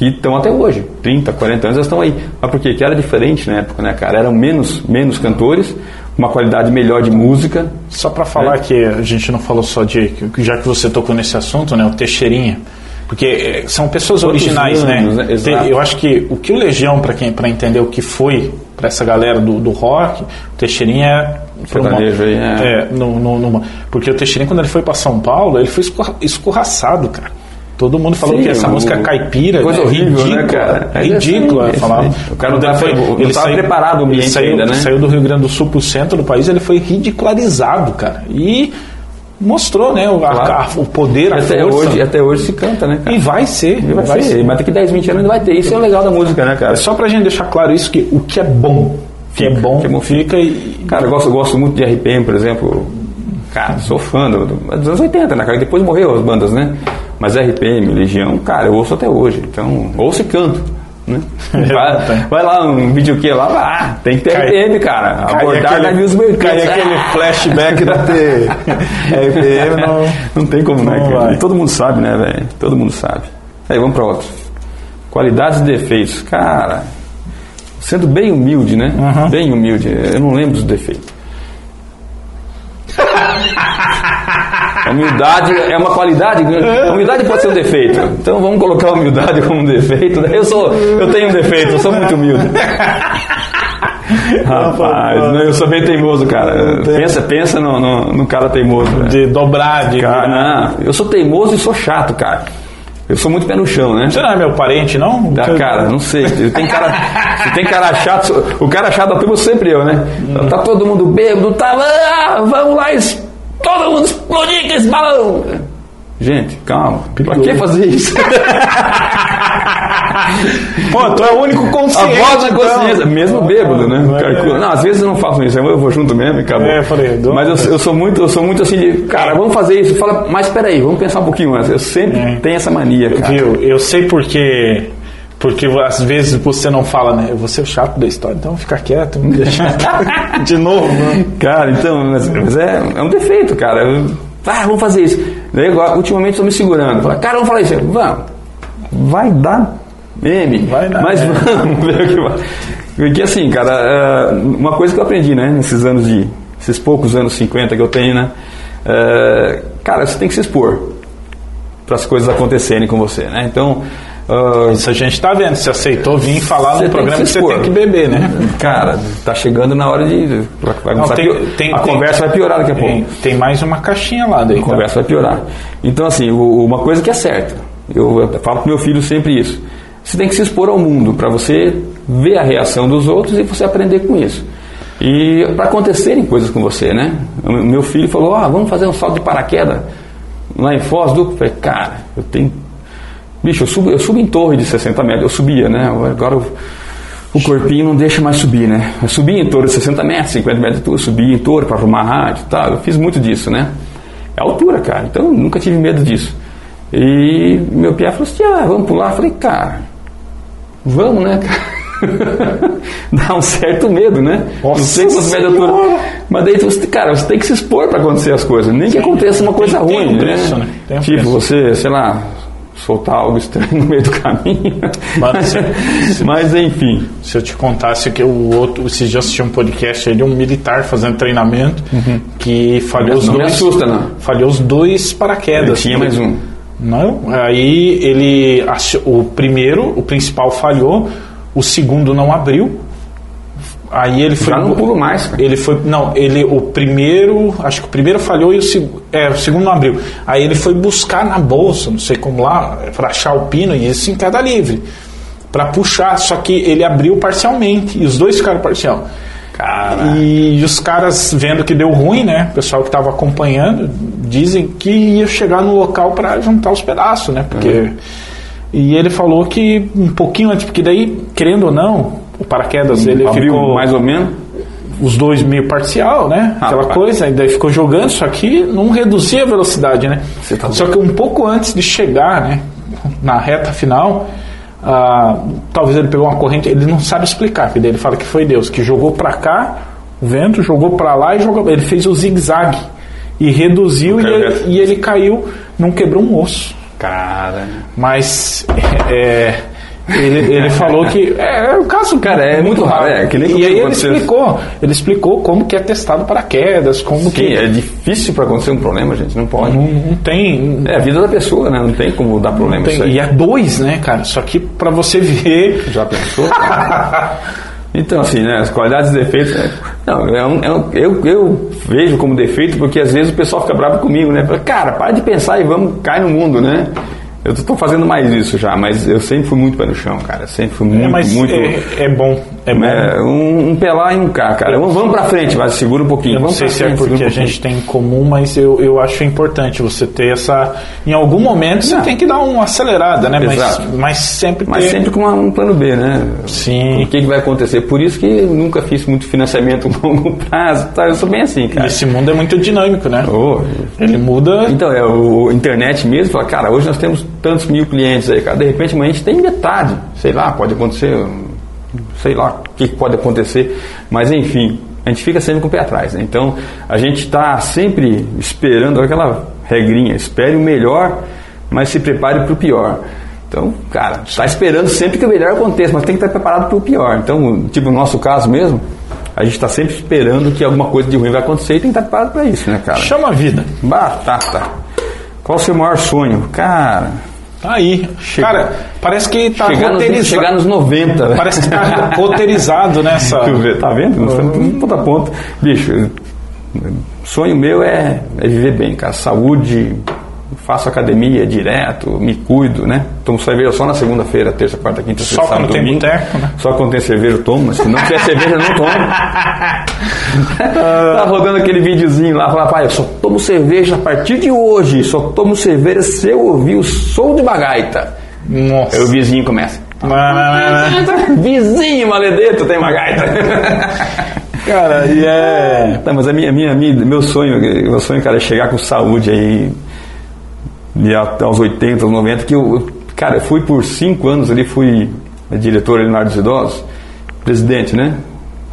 Que estão até hoje, 30, 40 anos, elas estão aí. Mas por quê? Que era diferente na época, né, cara? Eram menos, menos cantores, uma qualidade melhor de música. Só para falar que a gente não falou só de. que Já que você tocou nesse assunto, né? O Teixeirinha. Porque eh, são pessoas Quantos originais, anos, né? né? Eu acho que o que o Legião, para quem para entender o que foi para essa galera do, do rock, o Teixeirinha é. Sertanejo aí, é. é, no, no- numa- porque o Teixeirinha, quando ele foi para São Paulo, ele foi escorra- escorraçado, cara. Todo mundo falou Sim, que essa o- música caipira coisa né, horrível, ridícula, né, cara? É ridícula. isso aí, falava. isso aí. O cara não ele foi- não ele tava saiu- preparado o ele saiu, ainda, né? saiu do Rio Grande do Sul pro centro do país, ele foi ridicularizado, cara. E mostrou, né, o, a- Claro. a- o poder, a Até força. hoje, até hoje se canta, né, cara? E vai ser. E vai, vai ser, ser. mas daqui 10, 20 anos ainda vai ter. Isso é o legal da música, né, cara? Só pra gente deixar claro isso, que o que é bom, o que é bom, que é bom fica e... Cara, eu gosto, eu gosto muito de RPM, por exemplo. Cara, sou fã do, do- dos anos 80, né, cara? Depois morreu as bandas, né? Mas RPM, Legião, cara, eu ouço até hoje. Então, ouço e canto. Né? Vai, vai lá, um vídeo que lá, ah, tem que ter Cai- RPM, cara. Cai Abordar aquele- Davi os mercados. cai aquele flashback da T. RPM não... Não tem como, né, Não cara? vai. Todo mundo sabe, né, velho? Todo mundo sabe. Aí, vamos pra outro. Qualidades e defeitos. Cara, sendo bem humilde, né? Uhum. Bem humilde. Eu não lembro dos defeitos. Humildade é uma qualidade, a humildade pode ser um defeito. Então vamos colocar a humildade como um defeito. Eu sou, eu tenho um defeito, eu sou muito humilde. Rapaz, não, eu sou bem teimoso, cara. Pensa, pensa no, no, no cara teimoso. velho. De dobrar, de... Cara, não, eu sou teimoso e sou chato, cara. Eu sou muito pé no chão, né? Você não é meu parente, não? Da cara, não sei. Tem cara, se tem cara chato, o cara chato da turma sempre eu, né? Tá todo mundo bêbado, tá lá, vamos lá, todo mundo explodir com esse balão. Gente, calma. Pra que fazer isso? Pô, tu é o único A consciente. voz da então. consciência, mesmo bêbado, né? Não, é. Não, às vezes eu não faço isso, eu vou junto mesmo e acabou. É, eu falei, dou- Mas eu, eu sou muito, eu sou muito assim de, cara, vamos fazer isso. Fala, mas peraí, vamos pensar um pouquinho antes. Eu sempre É. tenho essa mania, cara. Viu? Eu sei porque. Porque às vezes você não fala, né? Eu vou ser o chato da história, então fica quieto, me deixa. De novo, né? Cara, então, mas, mas é, é um defeito, cara. Ah, vamos fazer isso. Daí, agora, ultimamente estou me segurando. Fala, cara, vamos falar isso. Vamos. Vai dar meme. Vai dar, mas é. vamos ver o que vai. Porque assim, cara, é, uma coisa que eu aprendi, né, nesses anos de. esses poucos anos 50 que eu tenho, né? é, cara, você tem que se expor para as coisas acontecerem com você, né? Então. Ah, Isso a gente tá vendo. Você aceitou vir falar no programa que que se você tem que beber, né? Cara, tá chegando na hora de. Vai a tem- pior- tem- a tem- conversa vai piorar daqui a pouco. Tem, mais uma caixinha lá daí. A conversa vai piorar. Então, assim, uma coisa que é certa, eu, eu falo pro meu filho sempre isso. Você tem que se expor ao mundo para você ver a reação dos outros e você aprender com isso. E para acontecerem coisas com você, né? O meu filho falou: ah, vamos fazer um salto de paraquedas lá em Foz do. Eu falei, cara, eu tenho. Bicho, eu subo, eu subo em torre de 60 metros, eu subia, né? Agora eu- o corpinho não deixa mais subir, né? Eu subia em torre de 60 metros, 50 metros de altura, eu subia em torre para arrumar rádio e tal. Eu fiz muito disso, né? É altura, cara. Então eu nunca tive medo disso. E meu pai falou assim: ah, vamos pular. Eu falei, cara, vamos, né, cara? Dá um certo medo, né? Nossa não sei quantos metros de altura. Mas daí, você, cara, você tem que se expor para acontecer as coisas. Nem que aconteça uma coisa tem- tem ruim, um preço, né? né? Tem um tipo, preço. você, sei lá, soltar algo estranho no meio do caminho. Mas, se- Mas enfim. Se eu te contasse que o outro, esses dias assisti um podcast aí de um militar fazendo treinamento que falhou os Não me dois. assusta, não. Falhou os dois paraquedas. Tinha mais um. Não, aí ele o primeiro, o principal falhou, o segundo não abriu. Aí ele foi Já não pulo mais, cara. ele foi não, ele o primeiro, acho que o primeiro falhou e o segundo, é, o segundo não abriu. Aí ele foi buscar na bolsa, não sei como lá, para achar o pino e isso em queda livre, para puxar, só que ele abriu parcialmente e os dois ficaram parcial. Cara. E os caras vendo que deu ruim, né? O pessoal que estava acompanhando dizem que ia chegar no local para juntar os pedaços, né? Porque Uhum. e ele falou que um pouquinho antes, porque daí, querendo ou não, o paraquedas ele Abriu ficou mais ou menos. os dois meio parcial, né? Aquela Rapaz. coisa, e daí ficou jogando, só que não reduzia a velocidade, né? Tá só que um pouco antes de chegar, né, na reta final, ah, talvez ele pegou uma corrente, ele não sabe explicar, porque ele fala que foi Deus que jogou pra cá, o vento jogou pra lá e jogou, ele fez o zigue-zague e reduziu e ele, e ele caiu, não quebrou um osso. Cara. Mas é, ele, ele falou que é, é o caso Cara, é muito raro, é, que nem e aí ele aconteceu. explicou ele explicou como que é testado paraquedas como Sim, que é difícil para acontecer um problema, gente. Não pode. não, não tem É a vida da pessoa, né? Não tem como dar problema tem- isso aí. e é dois né cara só que pra você ver Já pensou? então, assim, né? As qualidades e defeitos. né? Não, é um- é um- eu, eu vejo como defeito porque às vezes o pessoal fica bravo comigo, né? Fala, Cara, para de pensar e vamos cair no mundo, né? Eu tô, fazendo mais isso já, mas eu sempre fui muito pé no chão, cara. Sempre fui muito, é, muito. é, é bom é É, um, um P lá e um K, cara. Vamos, vamos pra frente, vai, segura um pouquinho. Eu não Vamos sei se é porque a um pouquinho. gente tem em comum, mas eu, eu acho importante você ter essa. Em algum momento você Não. tem que dar uma acelerada, né? Mas, Exato. mas sempre Mas ter. sempre com uma- um plano B, né? Sim. O que, que vai acontecer? Por isso que eu nunca fiz muito financiamento a longo prazo. Tá? Eu sou bem assim, cara. esse mundo é muito dinâmico, né? Oh, Ele muda. Então, é, o, o internet mesmo fala, cara, hoje nós temos tantos mil clientes aí, cara. De repente amanhã a gente tem metade. Sei lá, pode acontecer. Sei lá o que que pode acontecer. Mas enfim, a gente fica sempre com o pé atrás, né? Então, a gente está sempre esperando aquela regrinha, espere o melhor, mas se prepare para o pior. Então, cara, está esperando sempre que o melhor aconteça, mas tem que estar preparado para o pior. Então, tipo, no nosso caso mesmo, a gente está sempre esperando que alguma coisa de ruim vai acontecer e tem que estar preparado para isso, né, cara? Chama a vida. Batata. Qual o seu maior sonho? Cara, Tá aí. Chega. Cara, parece que tá chegar, nos, roteirizado. chegar nos 90. né? Parece que tá roteirizado nessa. Tá vendo? Nós estamos ponta a ponta. Bicho, sonho meu é, é viver bem, cara. Saúde, faço academia direto, me cuido, né? Tomo cerveja só na segunda-feira, terça, quarta, quinta, Só sexta, quando sábado, tem domingo. boteco, né? Só quando tem cerveja eu tomo, mas se não tiver cerveja eu não tomo. tá rodando aquele videozinho lá, fala, pai, eu só tomo cerveja a partir de hoje, só tomo cerveja se eu ouvir o som de uma gaita. Nossa. Aí o vizinho começa. Vizinho maledeto tem uma gaita. Cara, e é. Tá, mas a minha, minha, minha- meu sonho, meu sonho, cara, é chegar com saúde aí e até aos 80, aos 90, que eu, cara, eu fui por cinco anos ali, fui diretor ali no Lar dos Idosos, presidente, né?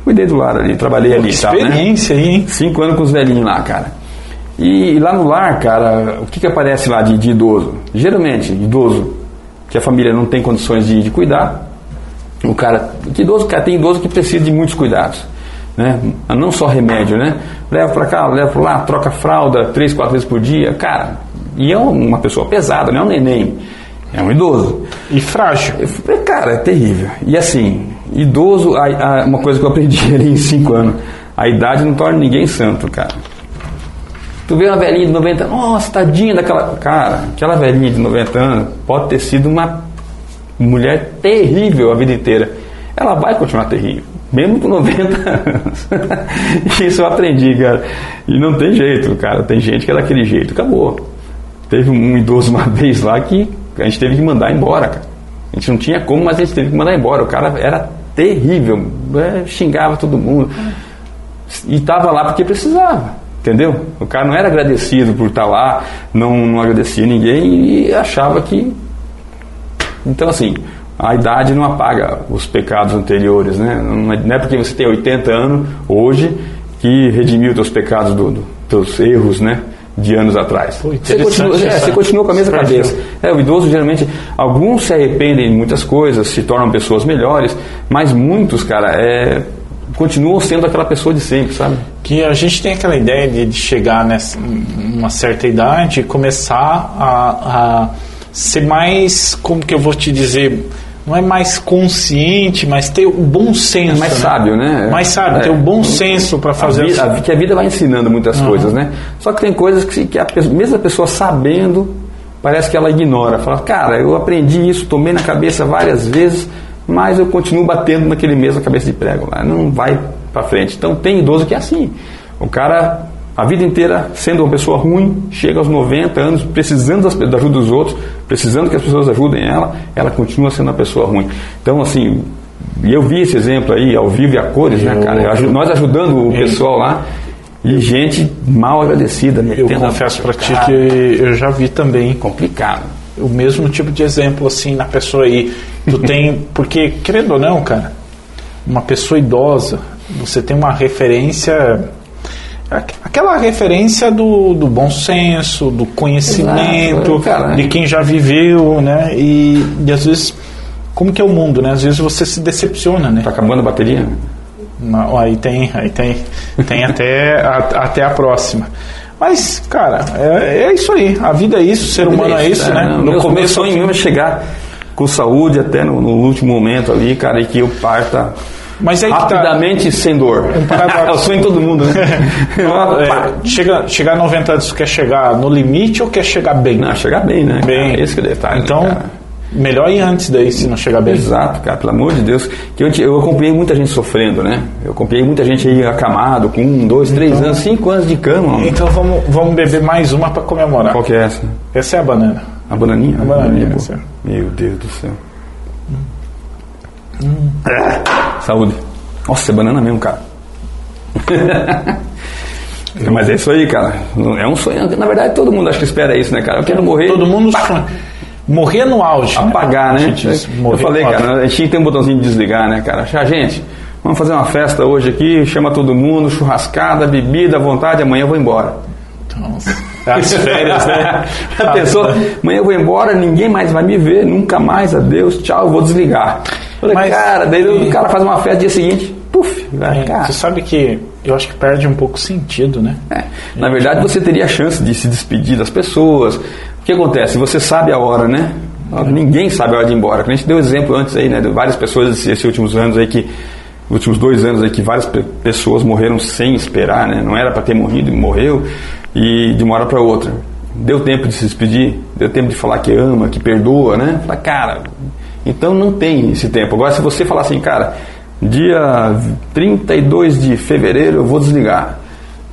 Cuidei do lar ali, trabalhei ali e tal, né? Experiência aí, hein? Cinco anos com os velhinhos lá, cara. E, lá no lar, cara, o que, que aparece lá de, de idoso? Geralmente, idoso que a família não tem condições de, de cuidar. O cara, que idoso, cara, tem idoso que precisa de muitos cuidados. Né? Não só remédio, né? Leva para cá, leva para lá, troca fralda três, quatro vezes por dia. Cara, e é uma pessoa pesada, não é um neném. É um idoso. E frágil. Cara, é terrível. E assim, idoso, a, a, uma coisa que eu aprendi ali em cinco anos, a idade não torna ninguém santo, cara. Tu vê uma velhinha de 90 anos, nossa, tadinha daquela. Cara, aquela velhinha de 90 anos pode ter sido uma mulher terrível a vida inteira. Ela vai continuar terrível, mesmo com 90 anos. Isso eu aprendi, cara. E não tem jeito, cara. Tem gente que é daquele jeito, acabou. Teve um idoso uma vez lá que a gente teve que mandar embora, cara. A gente não tinha como, mas a gente teve que mandar embora. O cara era terrível, é, xingava todo mundo. E estava lá porque precisava. Entendeu? O cara não era agradecido por estar lá, não, não agradecia ninguém e achava que. Então, assim, a idade não apaga os pecados anteriores, né? Não é, é porque você tem 80 anos hoje que redimiu os teus pecados, do, do, teus erros, né? De anos atrás. Pô, você, continua, é, você continua com a mesma cabeça. É, o idoso geralmente, alguns se arrependem de muitas coisas, se tornam pessoas melhores, mas muitos, cara, é, continuam sendo aquela pessoa de sempre, sabe? Que a gente tem aquela ideia de, de chegar nessa uma certa idade e começar a, a ser mais, como que eu vou te dizer, não é mais consciente, mas ter o bom senso. É mais né? sábio, né? Mais sábio, é. ter o bom senso para fazer. A vida, a, que a vida vai ensinando muitas uhum. coisas, né? Só que tem coisas que, que a mesma pessoa sabendo, parece que ela ignora. Fala, cara, eu aprendi isso, tomei na cabeça várias vezes, mas eu continuo batendo naquele mesmo cabeça de prego lá, não vai para frente. Então tem idoso que é assim. O cara, a vida inteira, sendo uma pessoa ruim, chega aos 90 anos, precisando da ajuda dos outros, precisando que as pessoas ajudem ela, ela continua sendo uma pessoa ruim. Então, assim, eu vi esse exemplo aí, ao vivo e a cores, né, cara? Nós ajudando o pessoal lá. E gente mal agradecida. Eu confesso para ti que eu já vi também. Complicado. O mesmo tipo de exemplo, assim, na pessoa aí. Tu tem. Porque, querendo ou não, cara, uma pessoa idosa, você tem uma referência. Aquela referência do, do bom senso, do conhecimento, Exato, cara, de quem já viveu, né? E, e às vezes, como que é o mundo, né? Às vezes você se decepciona, né? Tá acabando a bateria? Não, aí tem, aí tem, tem até, a, até a próxima. Mas, cara, é, é, isso aí. A vida é isso, o ser humano é isso, é, né? No começo, meu sonho mesmo é chegar com saúde até no, no último momento ali, cara, e que eu parta mas aí tá. rapidamente tá, sem dor. Um é o sonho de todo mundo, né? é, chega, chegar a 90 anos, quer chegar no limite ou quer chegar bem? Não, chegar bem, né? Bem. Cara, esse que é detalhe. Então, cara. melhor ir antes daí, se não chegar bem. Exato, cara, pelo amor de Deus. Que eu, eu acompanhei muita gente sofrendo, né? Eu acompanhei muita gente aí acamado, com um, dois, três então, anos, cinco anos de cama. Então vamos, vamos beber mais uma para comemorar. Qual que é essa? Essa é a banana. A bananinha? A bananinha, bananinha Meu Deus do céu. Hum. Saúde. Nossa, é banana mesmo, cara. Mas é isso aí, cara. É um sonho. Na verdade, todo mundo acho que espera isso, né, cara? Eu quero morrer. Todo mundo sonha. Morrer no auge. Apagar, né? né? Eu falei, cara, a gente tem um botãozinho de desligar, né, cara? Já, gente, vamos fazer uma festa hoje aqui, chama todo mundo, churrascada, bebida à vontade, amanhã eu vou embora. Nossa. As férias, né? A pessoa, amanhã eu vou embora, ninguém mais vai me ver, nunca mais, adeus, tchau, eu vou desligar. Falei, Mas, cara, daí e... o cara faz uma festa dia seguinte, puf, vai, é, Você sabe que eu acho que perde um pouco o sentido, né? É. Na verdade, você teria a chance de se despedir das pessoas. O que acontece? Você sabe a hora, né? Ninguém sabe a hora de ir embora. A gente deu exemplo antes aí, né? De várias pessoas esses últimos anos aí que últimos dois anos aí que várias pessoas morreram sem esperar, né? Não era para ter morrido, morreu e de uma hora para outra. Deu tempo de se despedir, deu tempo de falar que ama, que perdoa, né? Fala, cara, então não tem esse tempo. Agora, se você falar assim, cara, dia 32 de fevereiro eu vou desligar.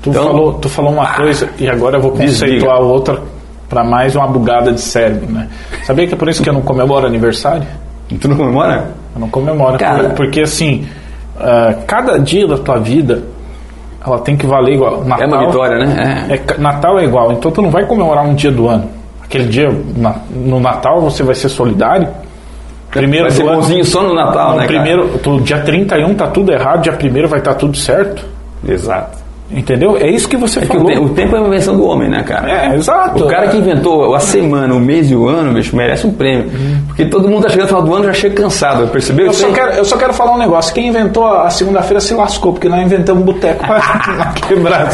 Tu, então, falou, tu falou uma ah, coisa e agora eu vou conceituar desliga. outra para mais uma bugada de cérebro, né? Sabia que é por isso que eu não comemoro aniversário? Tu não comemora? Eu não comemoro, cara, porque assim, uh, cada dia da tua vida ela tem que valer igual. Natal, é uma vitória, né? É. é. Natal é igual, então tu não vai comemorar um dia do ano. Aquele dia, na, no Natal, você vai ser solidário. Primeiro vai ser bonzinho ano, só no Natal, no né? Primeiro, tu, dia 31 tá tudo errado, dia 1 vai estar tá tudo certo. Exato. Entendeu? É isso que você É que o, falou. te- o tempo é uma invenção do homem, né, cara? É, exato. O cara que inventou a semana, o mês e o ano, bicho, merece um prêmio. Porque todo mundo tá chegando no final do ano já chega cansado, percebeu? Eu só, quero, eu só quero falar um negócio. Quem inventou a segunda-feira se lascou, porque nós inventamos um boteco pra quebrar.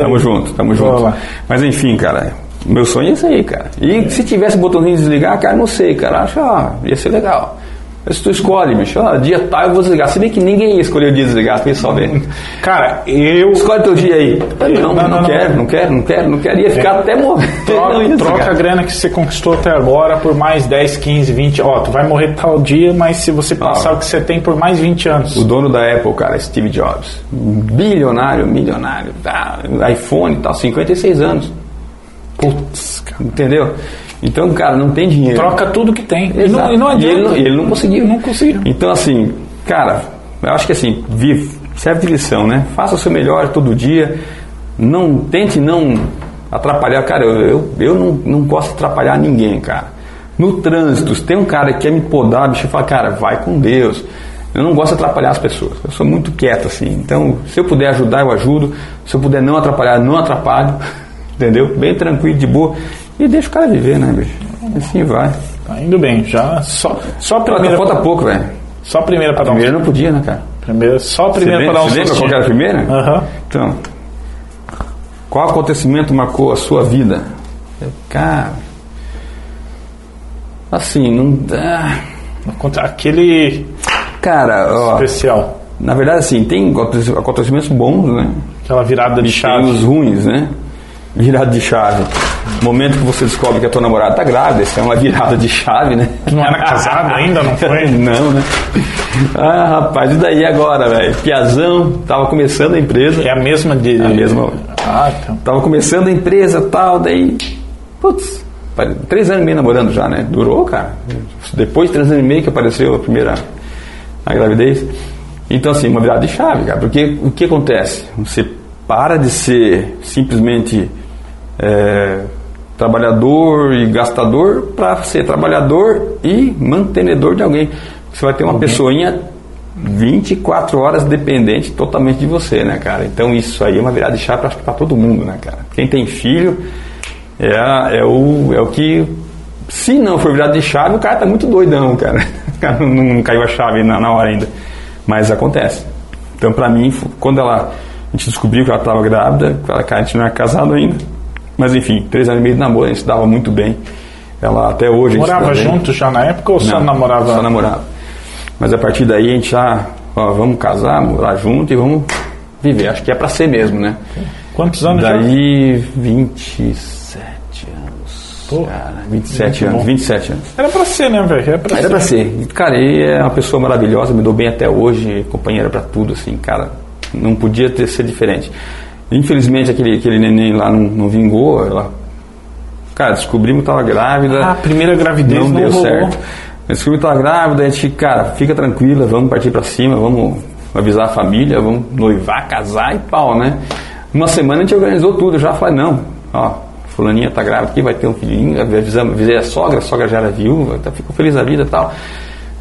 Tamo junto, tamo junto. Mas enfim, cara, meu sonho é isso aí, cara. E se tivesse botãozinho de desligar, cara, não sei, cara, acho que ah, ia ser legal. Mas tu escolhe, bicho, ah, dia tal eu vou desligar. Se bem que ninguém ia escolher o dia de desligar, ia só ver. Cara, eu. Escolhe teu dia aí. Não, não, Não, não, não. quero, não quero, não quero, não quero. Ia ficar até morrer. Troca, troca a grana que você conquistou até agora por mais 10, 15, 20. Ó, tu vai morrer tal dia, mas se você passar o que você tem por mais 20 anos. O dono da Apple, cara, Steve Jobs. Bilionário, milionário. Tá, iPhone e tal, 56 anos. Putz, cara. Entendeu? Então, cara, não tem dinheiro. Troca tudo que tem. E não, Exato. e não E ele, adianta. não- ele não conseguiu. Não conseguiu. Então, assim, cara, eu acho que assim, vive, serve de lição, né? Faça o seu melhor todo dia. Não tente não atrapalhar. Cara, eu, eu, eu não, não gosto de atrapalhar ninguém, cara. No trânsito, se tem um cara que quer me podar, bicho, eu falo, cara, vai com Deus. Eu não gosto de atrapalhar as pessoas. Eu sou muito quieto, assim. Então, se eu puder ajudar, eu ajudo. Se eu puder não atrapalhar, não atrapalho. Entendeu? Bem tranquilo, de boa. E deixa o cara viver, né, bicho? Assim vai. Tá indo bem. Já só, só a primeira. Falta pouco, velho. Só a primeira para dar um Primeiro não podia, né, cara? Primeira, só a primeira Você para dar um lembra, qual era a primeira? Aham. Então, qual acontecimento marcou a sua vida? Eu, Cara, assim, não dá. Aquele Cara, ó, especial. na verdade, assim, tem aconte- acontecimentos bons, né? Aquela virada de E tem chave. os ruins, né? Virada de chave. Momento que você descobre que a tua namorada tá grávida, isso é uma virada de chave, né? Não era casado ainda, não foi? Não, né? Ah, rapaz, e daí agora, velho? Piazão, tava começando a empresa. É a mesma de. A mesma. Ah, então. Tava começando a empresa e tal, daí. Putz, três anos e meio namorando já, né? Durou, cara. Depois de três anos e meio que apareceu a primeira a gravidez. Então, assim, uma virada de chave, cara. Porque o que acontece? Você para de ser simplesmente é, trabalhador e gastador para ser trabalhador e mantenedor de alguém. Você vai ter uma pessoinha 24 horas dependente totalmente de você, né, cara? Então isso aí é uma virada de chave para todo mundo, né, cara? Quem tem filho é, a- é, o, é o que. Se não for virada de chave, o cara tá muito doidão, cara. O cara não, não caiu a chave na, na hora ainda. Mas acontece. Então, pra mim, quando ela, a gente descobriu que ela estava grávida, ela, cara, a gente não era casado ainda. Mas enfim, três anos e meio de namoro, a gente se dava muito bem. Ela até hoje. Morava dá bem. junto já na época ou só Não, namorava? Só namorava. Mas a partir daí a gente já, ó, vamos casar, morar junto e vamos viver. Acho que é pra ser mesmo, né? Quantos anos já? Daí 27 anos. Pô, cara, 27 muito anos, bom. 27 anos. Era pra ser, né, velho? Era pra Era ser. pra ser. Cara, ele é uma pessoa maravilhosa, me dou bem até hoje, companheira pra tudo, assim, cara. Não podia ter ser diferente. Infelizmente aquele, aquele neném lá não, não vingou, ela. Cara, descobrimos que tava grávida. Ah, a primeira gravidez não, não deu rolou. certo. Descobrimos que tava grávida, a gente, cara, fica tranquila, vamos partir pra cima, vamos avisar a família, vamos noivar, casar e pau, né? Uma semana a gente organizou tudo, já falei, não, ó, fulaninha tá grávida aqui, vai ter um filhinho, avisamos, avisei a sogra, a sogra já era viúva, tá, ficou feliz da vida e tal.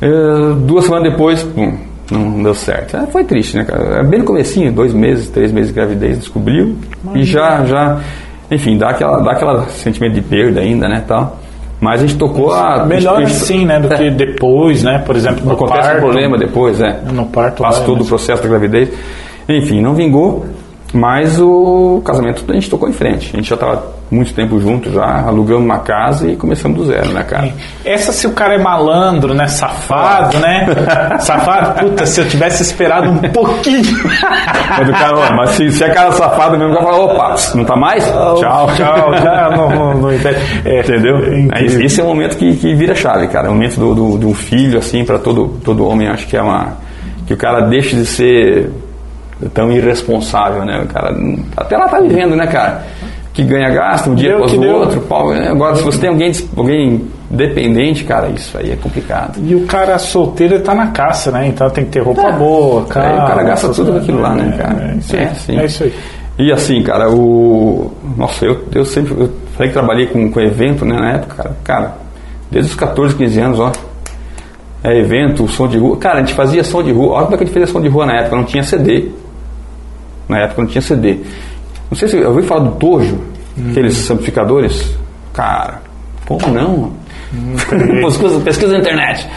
Eh, duas semanas depois, pum, não deu certo. Ah, foi triste, né, cara? Era Bem no comecinho, dois meses, três meses de gravidez, descobriu e já, já, enfim, dá aquela, dá aquela sentimento de perda ainda, né, tal. Mas a gente tocou a... Melhor gente- assim, né? Do É. que depois, né? Por exemplo, no Acontece parto. um problema depois, é. No parto. Passa lá, todo o processo da gravidez. Enfim, não vingou, mas o casamento a gente tocou em frente. A gente já estava muito tempo junto, já alugamos uma casa e começamos do zero, né, cara? Essa se o cara é malandro, né? Safado, né? Safado, puta, se eu tivesse esperado um pouquinho. Mas, cara, mas se, se é cara safado mesmo, o cara fala, opa, não tá mais? Tchau. Tchau, já não, não. É, Entendeu? incrível. Esse, é o momento que, que vira chave, cara. É o momento do, do, do filho, assim, para todo, todo homem, acho que é uma. Que o cara deixe de ser tão irresponsável, né? O cara até lá tá vivendo, né, cara? Que ganha gasto um dia Deu após o deu. outro. pau, né? Agora, se você tem alguém, alguém dependente, cara, isso aí é complicado. E o cara solteiro ele tá na caça, né? Então tem que ter roupa boa, Aí carro, o cara gasta tudo coisas. aquilo lá, né, cara? É, isso aí. assim. É isso aí. E assim, cara, o. Nossa, eu, eu sempre. Eu falei que trabalhei com, com evento, né, na época, cara. Cara, desde os 14, 15 anos, ó. É evento, som de rua. Cara, a gente fazia som de rua. Olha como é que a gente fazia som de rua na época, não tinha CD. Na época não tinha CD. Não sei se eu ouvi falar do Tojo, aqueles amplificadores. Cara, como não? pesquisa, pesquisa na internet.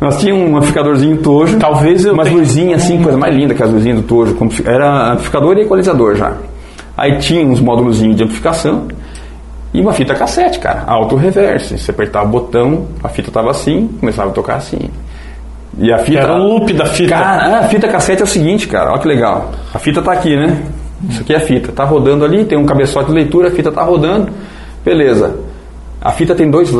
Nós tínhamos um amplificadorzinho Tojo. Talvez eu Umas tenha- luzinhas assim, coisa mais linda que as luzinhas do Tojo. Era amplificador e equalizador já. Aí tinha uns módulozinhos de amplificação e uma fita cassete, cara. Auto reverse. Você apertava o botão, a fita tava assim, começava a tocar assim. E a fita. Era o loop da fita. Cara, a fita cassete é o seguinte, cara, olha que legal. A fita tá aqui, né? Isso aqui é a fita. Tá rodando ali, tem um cabeçote de leitura, a fita tá rodando. Beleza. A fita tem dois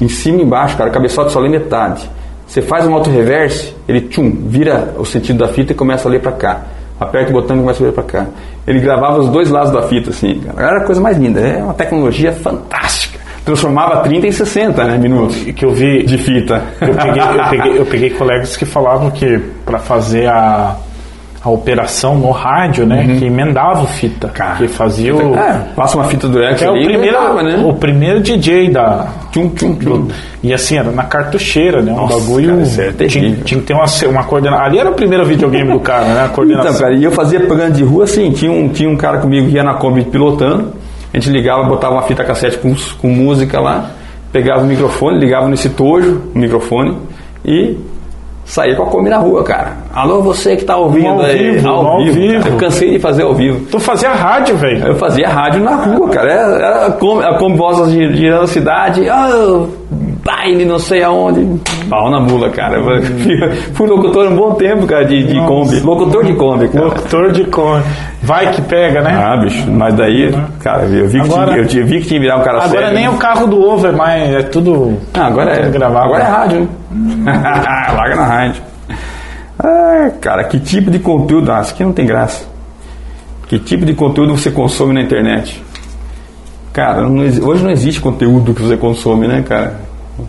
em cima e embaixo, cara. O cabeçote só lê metade. Você faz um auto reverse, ele tchum, vira o sentido da fita e começa a ler pra cá. Aperta o botão e começa a ler pra cá. Ele gravava os dois lados da fita, assim. Cara. Era a coisa mais linda. É uma tecnologia fantástica. Transformava 30 em 60 né, minutos que eu vi de fita. Eu peguei, eu peguei, eu peguei colegas que falavam que para fazer a, a operação no rádio, né, que emendava fita, que fazia o É, passa uma fita durex é o primeiro, gravava, né? o primeiro DJ da Tchum, tchum, tchum. e assim era na cartucheira, né, um Nossa, bagulho cara, é tinha, tinha que ter uma uma coordenação. Ali era o primeiro videogame do cara, né, a coordenação. Então, cara, e eu fazia propaganda de rua assim, tinha um, tinha um cara comigo que ia na Kombi pilotando, a gente ligava, botava uma fita cassete com, com música lá, pegava o microfone, ligava nesse tojo, o microfone, e saía com a Kombi na rua, cara. Alô, você que tá ouvindo Ao aí, vivo, ao vivo. cara. Eu cansei de fazer ao vivo. Tu fazia rádio, velho. Eu fazia rádio na rua, cara. Era, era a Kombi, Vozes gi- girando a cidade, ah, baile não sei aonde. Pau na mula, cara. Fui, fui locutor um bom tempo, cara, de, de. Kombi. Locutor de Kombi, cara. Locutor de cor. Vai que pega, né? Ah, bicho, mas daí, cara, eu vi que, Agora- tinha, eu tinha- vi que tinha que virar um cara Agora sério. nem o carro do ovo é mais, é tudo Ah, agora é, tudo gravado. agora é rádio, né? Larga na rádio. Ah, cara, que tipo de conteúdo? Ah, isso aqui não tem graça. Que tipo de conteúdo você consome na internet? Cara, não hoje não existe conteúdo que você consome, né, cara?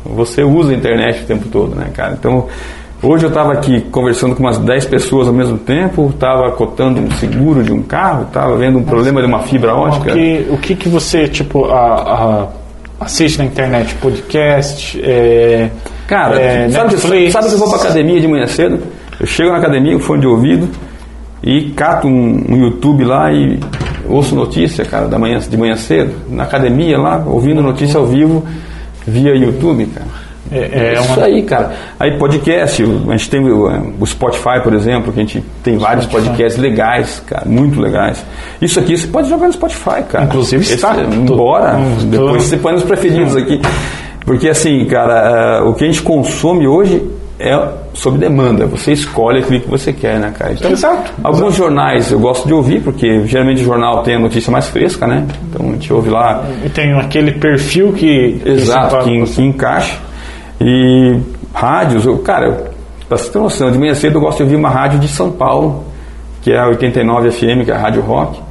Você usa a internet o tempo todo, né, cara? Então, hoje eu estava aqui conversando com umas 10 pessoas ao mesmo tempo, estava cotando um seguro de um carro, estava vendo um problema de uma fibra O ótica. que, o que que você, tipo, a, a- assiste na internet? Podcast, é, Cara, é, sabe, que, sabe que eu vou pra academia de manhã cedo? Eu chego na academia com fone de ouvido e cato um, um YouTube lá e ouço notícia, cara, da manhã, de manhã cedo. Na academia lá, ouvindo notícia ao vivo via YouTube, cara. É, é Isso uma, aí, cara. Aí podcast, a gente tem o, o Spotify, por exemplo, que a gente tem vários Spotify. podcasts legais, cara, muito legais. Isso aqui você pode jogar no Spotify, cara. Inclusive está. Embora, Tô- tô- depois você põe nos preferidos aqui. Porque assim, cara, o que a gente consome hoje é sob demanda. Você escolhe aquilo que você quer, né, cara? Então, Exato, Alguns jornais eu gosto de ouvir, porque geralmente o jornal tem a notícia mais fresca, né? Então a gente ouve lá e tem aquele perfil que... Exato, que, que, que encaixa. E rádios, eu, cara, pra você ter noção, de manhã cedo eu gosto de ouvir uma rádio de São Paulo, que é a 89 FM, que é a Rádio Rock.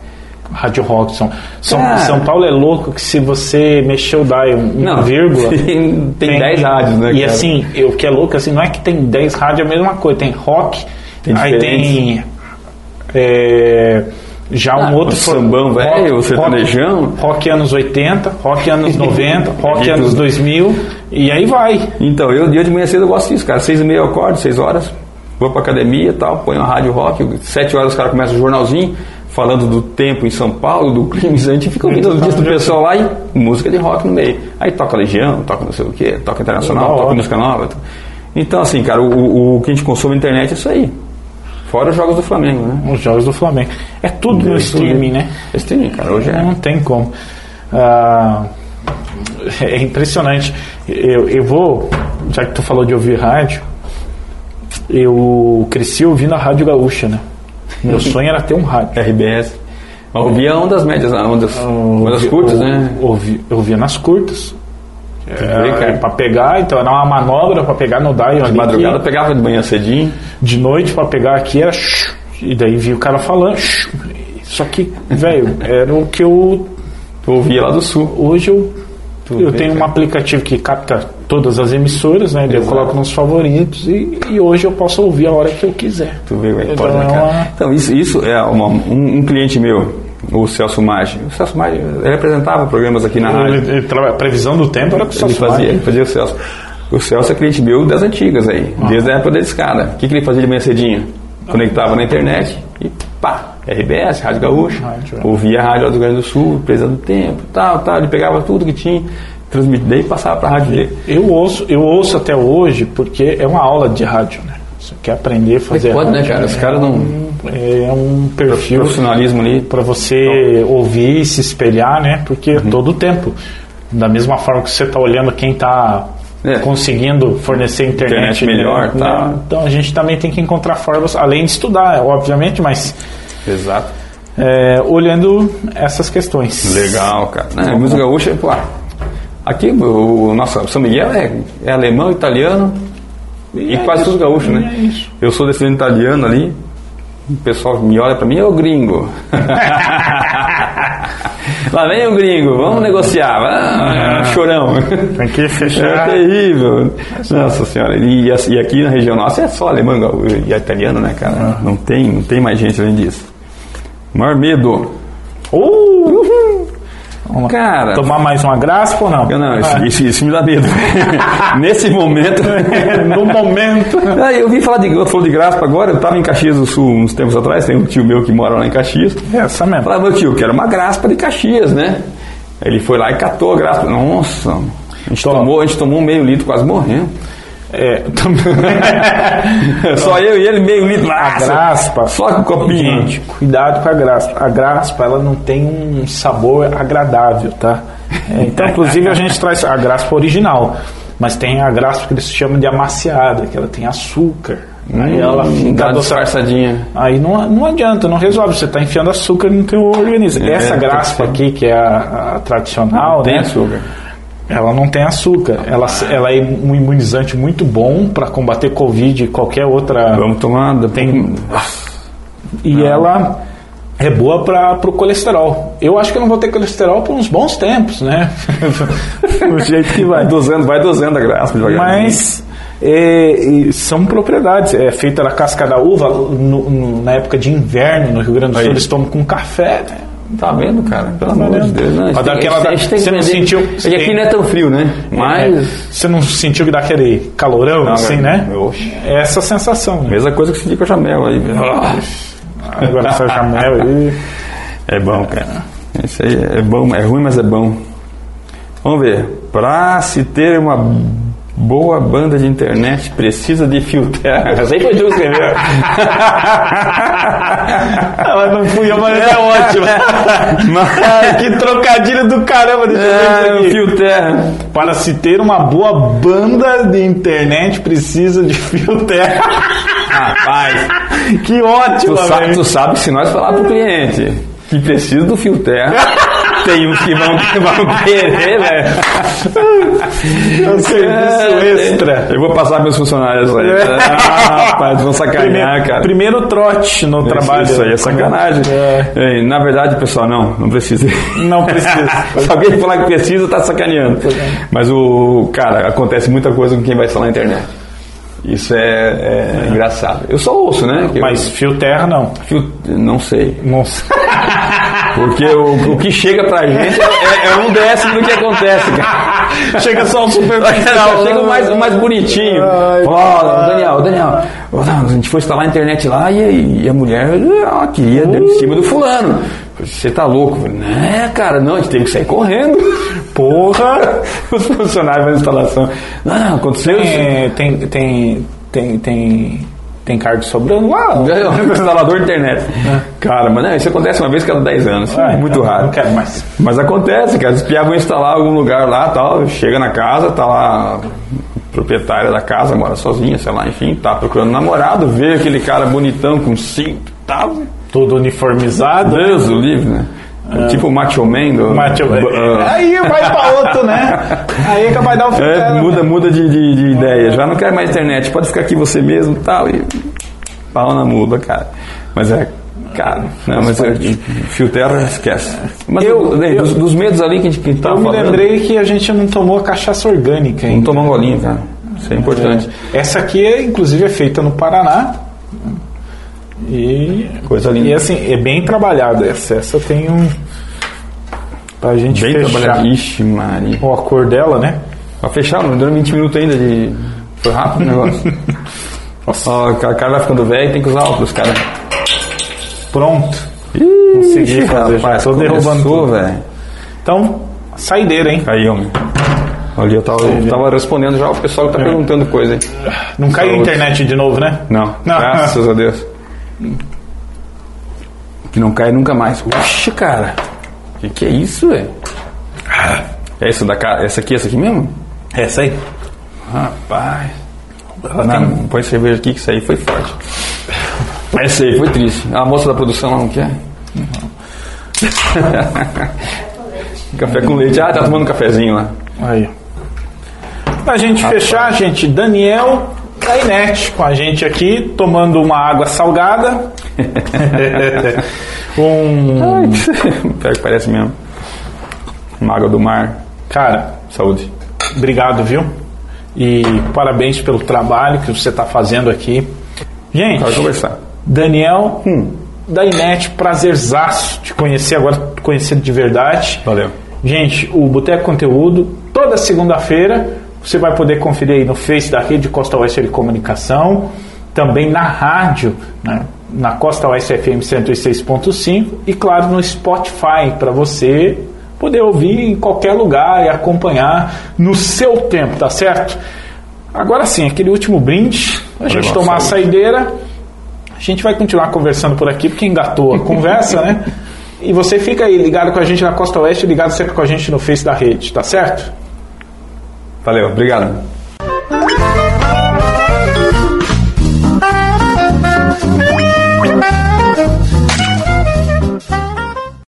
Rádio Rock. São, São, Cara. São Paulo é louco que se você mexer o dial uma vírgula... tem, tem 10 rádios, né? E cara? assim, o que é louco, assim, não é que tem 10 rádios, é a mesma coisa. Tem rock, Tem aí tem... é, já um Ah, outro... o sambão rock- velho, o rock- sertanejão. Rock anos 80, rock anos 90, rock anos tudo. 2000, e aí vai. Então, eu dia de manhã cedo eu gosto disso, cara. Seis e meia eu acordo, seis horas, vou pra academia e tal, ponho a rádio rock, sete horas os caras começam o jornalzinho, falando do tempo em São Paulo, do clima, a gente fica ouvindo as notícias do pessoal lá e música de rock no meio. Aí toca Legião, toca não sei o que, toca Internacional, toca música nova. Então, assim, cara, o, o- o que a gente consome na internet é isso aí. Fora os jogos do Flamengo, né? Os jogos do Flamengo. É tudo no streaming, né? É streaming, cara, hoje é. Não tem como. Ah, é impressionante. Eu, eu vou, já que tu falou de ouvir rádio, eu cresci ouvindo a Rádio Gaúcha, né? Meu sonho era ter um rádio. RBS. Mas ouvia ondas médias, ondas, ondas Ouvi- curtas, ou- né? Ouvi, eu ouvia nas curtas. É, pra pegar, então era uma manobra pra pegar no dial De madrugada que- pegava de manhã cedinho. de noite pra pegar aqui era shh, e daí vi o cara falando shh. só que velho era o que eu Tu ouvia lá do sul. hoje eu eu tenho cara. um aplicativo que capta todas as emissoras né daí eu Exato. coloco nos favoritos e, e hoje eu posso ouvir a hora que eu quiser Tu que Então pode, né, é uma- Então, isso, isso é uma- um, um cliente meu, o Celso Maggi. O Celso Maggi, ele apresentava programas aqui na rádio. ele, ele traba- a previsão do tempo era com o Ele Celso fazia, Maggi. ele fazia o Celso. O Celso é cliente meu das antigas aí, desde a época da escada. O que, que ele fazia de manhã cedinho? Conectava na internet e pá, RBS, Rádio Gaúcha. Rádio, é. Ouvia a Rádio do Rio Grande do Sul, Presa do Tempo, tal, tal. Ele pegava tudo que tinha, transmitia e passava para a rádio dele. Eu ouço, eu ouço até hoje porque é uma aula de rádio, né? Você quer aprender a fazer Pode, né, rádio, cara? Os é caras não. um- É um perfil Profissionalismo ali. para você ouvir e se espelhar, né? Porque Uhum. todo o tempo, da mesma forma que você está olhando quem está É. conseguindo fornecer internet, Internet melhor, né? tá. Então a gente também tem que encontrar formas, além de estudar, obviamente, mas Exato. é, olhando essas questões. Legal, cara. Né? Música gaúcha, pô. Aqui o, o nosso São Miguel é, é alemão, italiano e, é quase isso, tudo gaúcho, e né? é isso. Eu sou descendente italiano ali. O pessoal me olha pra mim, ô gringo. Lá vem o gringo, vamos negociar. Ah, chorão. Tem que É fechar. terrível. Nossa senhora. E, e aqui na região nossa é só alemão e italiano, né, cara? Não tem, não tem mais gente além disso. Maior medo. Uh! Vamos lá. Cara, Tomar mais uma graça ou não? Eu não, isso, Ah, isso, isso me dá medo. Nesse momento. no momento. Ah, eu vim falar de, eu de Graspa agora, eu estava em Caxias do Sul uns tempos atrás, tem um tio meu que mora lá em Caxias. Essa mesmo. Falei, meu tio, quero uma Graspa de Caxias, né? Ele foi lá e catou a Graspa. Nossa, a gente, Toma. tomou, a gente tomou meio litro, quase morrendo. É, também. Só eu e ele, meio litro. A Nossa, graspa. Só com copinho. Gente, cuidado com a graspa. A graspa, ela não tem um sabor agradável, tá? É, então, inclusive, a gente traz a graspa original. Mas tem a graspa que eles chamam de amaciada, que ela tem açúcar. Aí ela Hum, fica disfarçadinha. Aí não, não adianta, não resolve. Você está enfiando açúcar no teu organismo. É, Essa graspa aqui, que é a, a tradicional, Tem né? açúcar. Ela não tem açúcar. Ela, ela é um imunizante muito bom para combater Covid e qualquer outra. Vamos tomar. Tem- E ela é boa para o colesterol. Eu acho que eu não vou ter colesterol por uns bons tempos, né? Do jeito que Vai dosando, vai dosando a Graspa devagarinho. Mas é, são propriedades. É feita da casca da uva no- no- na época de inverno no Rio Grande do Sul. Eles tomam com café. né? Tá vendo, cara? Pelo Tá amor de? Deus. Não, a gente Pra dar tem- aquela- a gente tem que você não sentiu- É aqui não é tão frio, né? Mas. É, você não sentiu que dá aquele calorão, assim, né? Oxe. É essa sensação. Né? Mesma coisa que senti com a Jamel aí. Agora essa jamel aí. É bom, cara. Isso aí é bom, é ruim, mas é bom. Vamos ver. Pra se ter uma boa banda de internet, precisa de fio terra. Essa aí foi tu que escreveu. Ela não fui eu, mas é ótimo. Ai, que trocadilho do caramba. Deixa eu ver É, fio terra. Para se ter uma boa banda de internet, precisa de fio terra. Rapaz, que ótimo, tu sabe, tu sabe que se nós falar pro cliente que precisa do fio terra, tem uns que vão, vão querer, velho. É um serviço extra. Eu vou passar meus funcionários aí. Ah, rapaz, vão sacanear, Primeiro, cara. primeiro trote no trabalho. Isso aí é sacanagem. É. É, Na verdade, pessoal, não, não precisa. Não precisa. Se alguém falar que precisa, tá sacaneando. Mas o cara, acontece muita coisa com quem vai instalar na internet. Isso é, é engraçado. Eu só ouço, né? Que eu- Mas fio terra, não. fio- não sei. Nossa. Porque o, o que chega pra gente é, é um décimo do que acontece, cara. Chega só um superficial. Chega o mais, o mais bonitinho. Ó, Daniel, Daniel, a gente foi instalar a internet lá e, e a mulher ó, queria dentro em cima do fulano. Você tá louco? Falei, né, cara, não, a gente teve que sair correndo. Porra. Os funcionários da instalação. Não, aconteceu isso. Tem, tem, tem, tem, tem, tem cargo sobrando um instalador de internet. Cara, mas né, isso acontece uma vez cada 10 anos. Ah, muito então, raro. Não quero mais. Mas acontece, cara. Os piá vão instalar algum lugar lá tal, chega na casa, tá lá a proprietária da casa, mora sozinha, sei lá, enfim, tá procurando namorado, vê aquele cara bonitão com cinto tal. Tudo uniformizado. Deus o livre, né? Tipo o Macho Man do. Macho, Ah. aí vai pra outro, né? Aí é que vai dar o fio É, terra, muda, né? muda de, de, de ideia. Já não quer mais internet, pode ficar aqui você mesmo e tal. E pau na muda, cara. Mas é. Cara, não, mas é, fio terra esquece. Mas Eu- né, eu- dos, dos medos ali que a gente que tava Eu me lembrei que a gente não tomou a cachaça orgânica ainda. tomar um golinho, cara. Isso é importante. Essa aqui, é, inclusive, é feita no Paraná. E, Coisa linda. e assim, é bem trabalhada. Essa, essa tem um. Pra gente Bem fechar. trabalhado. Ixi, Maria. Ó, a cor dela, né? Pra fechar, não deu 20 minutos ainda de. Foi rápido o negócio. Nossa. Ó, o cara vai ficando velho e tem que usar óculos, cara. Pronto. consegui fazer. já. rapaz, Tô derrubando velho. Então, saideira, hein? Aí, homem. Ali eu tava, eu tava respondendo já o pessoal que tá perguntando coisa, hein? Não caiu a internet de novo, né? Não, Não. graças a Deus. Que não cai nunca mais. Oxe, cara. Que que é isso, velho? É isso da essa aqui, essa aqui mesmo? Essa aí. Rapaz. Ela Não, tem- não põe cerveja aqui que isso aí foi forte. Essa aí foi triste. A moça da produção lá não quer? Café com leite. Ah, tá tomando um cafezinho lá. Aí. Pra gente fechar, gente, Daniel da Inete com a gente aqui, tomando uma água salgada. um. Pior que parece mesmo. Uma água do mar. Cara, Saúde. obrigado, viu? E parabéns pelo trabalho que você está fazendo aqui. Gente, Pode conversar. Daniel da Inete, prazerzaço te conhecer agora, te conhecer de verdade. Valeu. Gente, o Boteco Conteúdo, toda segunda-feira, você vai poder conferir aí no Face da Rede Costa Oeste de Comunicação, também na rádio, né, na Costa Oeste FM 106.5 e, claro, no Spotify, para você poder ouvir em qualquer lugar e acompanhar no seu tempo, tá certo? Agora sim, aquele último brinde, a gente Valeu, tomar a saideira. A gente vai continuar conversando por aqui, porque engatou a conversa, né? E você fica aí ligado com a gente na Costa Oeste, ligado sempre com a gente no Face da rede, tá certo? Valeu. Obrigado.